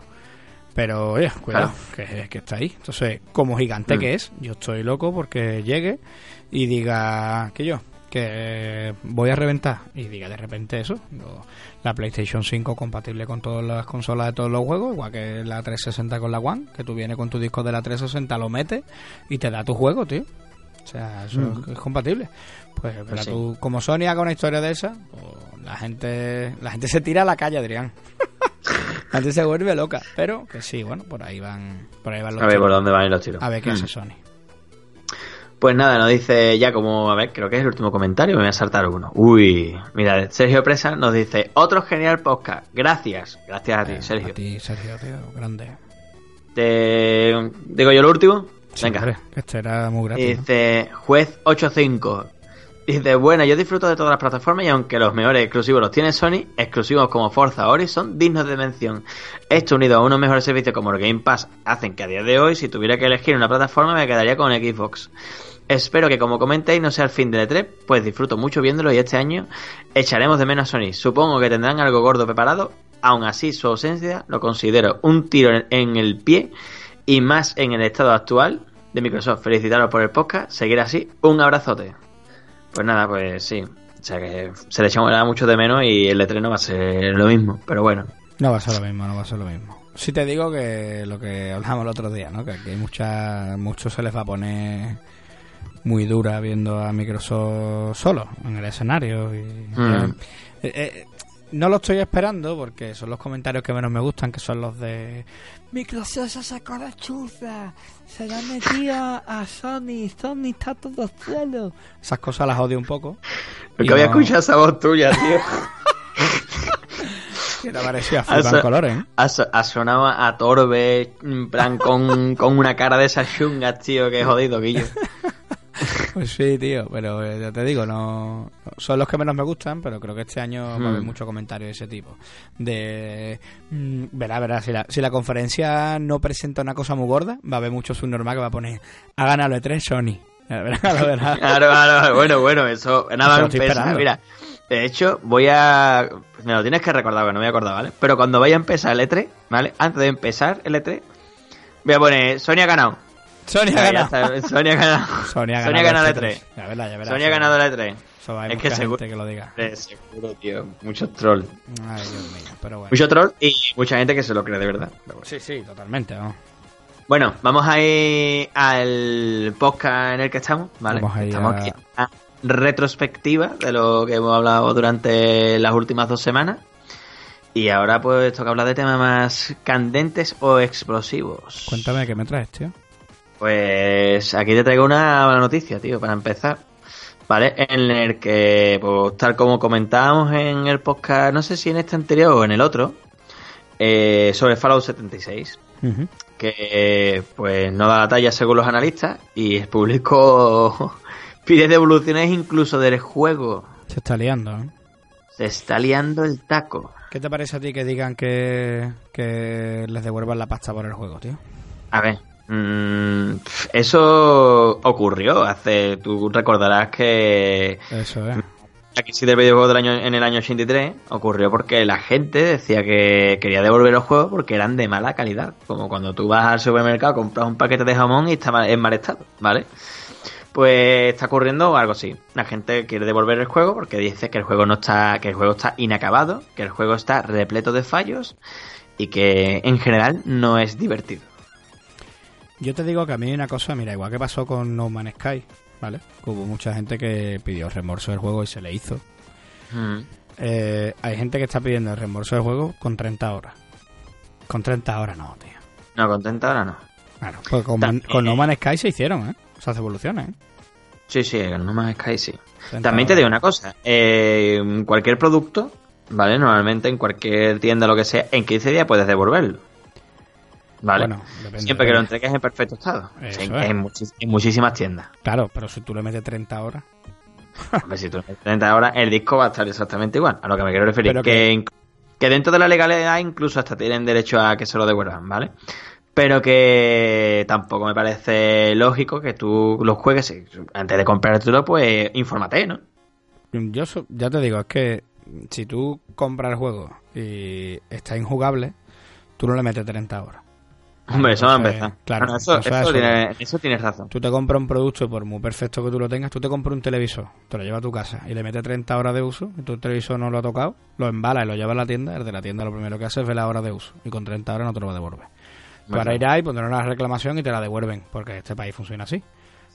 Pero, oye, cuidado, que, que está ahí. Entonces, como gigante Mm. que es, yo estoy loco porque llegue y diga que yo, que voy a reventar. Y diga de repente eso. la PlayStation 5 compatible con todas las consolas de todos los juegos, igual que la 360 con la One, que tú vienes con tu disco de la 360, lo metes y te da tu juego, tío. O sea, eso Mm. es compatible. Pues, pero sí. tú, como Sony haga una historia de esa, pues, la gente la gente se tira a la calle, Adrián. [LAUGHS] gente se vuelve loca. Pero que sí, bueno, por ahí van, por ahí van los A ver tiros. por dónde van los tiros. A ver qué Mm. hace Sony. Pues nada, nos dice ya como, a ver, creo que es el último comentario, me voy a saltar uno. Uy, mira, Sergio Presa nos dice, otro genial podcast, gracias, gracias a ti, Eh, Sergio. A ti, Sergio, tío, grande. Te digo yo lo último, Sí, venga. hombre, que este era muy gratis. ¿no? Dice, juez 85. Dice, bueno, yo disfruto de todas las plataformas y aunque los mejores exclusivos los tiene Sony, exclusivos como Forza Horizon dignos de mención. Esto unido a unos mejores servicios como el Game Pass hacen que a día de hoy, si tuviera que elegir una plataforma, me quedaría con Xbox. Espero que como comentéis no sea el fin del E3, pues disfruto mucho viéndolo y este año echaremos de menos a Sony. Supongo que tendrán algo gordo preparado, aún así su ausencia lo considero un tiro en el pie y más en el estado actual de Microsoft. Felicitaros por el podcast, seguir así, un abrazote. Pues nada, pues sí, o sea que se le echará mucho de menos y el E3 no va a ser lo mismo, pero bueno. No va a ser lo mismo, no va a ser lo mismo. Si te digo que lo que hablamos el otro día, ¿no? Que aquí hay mucha, muchos se les va a poner muy dura viendo a Microsoft solo en el escenario. Y, Mm. Eh, eh, no lo estoy esperando porque son los comentarios que menos me gustan, que son los de Microsoft se sacó la chuza, se la ha metido a Sony, Sony está todo suelo. Esas cosas las odio un poco. Nunca había no- escuchado esa voz tuya, tío. [LAUGHS] Que te parecía so- colores, ¿eh? Ha, so- ha sonado a Torbe, en plan, con, con una cara de esas chungas, tío, que jodido, Guillo. [LAUGHS] [LAUGHS] Pues sí, tío, pero eh, ya te digo, no son los que menos me gustan, pero creo que este año va a haber Hmm. mucho comentario de ese tipo. De, mm, verá, verá, si la, si la conferencia no presenta una cosa muy gorda, va a haber mucho subnormal que va a poner, ha ganado el E3 Sony. Ya ya. [LAUGHS] Claro, claro, bueno, bueno, eso, nada lo más estoy empezar, esperando. mira. De hecho, voy a... pues Me lo tienes que recordar, que no me voy a acordar, ¿vale? Pero cuando vaya a empezar el E3, ¿vale? Antes de empezar el E3, voy a poner, Sony ha ganado. Sony ha ganado. Sony ha ganado. Sony ha ganado, el E3. Ya verás, ya verás. Sony ha ganado el E3. Eso va a haber Es que seguro- que lo diga. Seguro, tío. Muchos trolls. Ay, Dios mío, pero bueno. Mucho troll y mucha gente que se lo cree de verdad. Bueno. Sí, sí, totalmente. Bueno, vamos a ir al podcast en el que estamos, ¿vale? Vamos a ir estamos a- aquí una retrospectiva de lo que hemos hablado durante las últimas dos semanas. Y ahora pues toca hablar de temas más candentes o explosivos. Cuéntame qué me traes, tío. Pues aquí te traigo una mala noticia, tío, para empezar. ¿Vale? En el que, pues tal como comentábamos en el podcast, no sé si en este anterior o en el otro, eh, sobre Fallout 76 Ujú. que pues no da la talla según los analistas y [LAUGHS] el público pide devoluciones incluso del juego. Se está liando, ¿eh? Se está liando el taco. ¿Qué te parece a ti que digan que, que les devuelvan la pasta por el juego, tío? A ver, eso ocurrió hace. Tú recordarás que. Eso es. La crisis del videojuego del año, en el año 83 ocurrió porque la gente decía que quería devolver los juegos porque eran de mala calidad. Como cuando tú vas al supermercado, compras un paquete de jamón y está en mal estado, ¿vale? Pues está ocurriendo algo así. La gente quiere devolver el juego porque dice que el juego no está, que el juego está inacabado, que el juego está repleto de fallos y que en general no es divertido. Yo te digo que a mí una cosa, mira, igual que pasó con No Man's Sky, ¿vale? Hubo mucha gente que pidió reembolso del juego y se le hizo. Mm. Eh, hay gente que está pidiendo el reembolso del juego con 30 horas. Con 30 horas no, tío. No, contenta ahora no. Claro, pues con, También- con No Man's Sky se hicieron, ¿eh? Esas evoluciones, ¿eh? Sí, sí, el No Man's Sky sí. 30 También te horas. digo una cosa. eh, cualquier producto, ¿vale? Normalmente en cualquier tienda, lo que sea, en 15 días puedes devolverlo. ¿Vale? Bueno, depende, Siempre que lo entregues en perfecto estado. En, es. en muchis- en muchísimas tiendas. Claro, pero si tú le metes 30 horas. Hombre, si tú le metes 30 horas, el disco va a estar exactamente igual. A lo que me quiero referir. Pero que, que- dentro de la legalidad incluso hasta tienen derecho a que se lo devuelvan, ¿vale? Pero que tampoco me parece lógico que tú los juegues antes de comprártelo, pues infórmate, ¿no? Yo so- ya te digo, es que si tú compras el juego y está injugable, tú no le metes 30 horas. Hombre, eso va a empezar. claro, eso, eso eso- tiene- eso tienes razón. Tú te compras un producto y por muy perfecto que tú lo tengas, tú te compras un televisor, te lo llevas a tu casa y le metes 30 horas de uso, y tu televisor no lo ha tocado, lo embala y lo lleva a la tienda, el de la tienda lo primero que hace es ver la hora de uso y con 30 horas no te lo devuelve. Tú ahora irás y pondrás una reclamación y te la devuelven, porque este país funciona así.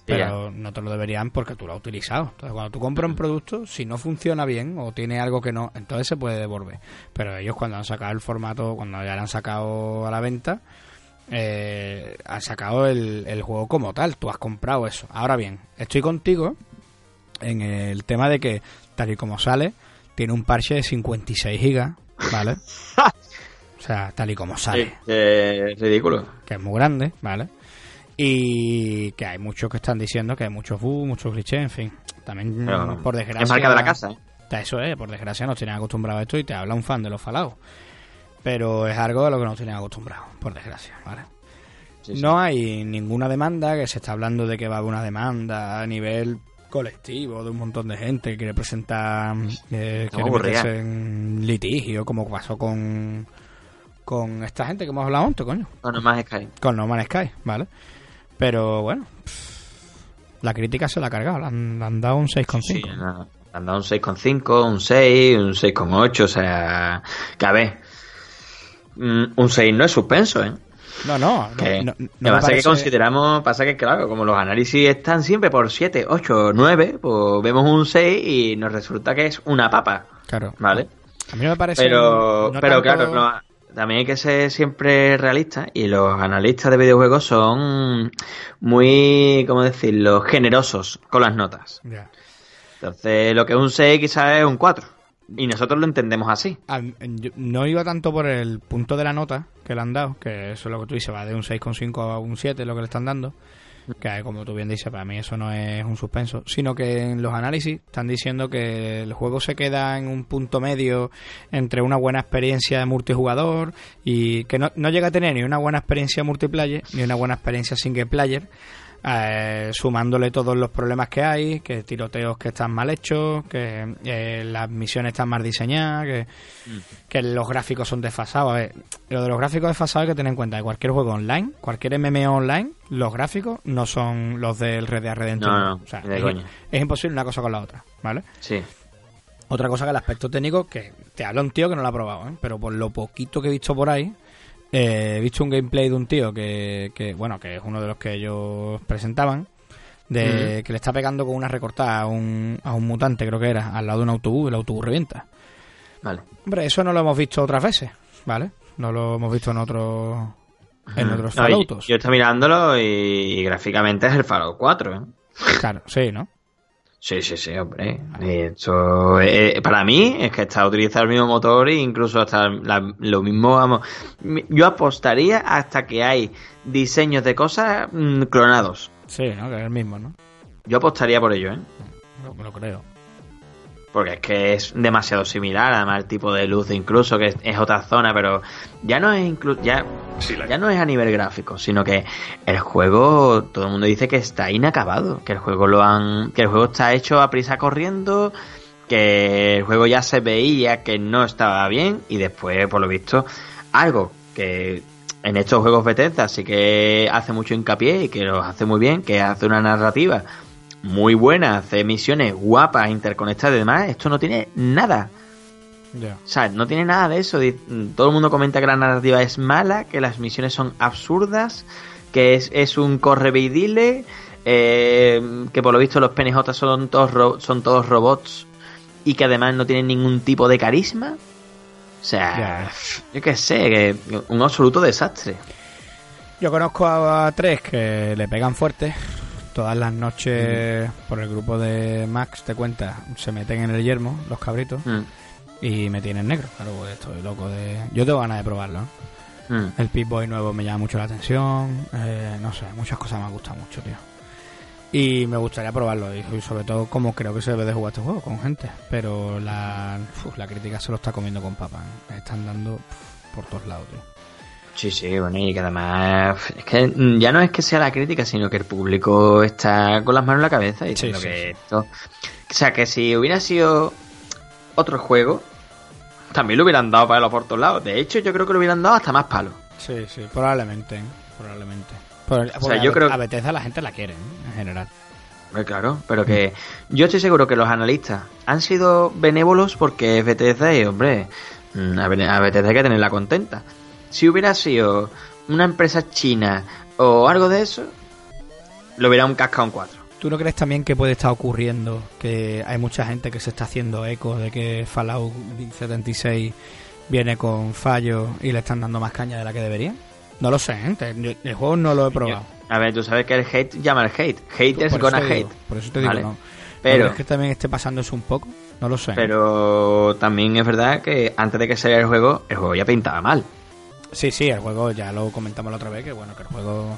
Pero no te lo deberían porque tú lo has utilizado. Entonces, cuando tú compras un producto, si no funciona bien o tiene algo que no, entonces se puede devolver. Pero ellos cuando han sacado el formato, cuando ya lo han sacado a la venta, eh, han sacado el, el juego como tal. Tú has comprado eso. Ahora bien, estoy contigo en el tema de que, tal y como sale, tiene un parche de 56 gigas, ¿vale? [LAUGHS] o sea, tal y como sale Sí, eh, es ridículo. que es muy grande, ¿vale? Y que hay muchos que están diciendo que hay muchos bugs, muchos clichés, en fin. También, Pero por desgracia... Es marca de la casa, ¿eh? Eso es, por desgracia nos tienen acostumbrados a esto y te habla un fan de los falados. Pero es algo de lo que nos tienen acostumbrados, por desgracia, ¿vale? Sí, sí. No hay ninguna demanda, que se está hablando de que va a haber una demanda a nivel colectivo de un montón de gente que quiere presentar eh, en litigio, como pasó con con esta gente que hemos hablado antes, coño No, no más Sky. con No Man's Sky, ¿vale? Pero bueno, pff, la crítica se la ha cargado, le han, dado un 6,5. Sí, no, han dado un 6,5, un 6, un 6,8, o sea, que a ver, mm, un 6 no es suspenso, ¿eh? No, no, no, Que, no, que no me pasa que parece- consideramos, pasa que claro, como los análisis están siempre por 7, 8, 9, pues vemos un 6 y nos resulta que es una papa, Claro. ¿vale? A mí me parece. Pero, no pero tanto- claro, no, también hay que ser siempre realista y los analistas de videojuegos son muy, ¿cómo decirlo?, generosos con las notas. Ya. Entonces, lo que es un 6 quizás es un 4. Y nosotros lo entendemos así. A- yo no iba tanto por el punto de la nota que le han dado, que eso es lo que tú dices, va de un 6,5 a un 7, lo que le están dando. Que como tú bien dices, para mí eso no es un suspenso, sino que en los análisis están diciendo que el juego se queda en un punto medio entre una buena experiencia de multijugador y que no, no llega a tener ni una buena experiencia multiplayer ni una buena experiencia single player, eh, sumándole todos los problemas que hay, que tiroteos que están mal hechos, que eh, las misiones están mal diseñadas, que, que los gráficos son desfasados. A ver, lo de los gráficos desfasados hay que tener en cuenta que cualquier juego online, cualquier MMO online, los gráficos no son los del Red Dead Redemption. No, no, O sea, es, imposible una cosa con la otra, ¿vale? Sí. Otra cosa que el aspecto técnico, que te habla un tío que no lo ha probado, ¿eh? pero por lo poquito que he visto por ahí, eh, he visto un gameplay de un tío que, que, bueno, que es uno de los que ellos presentaban, de que le está pegando con una recortada a un, a un mutante, creo que era, al lado de un autobús, el autobús revienta. Vale. Hombre, eso no lo hemos visto otras veces, ¿vale? No lo hemos visto en otros en otros No, y- Falloutos. yo estoy mirándolo y, y gráficamente es el Fallout 4, ¿eh? Claro, sí, ¿no? Sí, sí, sí, hombre. Esto, eh, para mí es que está utilizando el mismo motor e incluso hasta la- lo mismo, vamos. Yo apostaría hasta que hay diseños de cosas mm, clonados. Sí, ¿no? Que es el mismo, ¿no? Yo apostaría por ello, ¿eh? Lo, lo creo. Porque es que es demasiado similar, además el tipo de luz incluso, que es, otra zona, pero ya no es ya, ya no es a nivel gráfico, sino que el juego, todo el mundo dice que está inacabado, que el juego lo han, que el juego está hecho a prisa corriendo, que el juego ya se veía que no estaba bien, y después, por lo visto, algo que en estos juegos Bethesda sí que hace mucho hincapié y que lo hace muy bien, que hace una narrativa muy buena, hace misiones guapas, interconectadas y demás, esto no tiene nada. O sea, no tiene nada de eso. Todo el mundo comenta que la narrativa es mala, que las misiones son absurdas, que es, es un correveidile, eh, que por lo visto los PNJ son todos, son todos robots y que además no tienen ningún tipo de carisma. O sea, yo qué sé, que un absoluto desastre. Yo conozco a tres que le pegan fuerte, Todas las noches, mm. por el grupo de Max, te cuenta, se meten en el yermo, los cabritos, mm. y me tienen negro. Claro, pues estoy loco de. Yo tengo ganas de probarlo. Mm. El Pip-Boy nuevo me llama mucho la atención. Eh, no sé, muchas cosas me gustan mucho, tío. Y me gustaría probarlo, y sobre todo como creo que se debe de jugar este juego, con gente. Pero la, la crítica se lo está comiendo con papa. ¿eh? están dando por todos lados, tío. Sí, sí, bueno, y que además es que ya no es que sea la crítica, sino que el público está con las manos en la cabeza y que esto... O sea, que si hubiera sido otro juego, también lo hubieran dado para los por todos lados. De hecho, yo creo que lo hubieran dado hasta más palo. Sí, sí, probablemente, probablemente. o sea, yo creo... A Bethesda la gente la quiere, en general. Claro, pero que yo estoy seguro que los analistas han sido benévolos porque es Bethesda y, hombre, mm, a Bethesda hay que tenerla contenta. Si hubiera sido una empresa china o algo de eso, lo hubiera un cascado en cuatro. ¿Tú no crees también que puede estar ocurriendo que hay mucha gente que se está haciendo eco de que Fallout 76 viene con fallos y le están dando más caña de la que debería? No lo sé, ¿eh? el juego no lo he probado. a ver, tú sabes que el hate llama al hate. Haters gonna hate. por eso te digo, no. Pero es que también esté pasando eso un poco? No lo sé. Pero también es verdad que antes de que saliera el juego, el juego ya pintaba mal. Sí, sí, el juego ya lo comentamos la otra vez, que bueno, que el juego...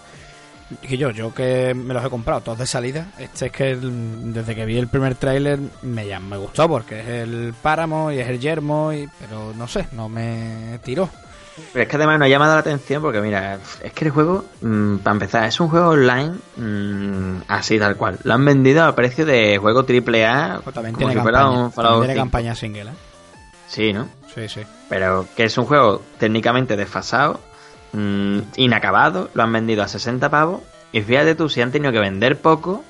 Y yo, yo que me los he comprado todos de salida, este es que desde que vi el primer tráiler me, me gustó porque es el páramo y es el yermo, y, pero no sé, no me tiró. Pero es que además nos ha llamado la atención porque mira, es que el juego, mm, para empezar, es un juego online mm, así tal cual. Lo han vendido a precio de juego triple A. Pues también tiene campaña, tiene campaña single, ¿eh? Sí, ¿no? Sí, sí. Pero que es un juego técnicamente desfasado, mm, inacabado, lo han vendido a 60 pavos. Y fíjate tú, si han tenido que vender poco,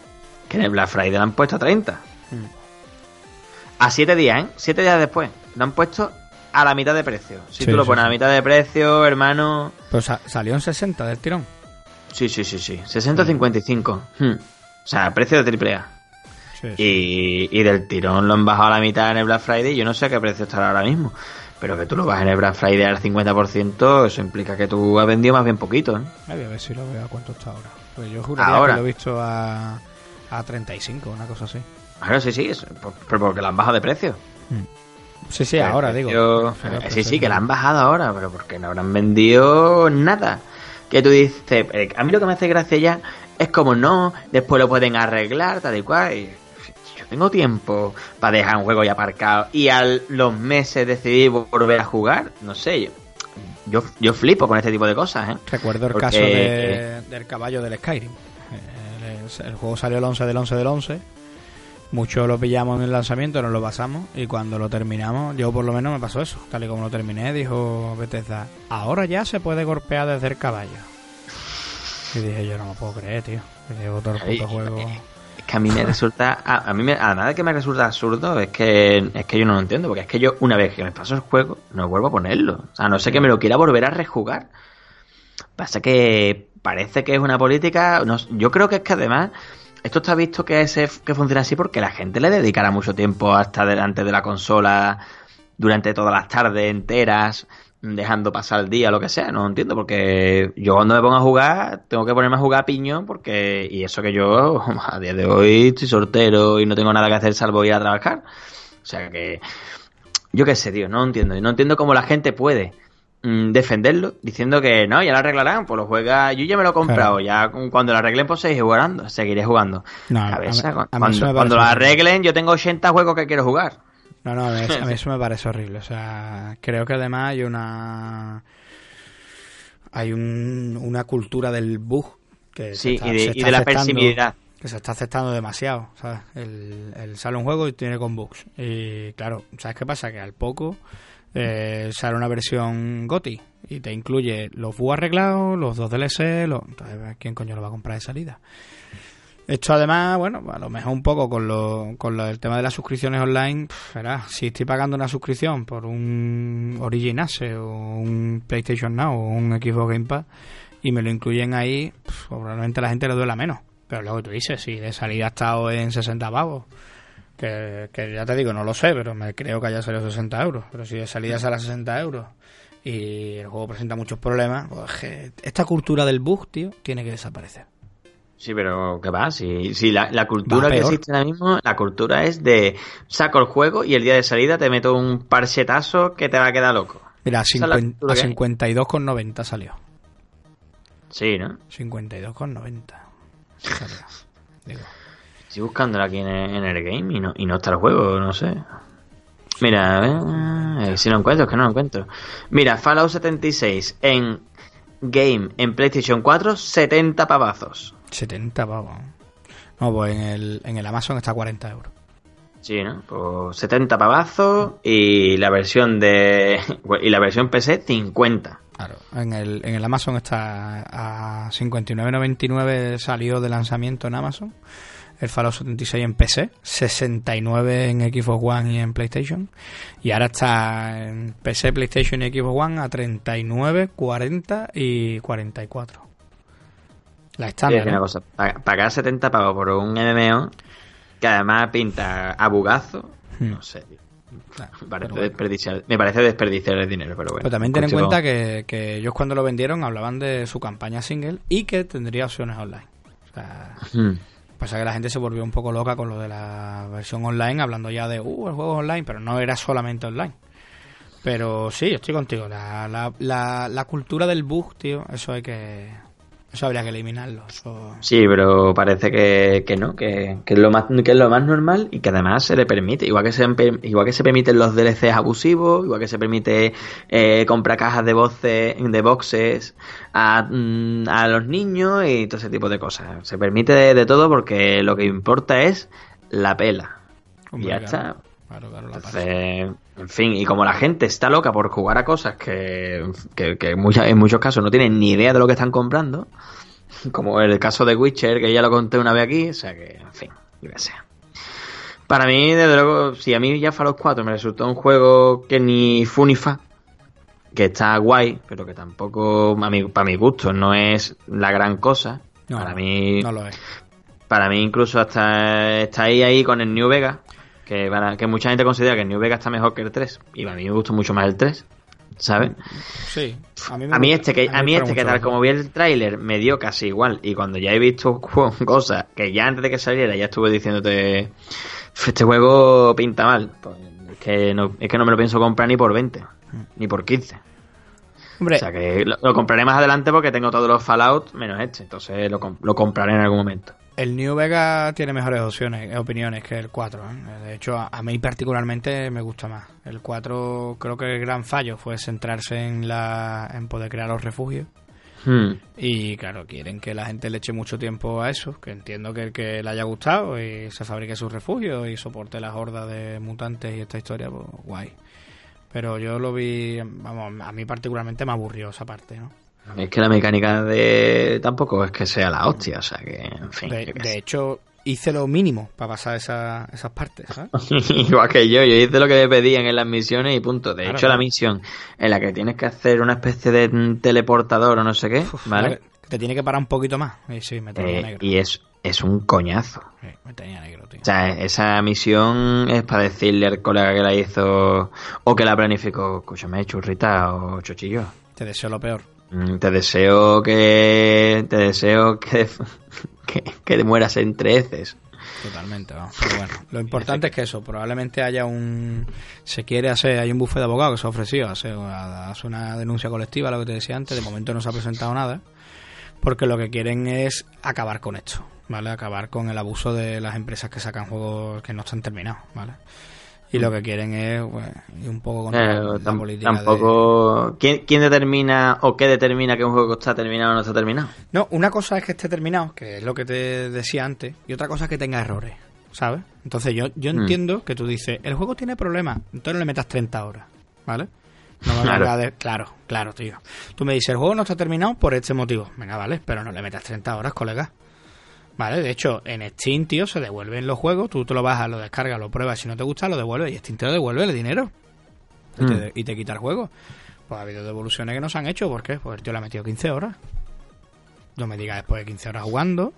que en el Black Friday lo han puesto a 30. Mm. A 7 días, ¿eh? 7 días después. Lo han puesto a la mitad de precio. Si tú lo pones a la mitad de precio, hermano. Pues salió en 60 del tirón. Sí, sí, sí, sí. 60-55. Hmm. O sea, precio de triple A. Y, del tirón lo han bajado a la mitad en el Black Friday. Yo no sé a qué precio estará ahora mismo. Pero que tú lo bajes en el Black Friday al 50%, eso implica que tú has vendido más bien poquito. ¿eh? A ver si lo veo a cuánto está ahora. Pues yo juraría ahora. que lo he visto a, a 35, una cosa así. Claro, sí, sí, pero porque lo han bajado de precio. Hmm. Sí, sí, ahora digo. sí, sí, que la han bajado ahora, pero porque no habrán vendido nada. Que tú dices, eh, a mí lo que me hace gracia ya es como no, después lo pueden arreglar, tal y cual. Y tengo tiempo para dejar un juego ya aparcado y a los meses decidir volver a jugar, no sé, yo, yo, flipo con este tipo de cosas. ¿eh? Recuerdo el caso del caballo del Skyrim. El, el, juego salió el 11 del 11 del 11. Muchos lo pillamos en el lanzamiento, nos lo pasamos y cuando lo terminamos, yo por lo menos me pasó eso. Tal y como lo terminé, dijo Bethesda, ahora ya se puede golpear desde el caballo. Y dije, yo no me puedo creer, tío. llevo todo el puto juego que a mí me resulta, a, mí me, nada que me resulta absurdo es que es que yo no lo entiendo, porque es que yo una vez que me paso el juego no vuelvo a ponerlo, o sea, no sé que me lo quiera volver a rejugar. Pasa que parece que es una política, yo creo que es que además esto está visto que es, que funciona así porque la gente le dedicará mucho tiempo hasta delante de la consola durante todas las tardes enteras dejando pasar el día, lo que sea, no entiendo, porque yo cuando me pongo a jugar, tengo que ponerme a jugar a piñón, porque, y eso que yo [LAUGHS] a día de hoy estoy soltero y no tengo nada que hacer salvo ir a trabajar. O sea que, yo qué sé, tío, no entiendo, no entiendo cómo la gente puede mm, defenderlo, diciendo que no, ya lo arreglarán, pues lo juega, yo ya me lo he comprado, ya cuando lo arreglen, pues seguiré jugando, seguiré jugando. cuando, cuando lo arreglen, yo tengo 80 juegos que quiero jugar. No, no, a mí, a mí [LAUGHS] eso me parece horrible. O sea, creo que además hay una hay un, una cultura del bug que Sí, está- y de, y la permisividad. que se está aceptando demasiado, ¿sabes? El, el sale un juego y tiene con bugs. Y claro, ¿sabes qué pasa? Que al poco eh, sale una versión GOTI y te incluye los bugs arreglados, los dos DLC, los... Entonces, ¿quién coño lo va a comprar de salida? Esto además, bueno, a lo mejor un poco con, lo, con lo- el tema de las suscripciones online, pf, verás, si estoy pagando una suscripción por un Origin Access o un PlayStation Now o un Xbox Game Pass y me lo incluyen ahí, pf, probablemente a la gente le duela menos. Pero luego tú dices, si de salida ha estado en 60 pavos, que, que ya te digo, no lo sé, pero me creo que haya salido 60 euros. Pero si de salida sale a 60 euros y el juego presenta muchos problemas, pues esta cultura del bug, tío, tiene que desaparecer. Sí, pero ¿qué va? Si, si la, la cultura que existe ahora mismo, la cultura es de saco el juego y el día de salida te meto un parchetazo que te va a quedar loco. Mira, a, Esa es la 50 cultura a que hay. 52,90 salió. Sí, ¿no? 52,90. Salió. Digo, Estoy buscándolo aquí en el, en el game y no, y no está el juego, no sé. Mira, a ver, eh, si lo encuentro, es que no lo encuentro. Mira, Fallout 76 en game en PlayStation 4, 70 pavazos. 70 pavos. No, pues en el, en el Amazon está a 40 euros. Sí, ¿no? Pues 70 pavazos y la versión de [LAUGHS] y la versión PC 50. Claro, en el, en el Amazon está a 59.99 salió de lanzamiento en Amazon. El Fallout 76 en PC, 69 en Xbox One y en PlayStation. Y ahora está en PC, PlayStation y Xbox One a 39, 40 y 44. La estándar. una ¿no? cosa, pa- pagar 70 pavos por un MMO que además pinta a bugazo, Hmm. no sé. Claro, Me parece, bueno. desperdiciar, me parece desperdiciar el dinero, pero bueno. Pero también ten en cuenta que, que ellos cuando lo vendieron hablaban de su campaña single y que tendría opciones online. O sea, Hmm. Pasa que la gente se volvió un poco loca con lo de la versión online, hablando ya de, uh, el juego es online, pero no era solamente online. Pero sí, estoy contigo. La, la, la, la cultura del bug, tío, eso hay que. Eso habría que eliminarlo. Eso... Sí, pero parece que, que no, que, que es lo más, que es lo más normal y que además se le permite, igual que se, igual que se permiten los DLCs abusivos, igual que se permite eh, comprar cajas de voces, de boxes a, mm, a los niños y todo ese tipo de cosas. Se permite de, de todo porque lo que importa es la pela. Hombre, y ya claro. está. Claro, claro, la. Entonces, en fin, y como la gente está loca por jugar a cosas que, que, que mucha- en muchos casos no tienen ni idea de lo que están comprando, [LAUGHS] como el caso de Witcher, que ya lo conté una vez aquí, o sea que, en fin, yo que sea. Para mí, desde luego, si a mí ya Fallout 4 me resultó un juego que ni fu ni fa, que está guay, pero que tampoco, a mi, para mi gusto, no es la gran cosa. No, para mí, No lo es. para mí incluso hasta está ahí ahí con el New Vegas, que, que mucha gente considera que el New Vegas está mejor que el 3, y a mí me gustó mucho más el 3, ¿sabes? Sí. A mí, me A mí gusta- este que, a mí este que tal como vi el tráiler me dio casi igual, y cuando ya he visto [LAUGHS] cosas que ya antes de que saliera ya estuve diciéndote, este juego pinta mal, pues, es, que no, es que no me lo pienso comprar ni por 20, ni por 15. Hombre, O sea que lo, lo compraré más adelante porque tengo todos los Fallout menos este, entonces lo, lo compraré en algún momento. El New Vega tiene mejores opciones, opiniones que el 4. ¿eh? De hecho, a, a mí particularmente me gusta más. El 4 creo que el gran fallo fue centrarse en, la, en poder crear los refugios. Hmm. Y claro, quieren que la gente le eche mucho tiempo a eso, que entiendo que el que le haya gustado y se fabrique sus refugios y soporte las hordas de mutantes y esta historia, pues guay. Pero yo lo vi, vamos, a mí particularmente me aburrió esa parte, ¿no? Es que la mecánica de tampoco es que sea la hostia, o sea que, en fin. De, hecho, hice lo mínimo para pasar esa, esas partes, ¿sabes? [LAUGHS] Igual que yo, yo hice lo que me pedían en las misiones y punto. De Claro, hecho, la misión en la que tienes que hacer una especie de mm, teleportador o no sé qué, Uf, ¿vale? Te tiene que parar un poquito más. Y sí, me tenía Eh, negro. y es, es un coñazo. Sí, me tenía negro, tío. O sea, esa misión es para decirle al colega que la hizo o que la planificó, escúchame, churrita o chochillo. Te deseo lo peor. Mm, Te deseo que. Te deseo que. [LAUGHS] que, te mueras entre heces. Totalmente, vamos. Pero bueno, lo importante es que eso, probablemente haya un... Se quiere hacer, hay un bufete de abogados que se ha ofrecido hacer, a hacer una denuncia colectiva, lo que te decía antes, de momento no se ha presentado nada, porque lo que quieren es acabar con esto, ¿vale? Acabar con el abuso de las empresas que sacan juegos que no están terminados, ¿vale? Y lo que quieren es pues, ir un poco contra Eh, la política de- tampoco. ¿Quién, quién determina o qué determina que un juego está terminado o no está terminado? No, una cosa es que esté terminado, que es lo que te decía antes, y otra cosa es que tenga errores, ¿sabes? Entonces yo, yo Mm. entiendo que tú dices, el juego tiene problemas, entonces no le metas 30 horas, ¿vale? No me Claro. de- claro, claro, tío. Tú me dices, el juego no está terminado por este motivo. Venga, vale, pero no le metas 30 horas, colega. Vale, de hecho, en Steam, tío, se devuelven los juegos, tú te lo bajas, lo descargas, lo pruebas, si no te gusta, lo devuelves, y Steam te lo devuelve el dinero. Y, te, y te quita el juego. Pues ha habido devoluciones que no se han hecho, ¿por qué? Pues el tío le ha metido 15 horas. No me digas después de 15 horas jugando,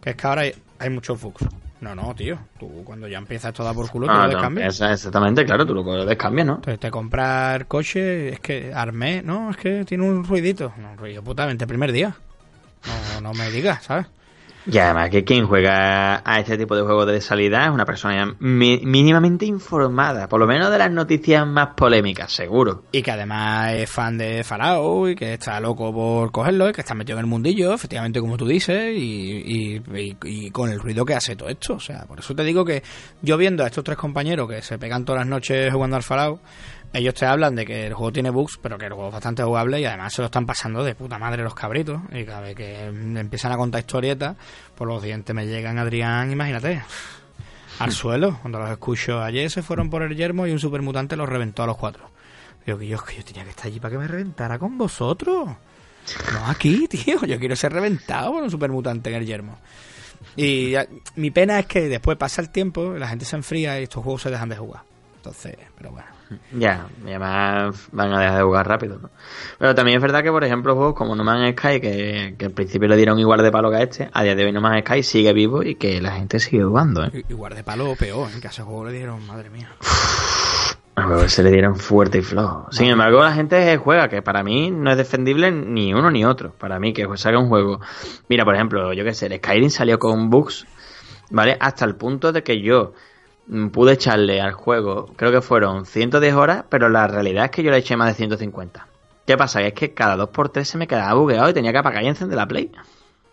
que es que ahora hay, hay muchos bugs. No, no, tío. Tú cuando ya empiezas todo por culo, tú Ah, lo descambias. exactamente, claro, tú lo descambias, ¿no? Entonces te compras el coche, es que armé, no, es que tiene un ruidito. No, un ruido putamente el primer día. No, no me digas, ¿sabes? Y además que quien juega a este tipo de juegos de salida es una persona mínimamente informada, por lo menos de las noticias más polémicas, seguro. Y que además es fan de Fallout y que está loco por cogerlo y que está metido en el mundillo, efectivamente como tú dices, y, y- y- y con el ruido que hace todo esto. O sea, por eso te digo que yo viendo a estos tres compañeros que se pegan todas las noches jugando al Fallout, ellos te hablan de que el juego tiene bugs, pero que el juego es bastante jugable y además se lo están pasando de puta madre los cabritos. Y cada vez que empiezan a contar historietas, por los dientes me llegan, Adrián, imagínate. Al suelo, cuando los escucho ayer se fueron por el yermo y un supermutante los reventó a los cuatro. Digo que yo, que yo tenía que estar allí para que me reventara con vosotros. No aquí, [LAUGHS] tío. Yo quiero ser reventado por un supermutante en el yermo. Y ya- mi pena es que después pasa el tiempo, la gente se enfría y estos juegos se dejan de jugar. Entonces, pero bueno. Ya, y además van a dejar de jugar rápido, ¿no? Pero también es verdad que, por ejemplo, juegos como No Man's Sky, que, que al principio le dieron igual de palo que a este, a día de hoy No Man's Sky sigue vivo y que la gente sigue jugando, ¿eh? Igual de palo o peor, en que a ese juego le dijeron, madre mía. A juego se le dieron fuerte y flojo. Sin embargo, la gente juega, que para mí no es defendible ni uno ni otro. Para mí, que salga un juego. Mira, por ejemplo, yo qué sé, el Skyrim salió con bugs, ¿vale? Hasta el punto de que yo pude echarle al juego, creo que fueron 110 horas, pero la realidad es que yo le eché más de 150. ¿Qué pasa? Que es que cada 2x3 se me quedaba bugueado y tenía que apagar y encender la Play.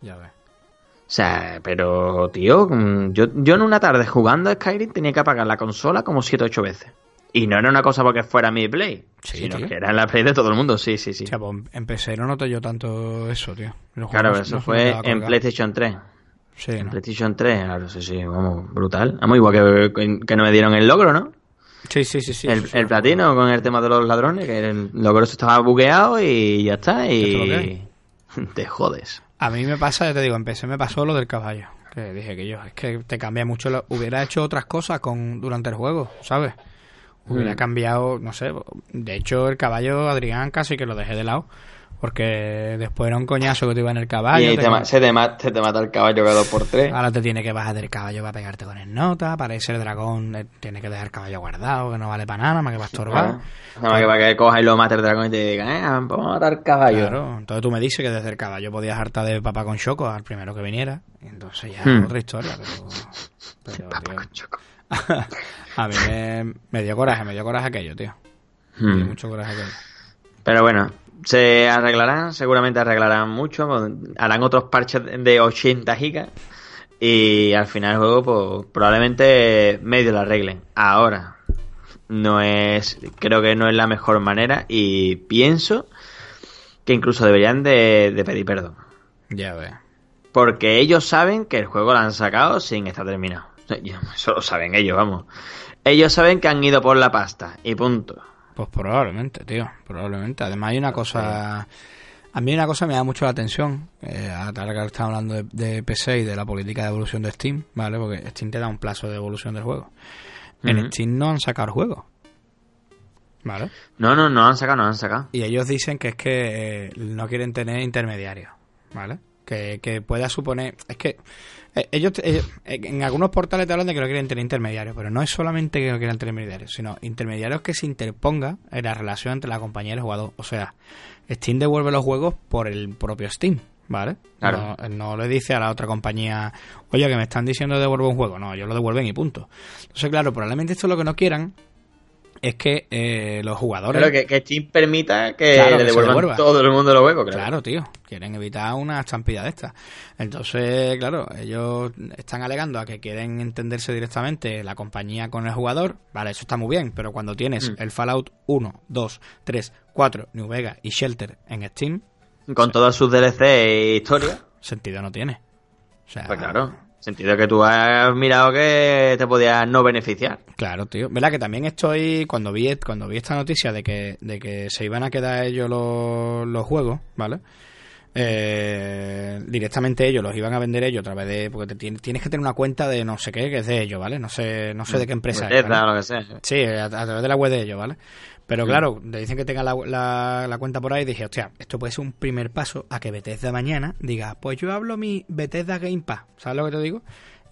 Ya ves. O sea, pero, tío, mm, yo, yo en una tarde jugando a Skyrim tenía que apagar la consola como 7-8 veces. Y no era una cosa porque fuera mi Play, Sí, sino tío. que era en la Play de todo el mundo, sí, sí, sí. O sea, pues en PC no noté yo tanto eso, tío. Claro, eso no fue en. PlayStation 3. Sí, En ¿no? PlayStation 3, claro, sí, sí, vamos, brutal. Vamos, igual que, que no me dieron el logro, ¿no? sí, sí, sí, sí. el, el platino con el tema de los ladrones, que el logro estaba bugueado y ya está, ¿Esto lo y [LAUGHS] te jodes. A mí me pasa, ya te digo, en PC me pasó lo del caballo. Que dije que yo, es que te cambia mucho. lo- hubiera hecho otras cosas con durante el juego, ¿sabes? Hubiera Mm. cambiado, no sé. De hecho, el caballo, Adrián, casi que lo dejé de lado. Porque después era un coñazo que te iba en el caballo. y ahí te- te ma- se te, ma- se te mata el caballo cada dos por tres. Ahora te tiene que bajar del caballo para pegarte con el nota. Para ese dragón eh, tiene que dejar el caballo guardado, que no vale para nada, más que va a estorbar. Ah, Nada más que para que cojas y lo mates el dragón y te digan, eh, vamos a matar al caballo. Claro, entonces tú me dices que desde el caballo podías hartar de papá con choco al primero que viniera. Entonces ya Hmm. otra historia, pero. pero, [LAUGHS] Papá con choco. [LAUGHS] a mí me, me dio coraje, me dio coraje aquello, tío. Me dio Hmm. mucho coraje aquello. Pero bueno, se arreglarán, seguramente arreglarán mucho, harán otros parches de 80 gigas y al final el juego pues, probablemente medio lo arreglen. Ahora, no es, creo que no es la mejor manera y pienso que incluso deberían de, de pedir perdón. Ya ves. Porque ellos saben que el juego lo han sacado sin estar terminado. Eso lo saben ellos, vamos. Ellos saben que han ido por la pasta y punto. Pues probablemente, tío, probablemente. Además hay una cosa... A mí una cosa me da mucho la atención, eh, ahora que estamos hablando de, de PC y de la política de evolución de Steam, ¿vale? Porque Steam te da un plazo de evolución del juego. En. Steam no han sacado el juego, ¿vale? No, no, no han sacado, no han sacado. Y ellos dicen que es que eh, no quieren tener intermediarios, ¿vale? Que, que pueda suponer... Es que ellos, ellos- eh, en algunos portales te hablan de que no quieren tener intermediarios, pero no es solamente que no quieran tener intermediarios, sino intermediarios que se interponga en la relación entre la compañía y el jugador. O sea, Steam devuelve los juegos por el propio Steam, ¿vale? Claro. No, no le dice a la otra compañía, oye, que me están diciendo devuelve un juego. No, ellos lo devuelven y punto. Entonces, claro, probablemente esto es lo que no quieran es que eh, los jugadores... Claro, que, que Steam permita que le devuelvan todo el mundo los huevos. Claro. claro, tío. Quieren evitar una estampida de estas. Entonces, claro, ellos están alegando a que quieren entenderse directamente la compañía con el jugador. Vale, eso está muy bien, pero cuando tienes mm. el Fallout 1, 2, 3, 4, New Vegas y Shelter en Steam... Con todos sus DLC e historia... Sentido no tiene. O sea, pues claro. Sentido que tú has mirado que te podías no beneficiar. Claro, tío. ¿Verdad que también estoy, cuando vi, cuando vi esta noticia de que, de que se iban a quedar ellos los, los juegos, ¿vale? Eh, directamente ellos los iban a vender ellos a través de porque tienes, que tener una cuenta de no sé qué que es de ellos vale no sé no sé de qué empresa es lo que sea. sí a, través de la web de ellos vale pero claro te dicen que tenga la, la, cuenta por ahí y dije hostia esto puede ser un primer paso a que Bethesda mañana diga pues yo hablo mi Bethesda Game Pass ¿sabes lo que te digo?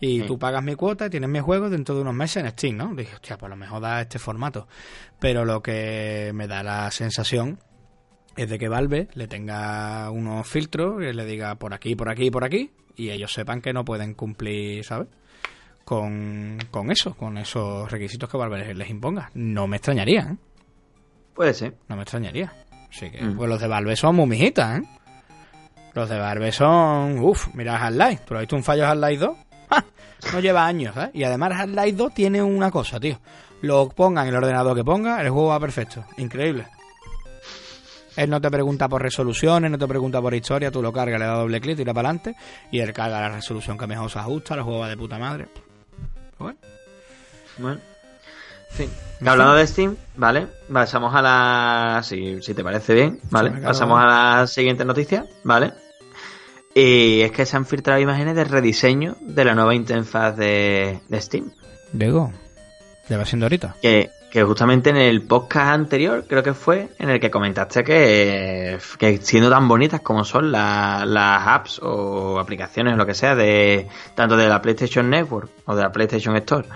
y tú pagas mi cuota y tienes mi juego dentro de unos meses en Steam, ¿no? Dije, hostia, pues a lo mejor da este formato. Pero lo que me da la sensación es de que Valve le tenga unos filtros y le diga por aquí, por aquí, por aquí, y ellos sepan que no pueden cumplir, ¿sabes? Con, eso, con esos requisitos que Valve les, imponga. No me extrañaría, ¿eh? Puede ser. No me extrañaría. Así que, mm. pues los de Valve son muy mijitas, ¿eh? Los de Valve son. Uf, mira Half-Life. ¿Tú has visto un fallo Half-Life 2? [LAUGHS] No lleva años, ¿eh? Y además Half-Life 2 tiene una cosa, tío. Lo pongan en el ordenador que ponga, el juego va perfecto. Increíble. Él no te pregunta por resoluciones, no te pregunta por historia, tú lo cargas, le das doble clic, tira para adelante y él carga la resolución que mejor se ajusta, el juego va de puta madre. Bueno. Bueno. Sí. Hablando de Steam, ¿vale? Pasamos a la. Si, si te parece bien, ¿vale? Pasamos a la siguiente noticia, ¿vale? Y es que se han filtrado imágenes de rediseño de la nueva interfaz de, de Steam. Diego, ya va siendo ahorita. Que, que justamente en el podcast anterior, creo que fue, en el que comentaste que, que siendo tan bonitas como son las apps o aplicaciones o lo que sea, de tanto de la PlayStation Network o de la PlayStation Store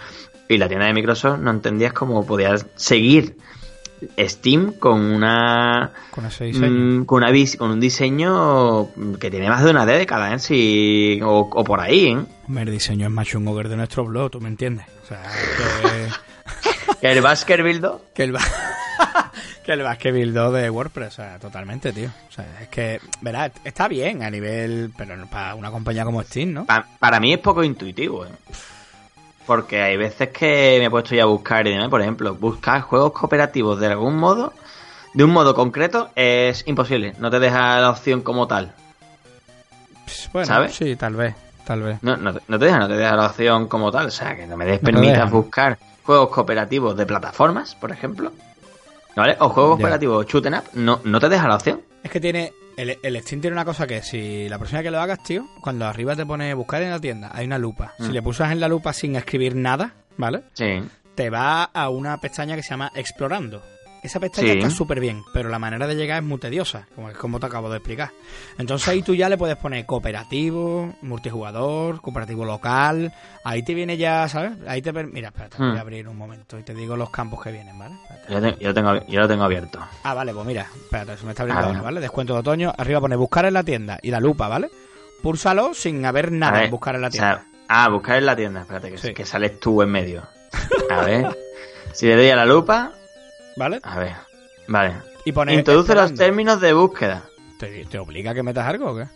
y la tienda de Microsoft, no entendías cómo podías seguir Steam con una con. Mm, con, una, con un diseño que tiene más de una década, ¿eh? Sí, o, por ahí, ¿eh? el diseño es más chungo que el de nuestro blog, ¿tú me entiendes? O sea, que... ¿Que el Baskerville Que el, [LAUGHS] que el Baskerville de WordPress, o sea, totalmente, tío. O sea, es que, verás, está bien a nivel, pero para una compañía como Steam, ¿no? para mí es poco intuitivo, ¿eh? Porque hay veces que me he puesto ya a buscar, por ejemplo, buscar juegos cooperativos de algún modo, de un modo concreto, es imposible. No te deja la opción como tal. Pues, bueno, ¿sabes? Sí, tal vez, tal vez. No, no, te deja, no te deja la opción como tal. O sea, que no me des permitas buscar juegos cooperativos de plataformas, por ejemplo. ¿Vale? O juegos cooperativos shoot up, no, no te deja la opción. Es que tiene. El, el, Steam tiene una cosa que si la próxima que lo hagas, tío, cuando arriba te pone buscar en la tienda, hay una lupa. Si mm. le pulsas en la lupa sin escribir nada, ¿vale? Sí. Te va a una pestaña que se llama Explorando. Esa pestaña está súper bien, pero la manera de llegar es muy tediosa, como, como te acabo de explicar. Entonces ahí tú ya le puedes poner cooperativo, multijugador, cooperativo local. Ahí te viene ya, ¿sabes? Ahí te Mira, espérate, voy a hmm. abrir un momento y te digo los campos que vienen, ¿vale? Yo, lo tengo, yo lo tengo abierto. Ah, vale, pues mira, espérate, se me está abriendo ¿vale? Descuento de otoño, arriba pone buscar en la tienda y la lupa, ¿vale? Púlsalo sin haber nada en buscar en la tienda. ah, buscar en la tienda, espérate, que, que sales tú en medio. A [LAUGHS] ver. si le doy a la lupa, ¿Vale? A ver, vale. Y pone Introduce los términos de búsqueda. ¿Te, obliga a que metas algo o qué?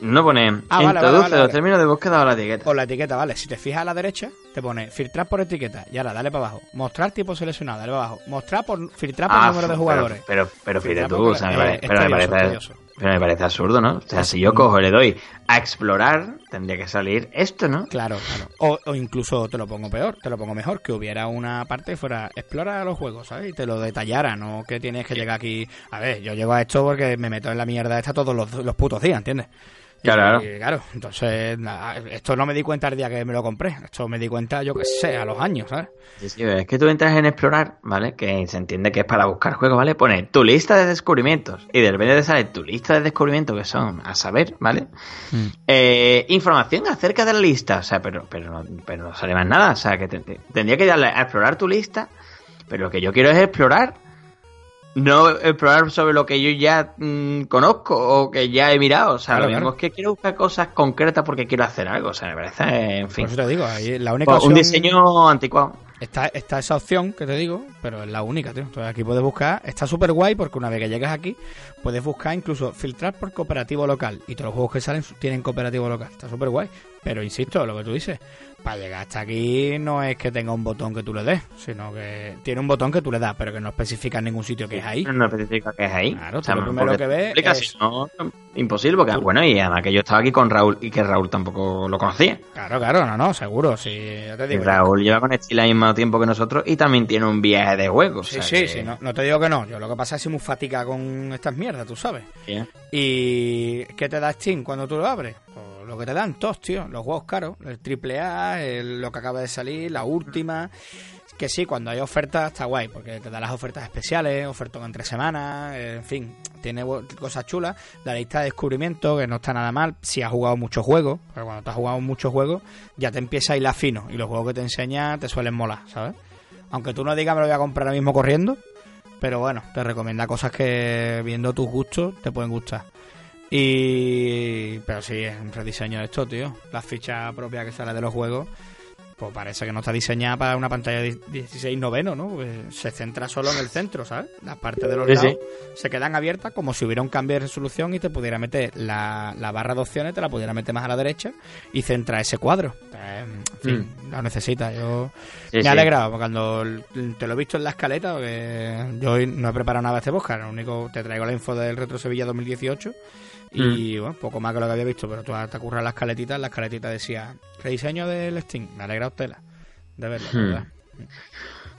no pone ah, introduce los términos de búsqueda o la etiqueta. O la etiqueta, vale. Si te fijas a la derecha, te pone filtrar por etiqueta. Y ahora dale para abajo. Mostrar tipo seleccionado, dale para abajo. Mostrar por filtrar por ah, número de jugadores. Pero, pero, fíjate tú, o sea, me, pero me parece. Pero me parece absurdo, ¿no? O sea, si yo cojo y le doy a explorar, tendría que salir esto, ¿no? Claro, claro. O, incluso te lo pongo peor, te lo pongo mejor, que hubiera una parte que fuera explora los juegos, ¿sabes? Y te lo detallara, no que tienes que llegar aquí. A ver, yo llego a esto porque me meto en la mierda esta todos los, los putos días, ¿entiendes? Claro, claro. entonces, esto no me di cuenta el día que me lo compré. Esto me di cuenta, yo qué sé, a los años, ¿sabes? es que tú entras en explorar, ¿vale? Que se entiende que es para buscar juegos, ¿vale? Pone tu lista de descubrimientos. Y de repente te sale tu lista de descubrimientos, que son a saber, ¿vale? Mm. Eh, información acerca de la lista. O sea, pero, pero, no, pero no sale más nada. O sea, que tendría que darle a explorar tu lista. Pero lo que yo quiero es explorar no explorar sobre lo que yo ya mm, conozco o que ya he mirado. O sea, lo mismo es que quiero buscar cosas concretas porque quiero hacer algo. O sea, me parece, en fin. Por eso te digo, la única Un diseño anticuado. Está, está esa opción que te digo, pero es la única, tío. Entonces aquí puedes buscar, está súper guay porque una vez que llegas aquí, puedes buscar incluso filtrar por cooperativo local. Y todos los juegos que salen tienen cooperativo local. Está súper guay. Pero insisto, lo que tú dices, para llegar hasta aquí no es que tenga un botón que tú le des, sino que tiene un botón que tú le das, pero que no especifica en ningún sitio que es ahí. No especifica que es ahí. Claro, lo primero que ves es... no, imposible, porque bueno, y además que yo estaba aquí con Raúl y que Raúl tampoco lo conocía. Claro, claro, no, no, seguro, sí, te digo. Raúl lleva con Steel al mismo tiempo que nosotros y también tiene un viaje de juegos. Sí, sí, sí, no, te digo que no, yo lo que pasa es que muy fatica con estas mierdas, tú sabes. ¿Y qué te da Steam cuando tú lo abres? Pues lo que te dan todos, tío. Los juegos caros, el triple A, lo que acaba de salir, la última. Que sí, cuando hay ofertas está guay, porque te da las ofertas especiales, ofertas entre semanas, en fin, tiene cosas chulas. La lista de descubrimiento, que no está nada mal, si has jugado muchos juegos, pero cuando te has jugado muchos juegos, ya te empieza a ir la fino, y los juegos que te enseña te suelen molar, ¿sabes? Aunque tú no digas me lo voy a comprar ahora mismo corriendo, pero bueno, te recomienda cosas que viendo tus gustos te pueden gustar. Y. Pero sí, es un rediseño de esto, tío. La ficha propia que sale de los juegos, pues parece que no está diseñada para una pantalla de 16 noveno, ¿no? Pues se centra solo en el centro, ¿sabes? Las partes de los lados se quedan abiertas como si hubiera un cambio de resolución y te pudiera meter la, barra de opciones, te la pudiera meter más a la derecha y centra ese cuadro. Pues, en fin, mm. lo necesita. Yo me he alegrado cuando te lo he visto en la escaleta, porque yo hoy no he preparado nada de este bosque, lo único te traigo la info del Retro Sevilla 2018 y mm. bueno, poco más que lo que había visto, pero tú te curras la escaletita, la escaletita decía rediseño del Steam. Me alegra usted de verlo. ¿verdad?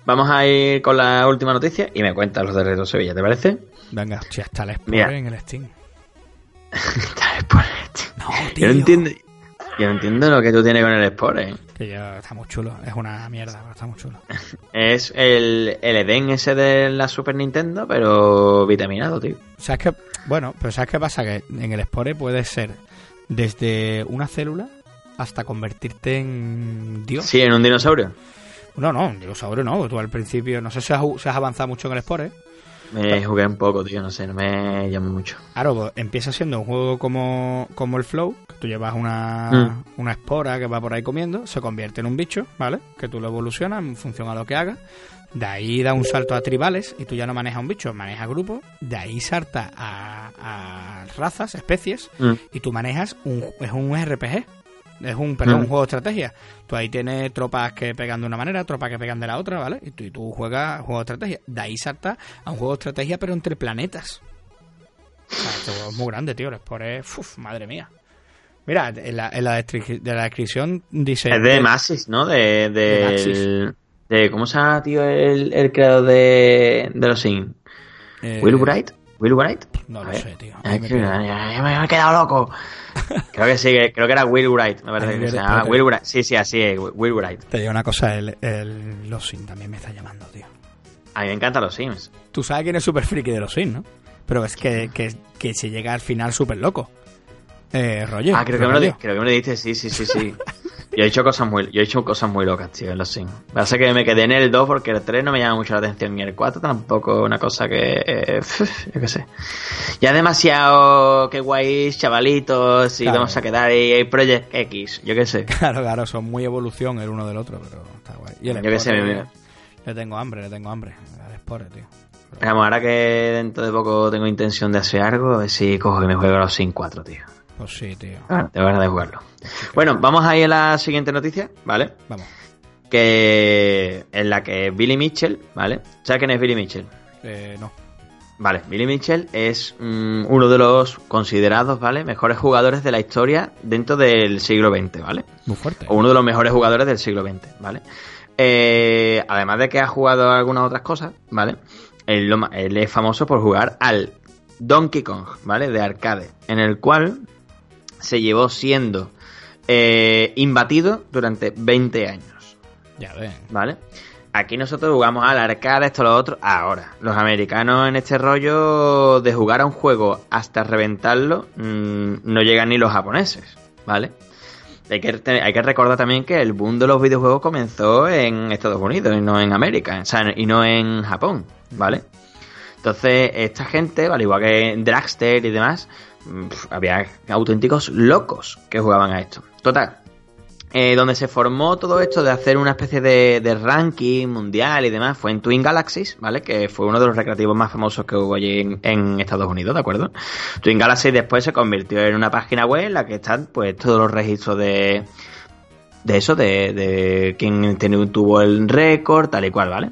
Vamos a ir con la última noticia y me cuentas los de Retro Sevilla, ¿te parece? Venga, si está el Spore en el Steam. [LAUGHS] está el Spore en el Steam. No, tío. Yo no entiendo, yo no entiendo lo que tú tienes con el Spore. Que ya está muy chulo. Es una mierda, pero está muy chulo. [LAUGHS] es el, el Eden ese de la Super Nintendo, pero vitaminado, tío. ¿Sabes qué? Bueno, pero ¿sabes qué pasa? Que en el Spore puede ser desde una célula hasta convertirte en Dios. Sí, en un dinosaurio. No, no, un dinosaurio no. Tú al principio, no sé si has, si has avanzado mucho en el Spore. Me jugué un poco, tío, no sé, no me llama mucho. Claro, pues empieza siendo un juego como, como el Flow, que tú llevas una, mm. una espora que va por ahí comiendo, se convierte en un bicho, ¿vale? Que tú lo evolucionas en función a lo que haga. De ahí da un salto a tribales y tú ya no manejas un bicho, manejas grupos. De ahí salta a, razas, especies mm. y tú manejas un, es un RPG. Es un, perdón, un mm. juego de estrategia. Tú ahí tienes tropas que pegan de una manera, tropas que pegan de la otra, ¿vale? Y tú, y tú juegas juego de estrategia. De ahí salta a un juego de estrategia, pero entre planetas. O sea, este juego es muy grande, tío. Es por... Uf, madre mía. Mira, en la, en la, de la descripción dice... Es de Maxis, ¿no? De, de, de, ¿Cómo se llama, tío, el, el creador de, de los Sims? Eh, ¿Will Wright? ¿Will Wright? No lo sé, tío. me, me, he quedado loco. [LAUGHS] creo que sí, creo que era Will Wright, me parece que se llama. Will Wright. Sí, sí, así es, Will Wright. Te digo una cosa, el, el, los Sims también me está llamando, tío. A mí me encantan los Sims. Tú sabes quién es súper friki de los Sims, ¿no? Pero es que, que, que se llega al final súper loco. Eh, Roger. Ah, creo que, me lo, creo que me lo dices, sí, sí, sí, sí. Yo he hecho cosas muy, yo he hecho cosas muy locas, tío, en los Sims. Pasa que me quedé en el 2 porque el 3 no me llama mucho la atención y el 4 tampoco una cosa que, eh, [LAUGHS] yo qué sé. Ya demasiado, qué guays, chavalitos, y vamos a quedar ahí, Project X, yo qué sé. Claro, claro, son muy evolución el uno del otro, pero está guay. Y el yo qué sé, mira. Le tengo hambre, le tengo hambre. El Spore, tío. Vamos, ahora que dentro de poco tengo intención de hacer algo, a ver si cojo que me juego los Sims 4, tío. Pues sí, tío. Ah, te van a jugarlo. Bueno, vamos a ir a la siguiente noticia, ¿vale? Vamos. Que en la que Billy Mitchell, ¿vale? ¿Sabes quién es Billy Mitchell? Eh, no. Vale, Billy Mitchell es mm, uno de los considerados, ¿vale? Mejores jugadores de la historia dentro del siglo XX, ¿vale? Muy fuerte. O uno de los mejores jugadores del siglo XX, ¿vale? Eh, además de que ha jugado algunas otras cosas, ¿vale? Él, él es famoso por jugar al Donkey Kong, ¿vale? De arcade, en el cual se llevó siendo eh, imbatido durante 20 años. Ya ven. ¿Vale? Aquí nosotros jugamos al arcade, esto, lo otro. Ahora, los americanos en este rollo de jugar a un juego hasta reventarlo, mm, no llegan ni los japoneses, ¿vale? Hay que, hay que recordar también que el boom de los videojuegos comenzó en Estados Unidos y no en América, o sea, y no en Japón, ¿vale? Entonces, esta gente, al igual que Dragster y demás, había auténticos locos que jugaban a esto. Total, eh, donde se formó todo esto de hacer una especie de, ranking mundial y demás fue en Twin Galaxies, ¿vale? Que fue uno de los recreativos más famosos que hubo allí en, Estados Unidos, ¿de acuerdo? Twin Galaxies después se convirtió en una página web en la que están pues todos los registros de de eso, de, de quién tuvo el récord, tal y cual, ¿vale?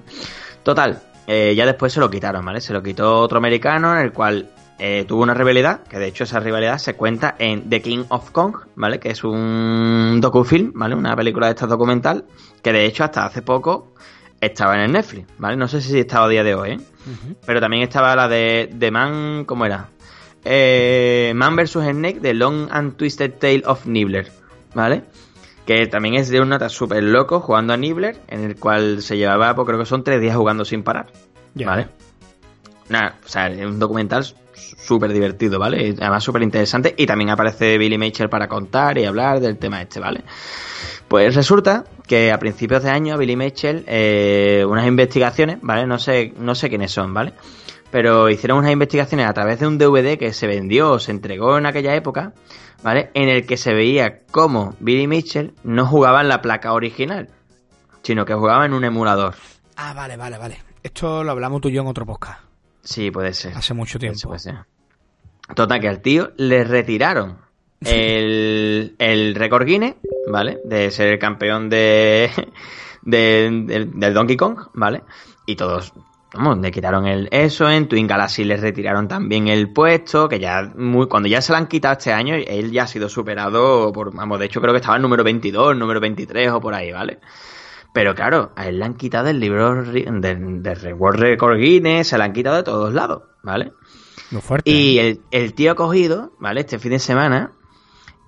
Total, eh, ya después se lo quitaron, ¿vale? Se lo quitó otro americano en el cual eh, tuvo una rivalidad, que de hecho esa rivalidad se cuenta en The King of Kong, ¿vale? Que es un docufilm, ¿vale? Una película de esta documental, que de hecho hasta hace poco estaba en el Netflix, ¿vale? No sé si estaba a día de hoy, ¿eh? Pero también estaba la de The Man, ¿cómo era? Eh, Man vs. Snake, The Long and Twisted Tale of Nibbler, ¿vale? Que también es de un nota súper loco jugando a Nibbler, en el cual se llevaba, pues creo que son tres días jugando sin parar, ¿vale? Nada, o sea, es un documental súper divertido, ¿vale? Además súper interesante y también aparece Billy Mitchell para contar y hablar del tema este, ¿vale? Pues resulta que a principios de año Billy Mitchell, eh, unas investigaciones, ¿vale? No sé, no sé quiénes son, ¿vale? Pero hicieron unas investigaciones a través de un DVD que se vendió o se entregó en aquella época, ¿vale? En el que se veía cómo Billy Mitchell no jugaba en la placa original, sino que jugaba en un emulador. Ah, vale, vale, vale. Esto lo hablamos tú y yo en otro podcast. Sí, puede ser. Hace mucho tiempo. Puede ser. Total, que al tío le retiraron [LAUGHS] el, el récord Guinness, ¿vale? De ser el campeón de, [LAUGHS] de, del Donkey Kong, ¿vale? Y todos, vamos, le quitaron el eso, en Twin Galaxy le retiraron también el puesto, que ya, muy, cuando ya se lo han quitado este año, él ya ha sido superado por, vamos, de hecho creo que estaba en número 22, número 23 o por ahí, ¿vale? Pero claro, a él le han quitado el libro de, de World Record Guinness, se lo han quitado de todos lados, ¿vale? Muy fuerte. Y el, el, tío ha cogido, ¿vale? Este fin de semana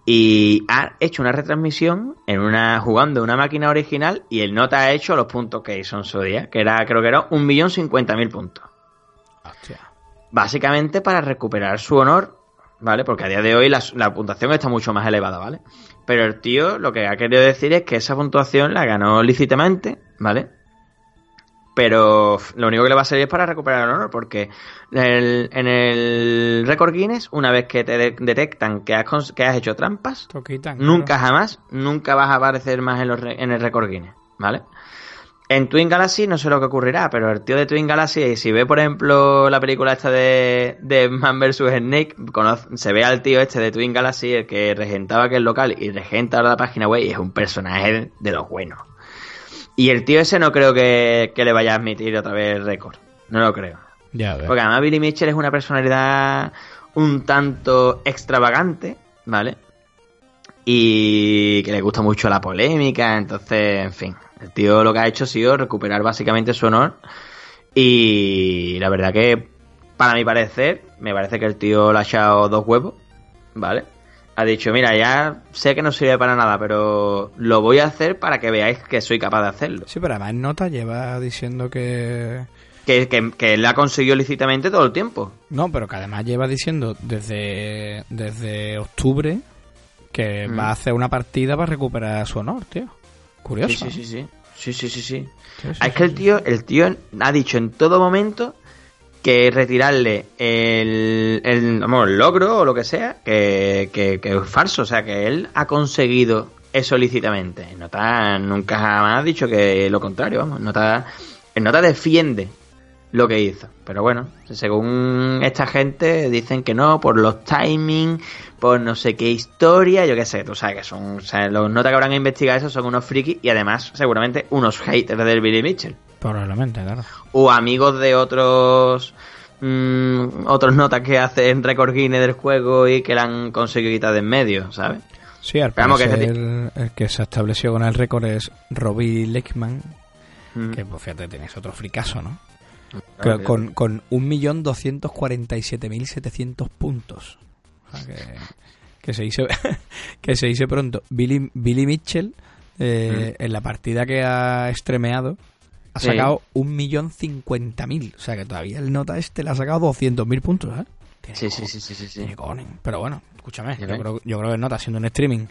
y ha hecho una retransmisión en una jugando una máquina original y el nota ha hecho los puntos que hizo en su día, que era creo que era un millón cincuenta mil puntos. Hostia. Básicamente para recuperar su honor, ¿vale? Porque a día de hoy la, la puntuación está mucho más elevada, ¿vale? Pero el tío lo que ha querido decir es que esa puntuación la ganó lícitamente, ¿vale? Pero lo único que le va a servir es para recuperar el honor, porque el, en el récord Guinness, una vez que te de detectan que has, que has hecho trampas, quitan, nunca claro. jamás, nunca vas a aparecer más en, los, en el récord Guinness, ¿vale? En Twin Galaxy no sé lo que ocurrirá, pero el tío de Twin Galaxy, si ve por ejemplo la película esta de, de Man vs. Snake, conoce, se ve al tío este de Twin Galaxy, el que regentaba aquel local y regenta ahora la página web y es un personaje de los buenos. Y el tío ese no creo que, que le vaya a admitir otra vez el récord. No lo creo. Ya, ves. Porque además Billy Mitchell es una personalidad un tanto extravagante, ¿vale? Y que le gusta mucho la polémica, entonces, en fin. El tío lo que ha hecho ha sido recuperar básicamente su honor. Y la verdad que, para mi parecer, me parece que el tío le ha echado dos huevos, ¿vale? Ha dicho, mira, ya sé que no sirve para nada, pero lo voy a hacer para que veáis que soy capaz de hacerlo. Sí, pero además Nota lleva diciendo que... Que, que, que él ha conseguido lícitamente todo el tiempo. No, pero que además lleva diciendo desde, desde octubre que mm. va a hacer una partida para recuperar su honor, tío. Curioso. Sí, sí, sí, sí. Sí, sí, sí, sí. sí, sí es que el tío, el tío ha dicho en todo momento que retirarle el, el, vamos, el logro o lo que sea, que, que, que, es falso. O sea, que él ha conseguido eso lícitamente. Nota nunca jamás ha dicho que lo contrario, vamos. Nota, el Nota defiende lo que hizo. Pero bueno, según esta gente dicen que no, por los timings, por no sé qué historia, yo qué sé, tú sabes que son, o sea, los notas que habrán investigado eso son unos frikis y además seguramente unos haters del Billy Mitchell. Probablemente, claro. O amigos de otros mmm, otros notas que hacen record Guinness del juego y que la han conseguido quitar de en medio, ¿sabes? Sí, al parecer, que el, el, que se estableció con el récord es Robbie Leckman, mm. que pues fíjate, tenéis otro fricazo, ¿no? Claro, con, con 1.247.700 puntos. O sea, que, que, se dice [LAUGHS] que se dice pronto. Billy, Billy Mitchell, eh, mm. en la partida que ha estremeado, ha sacado sí. 1.050.000. O sea que todavía el nota este le ha sacado 200.000 puntos, ¿eh? Sí, sí, sí, sí, sí. Pero bueno, escúchame, yo creo, yo creo que Nota haciendo un streaming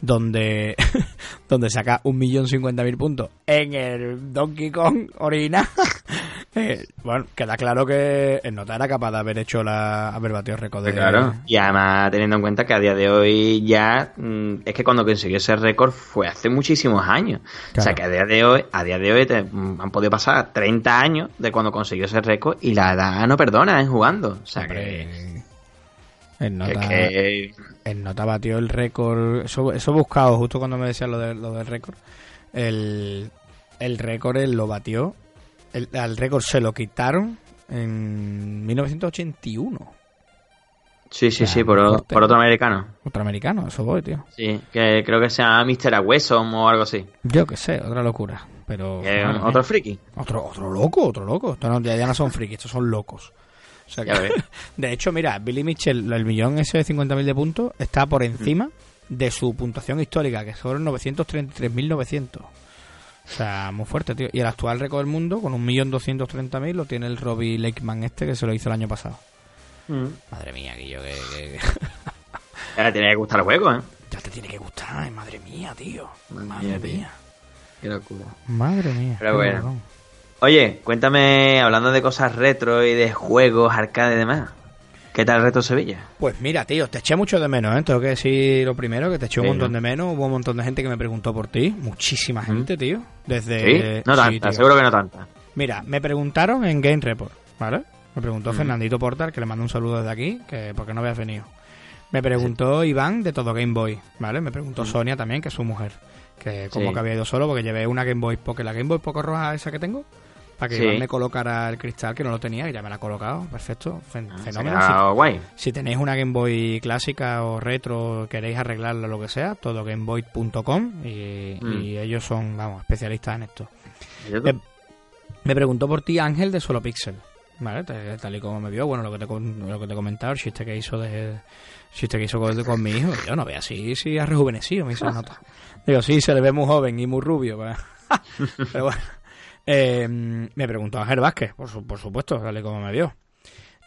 donde, [LAUGHS] donde saca 1.050.000 puntos en el Donkey Kong original, [LAUGHS] Eh, bueno, queda claro que el Nota era capaz de haber hecho la. haber batido el récord de. Claro. Y además, teniendo en cuenta que a día de hoy ya. mm, es que cuando consiguió ese récord fue hace muchísimos años. O sea que a día de hoy, a día de hoy te- mm, han podido pasar 30 años de cuando consiguió ese récord y la edad no perdona en jugando. O sea que. El Nota, que- el Nota batió el récord. Eso, eso he buscado justo cuando me decían lo, de, lo del récord. El, el récord él lo batió. El, al récord se lo quitaron en 1981. sí, sí, Ah, sí, por, o- por otro americano. Otro americano, eso voy, tío. Sí, que creo que se llama Mr. Aguesom o algo así. Yo qué sé, otra locura. Pero. Otro mía. friki. Otro, otro loco, otro loco. Estos no- ya, ya no son frikis, estos son locos. O sea que- [LAUGHS] de hecho, mira, Billy Mitchell, el millón ese de 50.000 de puntos, está por encima de su puntuación histórica, que son 933.900. O sea, muy fuerte, tío. Y el actual récord del mundo, con 1.230.000, lo tiene el Robbie Lakeman este, que se lo hizo el año pasado. Madre mía, Guillo, que, que- que- [LAUGHS] Ya tiene que gustar el juego, ¿eh? ya te tiene que gustar, ay, madre mía, tío. Madre Madre mía, mía. Qué locura. Madre mía. Pero bueno. Oye, cuéntame, hablando de cosas retro y de juegos, arcade y demás. ¿Qué tal el Reto Sevilla? Pues mira, tío, te eché mucho de menos, ¿eh? Tengo que decir lo primero, que te eché un montón ¿no? de menos. Hubo un montón de gente que me preguntó por ti. Muchísima gente, tío. Desde... ¿Sí? No sí, tanta, seguro que no tanta. Mira, me preguntaron en Game Report, ¿vale? Me preguntó. Fernandito Portal, que le mando un saludo desde aquí, que porque no habías venido. Me preguntó Iván de todo Game Boy, ¿vale? Me preguntó Sonia también, que es su mujer. Que como que había ido solo, porque llevé una Game Boy Pocket, la Game Boy Pocket roja esa que tengo, para que Sí. Iván me colocara el cristal, que no lo tenía, y ya me la ha colocado. Perfecto, fen- Ah, fenómeno. Quedado guay. Si tenéis una Game Boy clásica o retro, queréis arreglarla lo que sea, todo gameboy.com y, Mm. y ellos son, vamos, especialistas en esto. ¿Y tú? Eh, Me preguntó por ti Ángel de Solo Pixel, ¿vale? Tal y como me vio, bueno, lo que te, lo que te he comentado, el chiste que hizo de... chiste que hizo con, con mi hijo, yo no veo así, sí ha rejuvenecido, me hizo nota. Digo, sí, se le ve muy joven y muy rubio, pues. [LAUGHS] pero bueno. Eh, me preguntó Ángel Vázquez, por, su- por supuesto, tal y como me vio.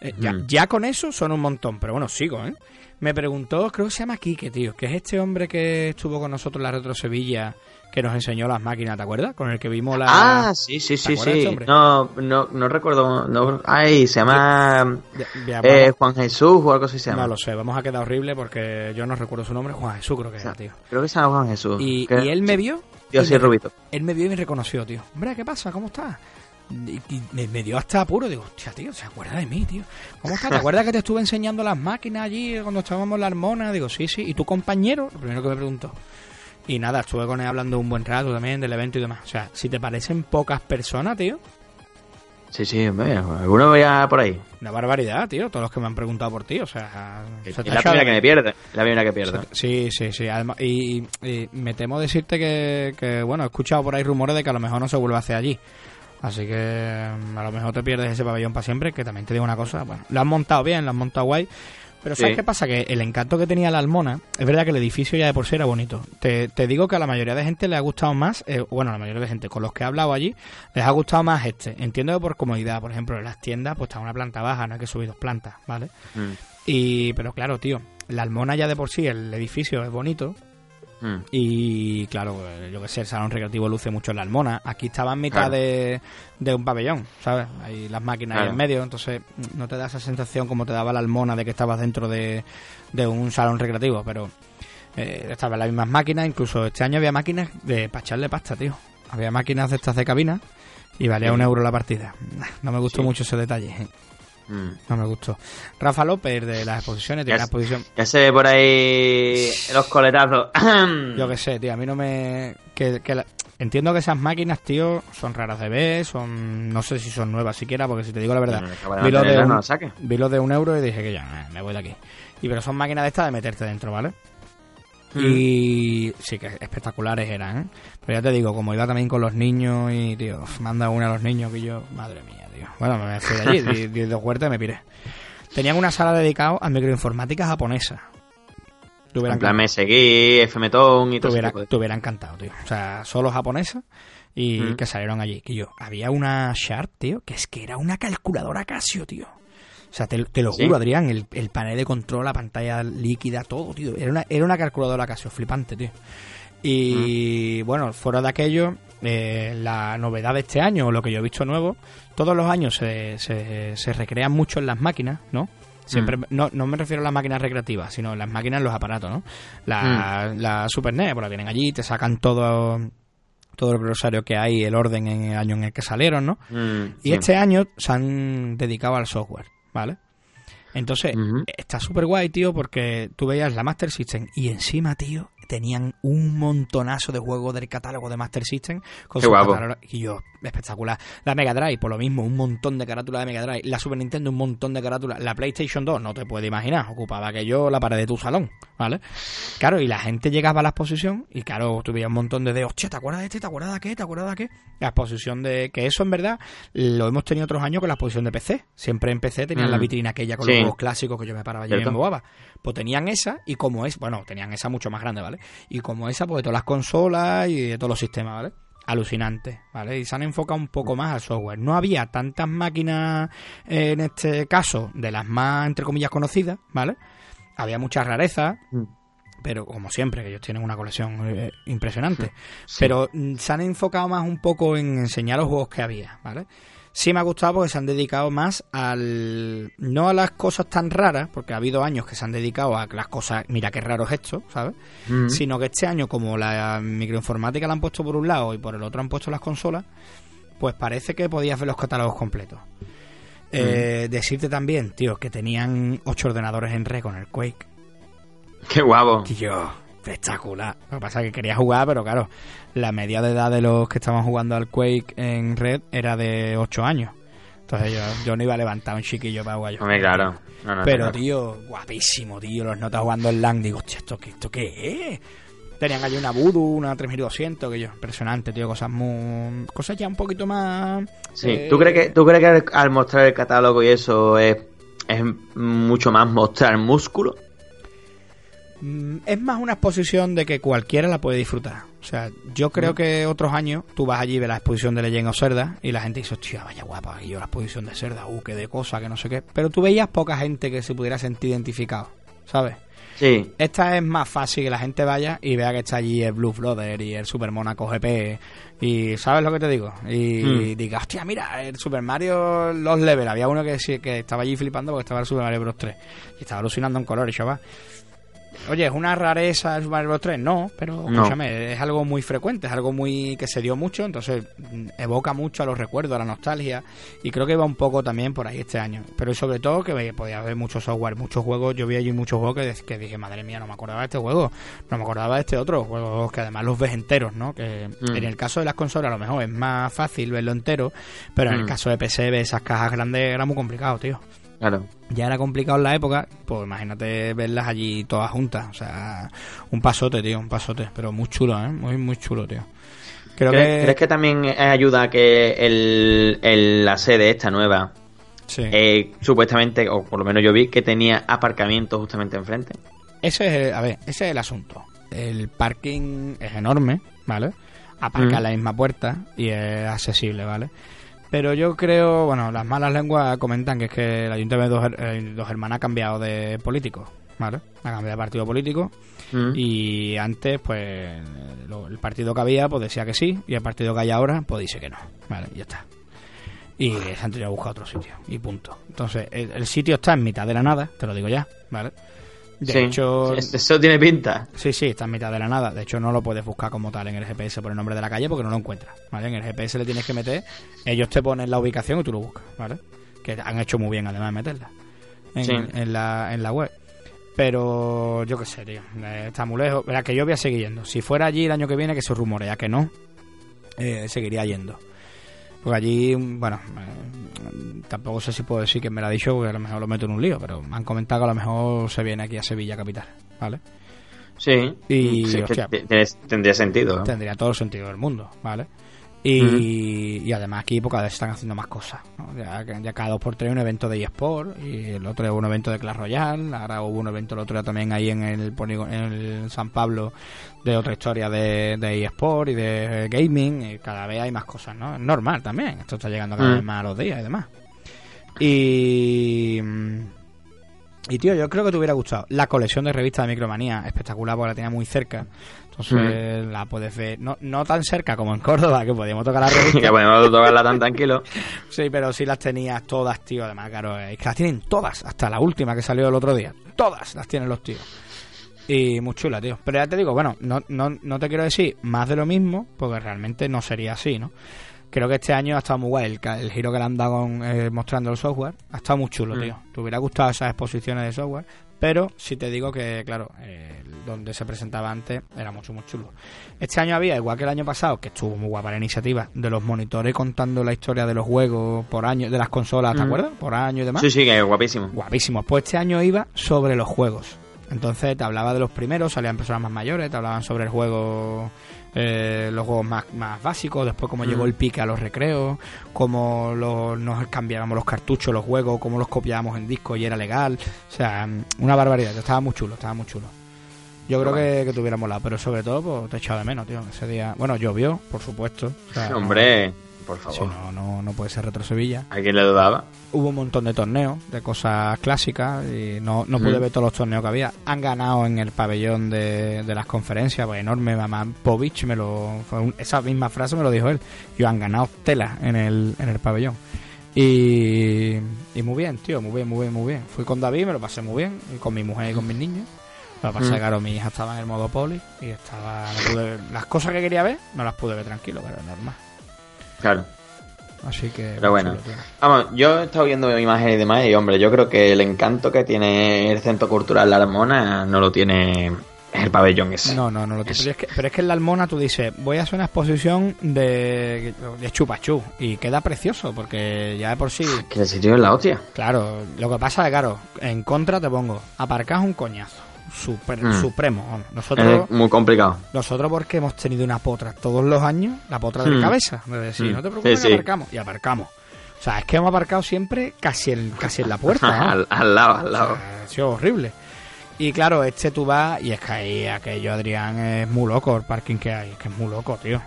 Eh, ya, con eso son un montón, pero bueno, sigo, ¿eh? Me preguntó, creo que se llama Quique, tío, que es este hombre que estuvo con nosotros en la Retro Sevilla, que nos enseñó las máquinas, ¿te acuerdas? Con el que vimos la... Ah, sí, sí, ¿Te sí, sí. este? No, no, no recuerdo. No, ay, se llama Ya- ya, eh, Juan Jesús o algo así se llama. no lo sé, vamos a quedar horrible porque yo no recuerdo su nombre, Juan Jesús creo que era, tío. Creo que se llama Juan Jesús. Y, y él me vio, Tío, y así rubito. él me vio y me reconoció, tío. Hombre, ¿qué pasa? ¿Cómo estás? Y, y me, me dio hasta apuro, digo, hostia, tío, se acuerda de mí, tío. ¿Cómo estás? ¿Te acuerdas que te estuve enseñando las máquinas allí cuando estábamos en la hormona? Digo, sí, sí. ¿Y tu compañero? Lo primero que me preguntó. Y nada, estuve con él hablando un buen rato también del evento y demás. O sea, si te parecen pocas personas, tío, Sí, sí, hombre, alguno veía por ahí. una barbaridad, tío. Todos los que me han preguntado por ti, o sea, se Es la primera de que me pierde. La primera que pierde. Sí, sí, sí. Además, y, y me temo decirte que, que, bueno, he escuchado por ahí rumores de que a lo mejor no se vuelve a hacer allí. Así que mm, a lo mejor te pierdes ese pabellón para siempre, que también te digo una cosa, bueno, lo han montado bien, lo han montado guay, pero ¿sabes Sí. qué pasa? Que el encanto que tenía la Almona, es verdad que el edificio ya de por sí era bonito. Te, te digo que a la mayoría de gente le ha gustado más, eh, bueno, a la mayoría de gente con los que he hablado allí, les ha gustado más este. Entiendo que por comodidad, por ejemplo, en las tiendas pues está una planta baja, no hay que subir dos plantas, ¿vale? Mm, Y, pero claro, tío, la Almona ya de por sí, el edificio es bonito, mm. y claro, eh, yo que sé, el salón recreativo luce mucho en la almona. Aquí estaba en mitad Claro. de, de un pabellón, ¿sabes? Hay las máquinas ahí en medio, entonces mm, no te da esa sensación como te daba la almona de que estabas dentro de, de un salón recreativo, pero eh, estaban las mismas máquinas, incluso este año había máquinas de para echarle pasta, tío. Había máquinas de estas de cabina y valía Sí. un euro la partida. [LAUGHS] No me gustó Sí. mucho ese detalle, eh. Mm. no me gustó. Rafa López de las exposiciones, tiene una exposición Ya se ve por ahí los coletazos. [CLEARS THROAT] Yo que sé, tío, a mí no me... Que, que la- Entiendo que esas máquinas, tío, son raras de ver, son... No sé si son nuevas siquiera, porque si te digo la verdad, vi lo de, un, no lo de un euro y dije que ya, me voy de aquí. Y pero son máquinas de estas de meterte dentro, ¿vale? Mm. Y sí que espectaculares eran, ¿eh? Pero ya te digo, como iba también con los niños y, tío, manda una a los niños que yo... Madre mía, tío. Bueno, me fui de allí, [LAUGHS] di, di dos huertas y me piré. Tenían una sala dedicada a microinformática japonesa. En plan, me seguí, FMTON y todo eso. te hubiera encantado, tío. O sea, solo japonesa y Mm. que salieron allí. Que yo, había una Sharp, tío, que es que era una calculadora Casio, tío. O sea, te, te lo ¿Sí? juro, Adrián, el, el panel de control, la pantalla líquida, todo, tío. Era una, era una calculadora Casio, flipante, tío. Y Mm. bueno, fuera de aquello, eh, la novedad de este año, o lo que yo he visto nuevo, todos los años se, se, se recrean mucho en las máquinas, ¿no? Siempre, Mm. no, no me refiero a las máquinas recreativas, sino las máquinas en los aparatos, ¿no? La, Mm. la Super NES, pues la tienen allí, te sacan todo, todo el glosario que hay, el orden en el año en el que salieron, ¿no? Mm, Y sí. este año se han dedicado al software, ¿vale? Entonces, está súper guay, tío, porque tú veías la Master System y encima, tío, tenían un montonazo de juegos del catálogo de Master System con Qué sus guapo. catálogos. Y yo, espectacular. La Mega Drive, por lo mismo, un montón de carátulas de Mega Drive. La Super Nintendo, un montón de carátulas. La PlayStation 2, no te puedes imaginar, ocupaba que yo la pared de tu salón, ¿vale? Claro, y la gente llegaba a la exposición y claro, tuviera un montón de de, hostia, ¿te acuerdas de este? ¿Te acuerdas de qué? ¿Te acuerdas de qué? La exposición de... Que eso en verdad lo hemos tenido otros años con la exposición de PC. Siempre en PC tenían Mm. la vitrina aquella con Sí. los juegos clásicos que yo me paraba y me embobaba. Pues tenían esa y como es... Bueno, tenían esa mucho más grande, ¿vale? Y como esa, pues de todas las consolas y de todos los sistemas, ¿vale? Alucinante, ¿vale? Y se han enfocado un poco más al software. No había tantas máquinas, eh, en este caso, de las más, entre comillas, conocidas, ¿vale? Había muchas rarezas, Mm. Pero como siempre, que ellos tienen una colección eh, impresionante. Sí. Pero mm, se han enfocado más un poco en enseñar los juegos que había, ¿vale? Sí me ha gustado porque se han dedicado más al... No a las cosas tan raras, porque ha habido años que se han dedicado a las cosas... Mira qué raro es esto, ¿sabes? Sino que este año, como la microinformática la han puesto por un lado y por el otro han puesto las consolas, pues parece que podías ver los catálogos completos. Eh, Decirte también, tío, que tenían ocho ordenadores en red con el Quake. Qué guapo. Tío, espectacular. Lo que pasa es que quería jugar, pero claro, la media de edad de los que estaban jugando al Quake en red era de 8 años. Entonces yo, yo no iba a levantar un chiquillo para jugar yo. Hombre, claro. No, no, Pero, tío, guapísimo, tío. Los notas jugando en LAN. Digo, hostia, ¿esto qué, ¿esto qué es? Tenían allí una Voodoo, una 3200, que yo, impresionante, tío. Cosas muy. Cosas ya un poquito más. Sí. eh, ¿Tú crees que, tú crees que al- al mostrar el catálogo y eso es, es mucho más mostrar músculo? Mm, Es más una exposición de que cualquiera la puede disfrutar. O sea, yo creo que otros años tú vas allí y ves la exposición de Legend of Zelda y la gente dice, hostia, vaya guapa, y yo la exposición de Zelda, uh, qué de cosa, que no sé qué. Pero tú veías poca gente que se pudiera sentir identificado, ¿sabes? Sí. Esta es más fácil que la gente vaya y vea que está allí el Blue Brother y el Super Monaco GP y ¿sabes lo que te digo? Y, Mm. diga, hostia, mira, el Super Mario Los Level, había uno que, que estaba allí flipando porque estaba el Super Mario Bros 3 y estaba alucinando en colores, chaval. Oye, ¿es una rareza el Super Mario Bros 3? No, pero No. escúchame, es algo muy frecuente, es algo muy que se dio mucho, entonces mm, evoca mucho a los recuerdos, a la nostalgia, y creo que va un poco también por ahí este año. Pero sobre todo que podía haber mucho software, muchos juegos, yo vi allí muchos juegos que, que dije, madre mía, no me acordaba de este juego, no me acordaba de este otro, juegos que además los ves enteros, ¿no? Que Mm. en el caso de las consolas a lo mejor es más fácil verlo entero, pero en el Mm. caso de PC, ver esas cajas grandes era muy complicado, tío Claro. ya era complicado en la época, pues imagínate verlas allí todas juntas. O sea, un pasote, tío, un pasote. Pero muy chulo, ¿eh? Muy, muy chulo, tío. Creo ¿Crees, que... crees que también ayuda a que el, el- la sede esta nueva, Sí. eh, supuestamente, o por lo menos yo vi, que tenía aparcamiento justamente enfrente? Ese es, el- a ver, ese es el asunto. El parking es enorme, ¿vale? Aparca Mm. la misma puerta y es accesible, ¿vale? Pero yo creo, bueno, las malas lenguas comentan que es que el Ayuntamiento de Dos, eh, Hermanas ha cambiado de político, ¿vale? Ha cambiado de partido político Mm. Y antes, pues, lo- el partido que había, pues decía que sí, y el partido que hay ahora, pues dice que no. Vale, ya está. Y se han tenido que buscar otro sitio, y punto. Entonces, el, el sitio está en mitad de la nada, te lo digo ya, ¿vale? De Sí, hecho, es- eso tiene pinta. sí, sí, está en mitad de la nada. De hecho, no lo puedes buscar como tal en el GPS por el nombre de la calle porque no lo encuentras, ¿vale? En el GPS le tienes que meter, ellos te ponen la ubicación y tú lo buscas, ¿vale? Que han hecho muy bien además de meterla en, Sí. en la, en la web. Pero yo qué sé, tío. eh, Está muy lejos. Verá que yo voy a seguir yendo. Si fuera allí el año que viene, que se rumorea que no, eh, seguiría yendo. Porque allí, bueno, eh, tampoco sé si puedo decir que me lo ha dicho, porque a lo mejor lo meto en un lío, pero me han comentado que a lo mejor se viene aquí a Sevilla capital, ¿vale? Sí. Y, Sí, hostia, tendría sentido. ¿no? tendría todo el sentido del mundo, ¿vale? Y, y además aquí cada vez están haciendo más cosas. ¿no? Ya, ya cada dos por tres un evento de eSport y el otro es un evento de Clash Royale. Ahora hubo un evento el otro día también ahí en el, en el San Pablo de otra historia de, de eSport y de gaming. Y cada vez hay más cosas, ¿no? Es normal también. Esto está llegando cada Mm. vez más a los días y demás. Y... Y tío, yo creo que te hubiera gustado. La colección de revistas de Micromanía, espectacular porque la tenía muy cerca. Entonces la puedes ver, no, no tan cerca como en Córdoba, que podíamos tocar la revista. [LAUGHS] que podemos tocarla tan tranquilo. [LAUGHS] Sí, pero sí las tenías todas, tío. Además, claro, es que las tienen todas, hasta la última que salió el otro día. Todas las tienen los tíos. Y muy chula, tío. Pero ya te digo, bueno, no, no, no te quiero decir más de lo mismo, porque realmente no sería así, ¿no? Creo que este año ha estado muy guay el, giro que le han dado con, eh, mostrando el software. Ha estado muy chulo, Mm. tío. Te hubiera gustado esas exposiciones de software. Pero sí te digo que, claro, eh, donde se presentaba antes era mucho, muy chulo. Este año había, igual que el año pasado, que estuvo muy guapa la iniciativa, de los monitores contando la historia de los juegos por año, de las consolas, ¿te Mm. acuerdas? Por año y demás. Sí, sí, que es guapísimo. Guapísimo. Pues este año iba sobre los juegos. Entonces te hablaba de los primeros, salían personas más mayores, te hablaban sobre el juego, eh, los juegos más, más básicos, después cómo Mm. llegó el pique a los recreos, cómo los, nos cambiábamos los cartuchos, los juegos, cómo los copiábamos en disco y era legal. O sea, una barbaridad. Estaba muy chulo, estaba muy chulo. Yo creo que, que te hubiera molado, pero sobre todo pues, te he echado de menos, tío. Ese día, bueno, llovió, por supuesto. O sea, Hombre, por favor. no, no, no puede ser Retro Sevilla. ¿A quién le dudaba? Hubo un montón de torneos, de cosas clásicas, y no, no pude Mm. ver todos los torneos que había. Han ganado en el pabellón de, de las conferencias, pues enorme, mamá Povich me lo... fue un- esa misma frase me lo dijo él. Yo han ganado tela en el, en el pabellón. Y, y muy bien, tío, muy bien, muy bien, muy bien. Fui con David, me lo pasé muy bien, y con mi mujer y con mis niños. Lo que pasa es Mm. que, claro, mi hija estaba en el modo poli y estaba... no pude- las cosas que quería ver, no las pude ver tranquilo, pero normal. Claro. Así que... Pero bueno. chulo. Vamos, yo he estado viendo imágenes y demás y hombre, yo creo que el encanto que tiene el Centro Cultural La Armona no lo tiene el pabellón ese. No, no, no lo Es- pero es, que, pero es que en la Almona tú dices, voy a hacer una exposición de, de chupachú y queda precioso porque ya de por sí, Que el sitio es la hostia. claro, lo que pasa es que, claro, en contra te pongo, aparcas un coñazo, super, Mm. supremo. Nosotros, Es muy complicado. nosotros porque hemos tenido una potra todos los años, la potra de Mm. cabeza, de decir, Mm. no te preocupes, Sí, que sí. aparcamos, y aparcamos. O sea, es que hemos aparcado siempre casi en, casi en la puerta. vamos. [LAUGHS] al, al lado, al lado. Ha sido horrible. Y claro, este tú vas y es que ahí aquello, Adrián, es muy loco el parking que hay. Es que es muy loco, tío.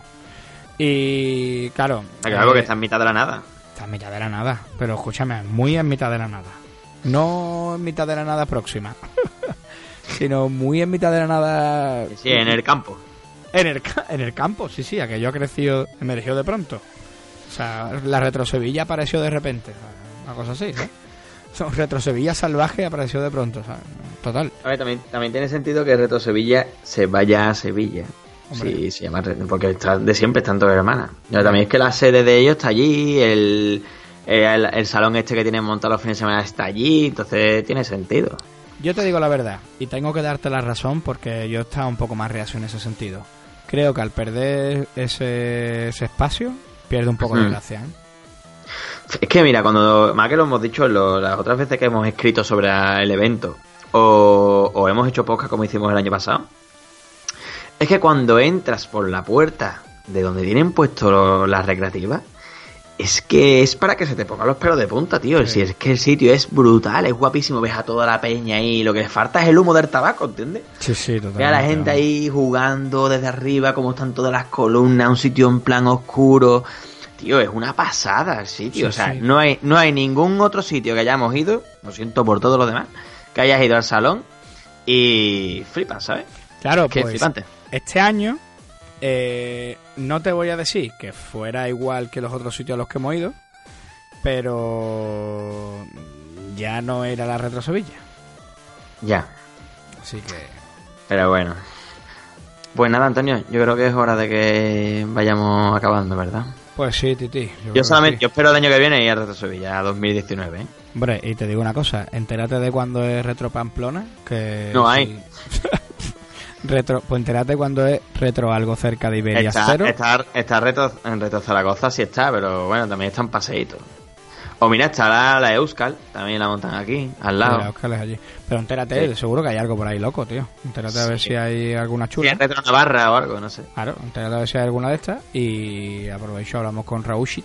Y claro, Que algo que eh, está en mitad de la nada. está en mitad de la nada. Pero escúchame, muy en mitad de la nada. No en mitad de la nada próxima, [LAUGHS] sino muy en mitad de la nada. Sí, en el campo. En el, en el campo, sí, sí, aquello ha crecido, emergió de pronto. O sea, la Retro Sevilla apareció de repente. Una cosa así, ¿no? [LAUGHS] O sea, Retro Sevilla salvaje apareció de pronto, ¿sabes? Total. A ver, también, también tiene sentido que Reto Sevilla se vaya a Sevilla. Sí, se llama porque está, de siempre están todas hermanas. Ya, también es que la sede de ellos está allí, el, el, el salón este que tienen montado los fines de semana está allí, entonces tiene sentido. Yo te digo la verdad, y tengo que darte la razón porque yo estaba un poco más reacio en ese sentido. Creo que al perder ese, ese espacio, pierde un poco de Hmm. gracia. ¿eh? Es que mira, cuando más que lo hemos dicho lo- las otras veces que hemos escrito sobre el evento o, o hemos hecho podcast como hicimos el año pasado, es que cuando entras por la puerta de donde tienen puesto las recreativas, es que es para que se te pongan los pelos de punta, tío. Sí. Si es que el sitio es brutal, es guapísimo, ves a toda la peña ahí, lo que le falta es el humo del tabaco, ¿entiendes? Sí, sí, totalmente. Ve a la gente ahí jugando desde arriba, como están todas las columnas, un sitio en plan oscuro. Tío, es una pasada el sitio. Sí, o sea, sí. no hay, no hay ningún otro sitio que hayamos ido, lo siento por todo lo demás, que hayas ido al salón y flipas, ¿sabes? Claro, Qué pues flipante. este año eh, no te voy a decir que fuera igual que los otros sitios a los que hemos ido, pero ya no era la Retro Sevilla. Ya, Así que pero bueno. Pues nada, Antonio, yo creo que es hora de que vayamos acabando, ¿verdad? Pues sí, Titi. Yo solamente, sí. yo espero el año que viene ir a Reto Sevilla 2019, ¿eh? Hombre, y te digo una cosa, entérate de cuando es Retro Pamplona, que... No hay. [LAUGHS] retro, pues entérate cuando es Retro algo cerca de Iberia Está, Cero. está, está reto, en Reto Zaragoza, sí está, pero bueno, también está en paseíto. O mira, está la, la Euskal, también la montan aquí, al lado. Óscar es allí. Pero entérate, Sí. seguro que hay algo por ahí loco, tío. Entérate a ver si hay alguna chula. en Retro Navarra o algo, no sé. Claro, entérate a ver si hay alguna de estas y aprovecho, hablamos con Raushit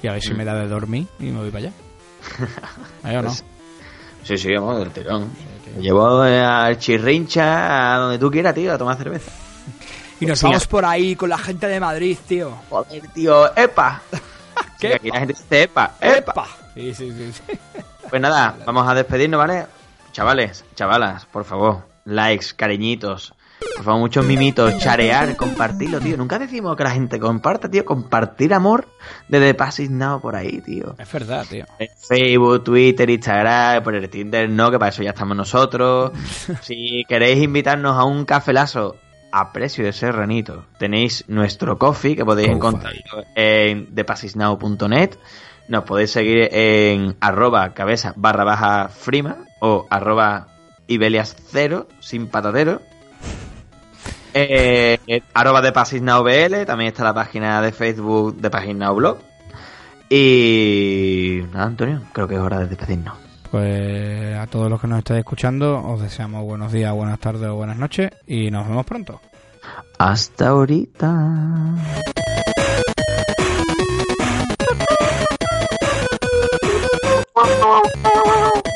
y a ver si Mm. me da de dormir y me voy para allá. ¿Ahí [LAUGHS] o no? Sí, sí, vamos, del tirón. Llevo eh, al chirrincha, a donde tú quieras, tío, a tomar cerveza. Y nos vamos por ahí con la gente de Madrid, tío. Joder, tío, ¡epa! [LAUGHS] ¿Qué? Sí, aquí la gente dice ¡epa! ¡epa! Sí, sí, sí. sí. [LAUGHS] Pues nada, vamos a despedirnos, ¿vale? Chavales, chavalas, por favor, likes, cariñitos, por favor, muchos mimitos, charear, compartirlo, tío. Nunca decimos que la gente comparta, tío. Compartir amor de The Passes Now por ahí, tío. Es verdad, tío. En Facebook, Twitter, Instagram, por el Tinder, no, que para eso ya estamos nosotros. [LAUGHS] si queréis invitarnos a un cafelazo a precio de serranito, tenéis nuestro coffee que podéis encontrar en thepassisnow.net. Nos podéis seguir en arroba cabeza barra baja frima o arroba ibelias cero sin patadero. Eh, arroba de también está la página de Facebook de Now Blog. Y nada, Antonio, creo que es hora de despedirnos. Pues a todos los que nos estáis escuchando, os deseamos buenos días, buenas tardes o buenas noches y nos vemos pronto. Hasta ahorita. [LAUGHS]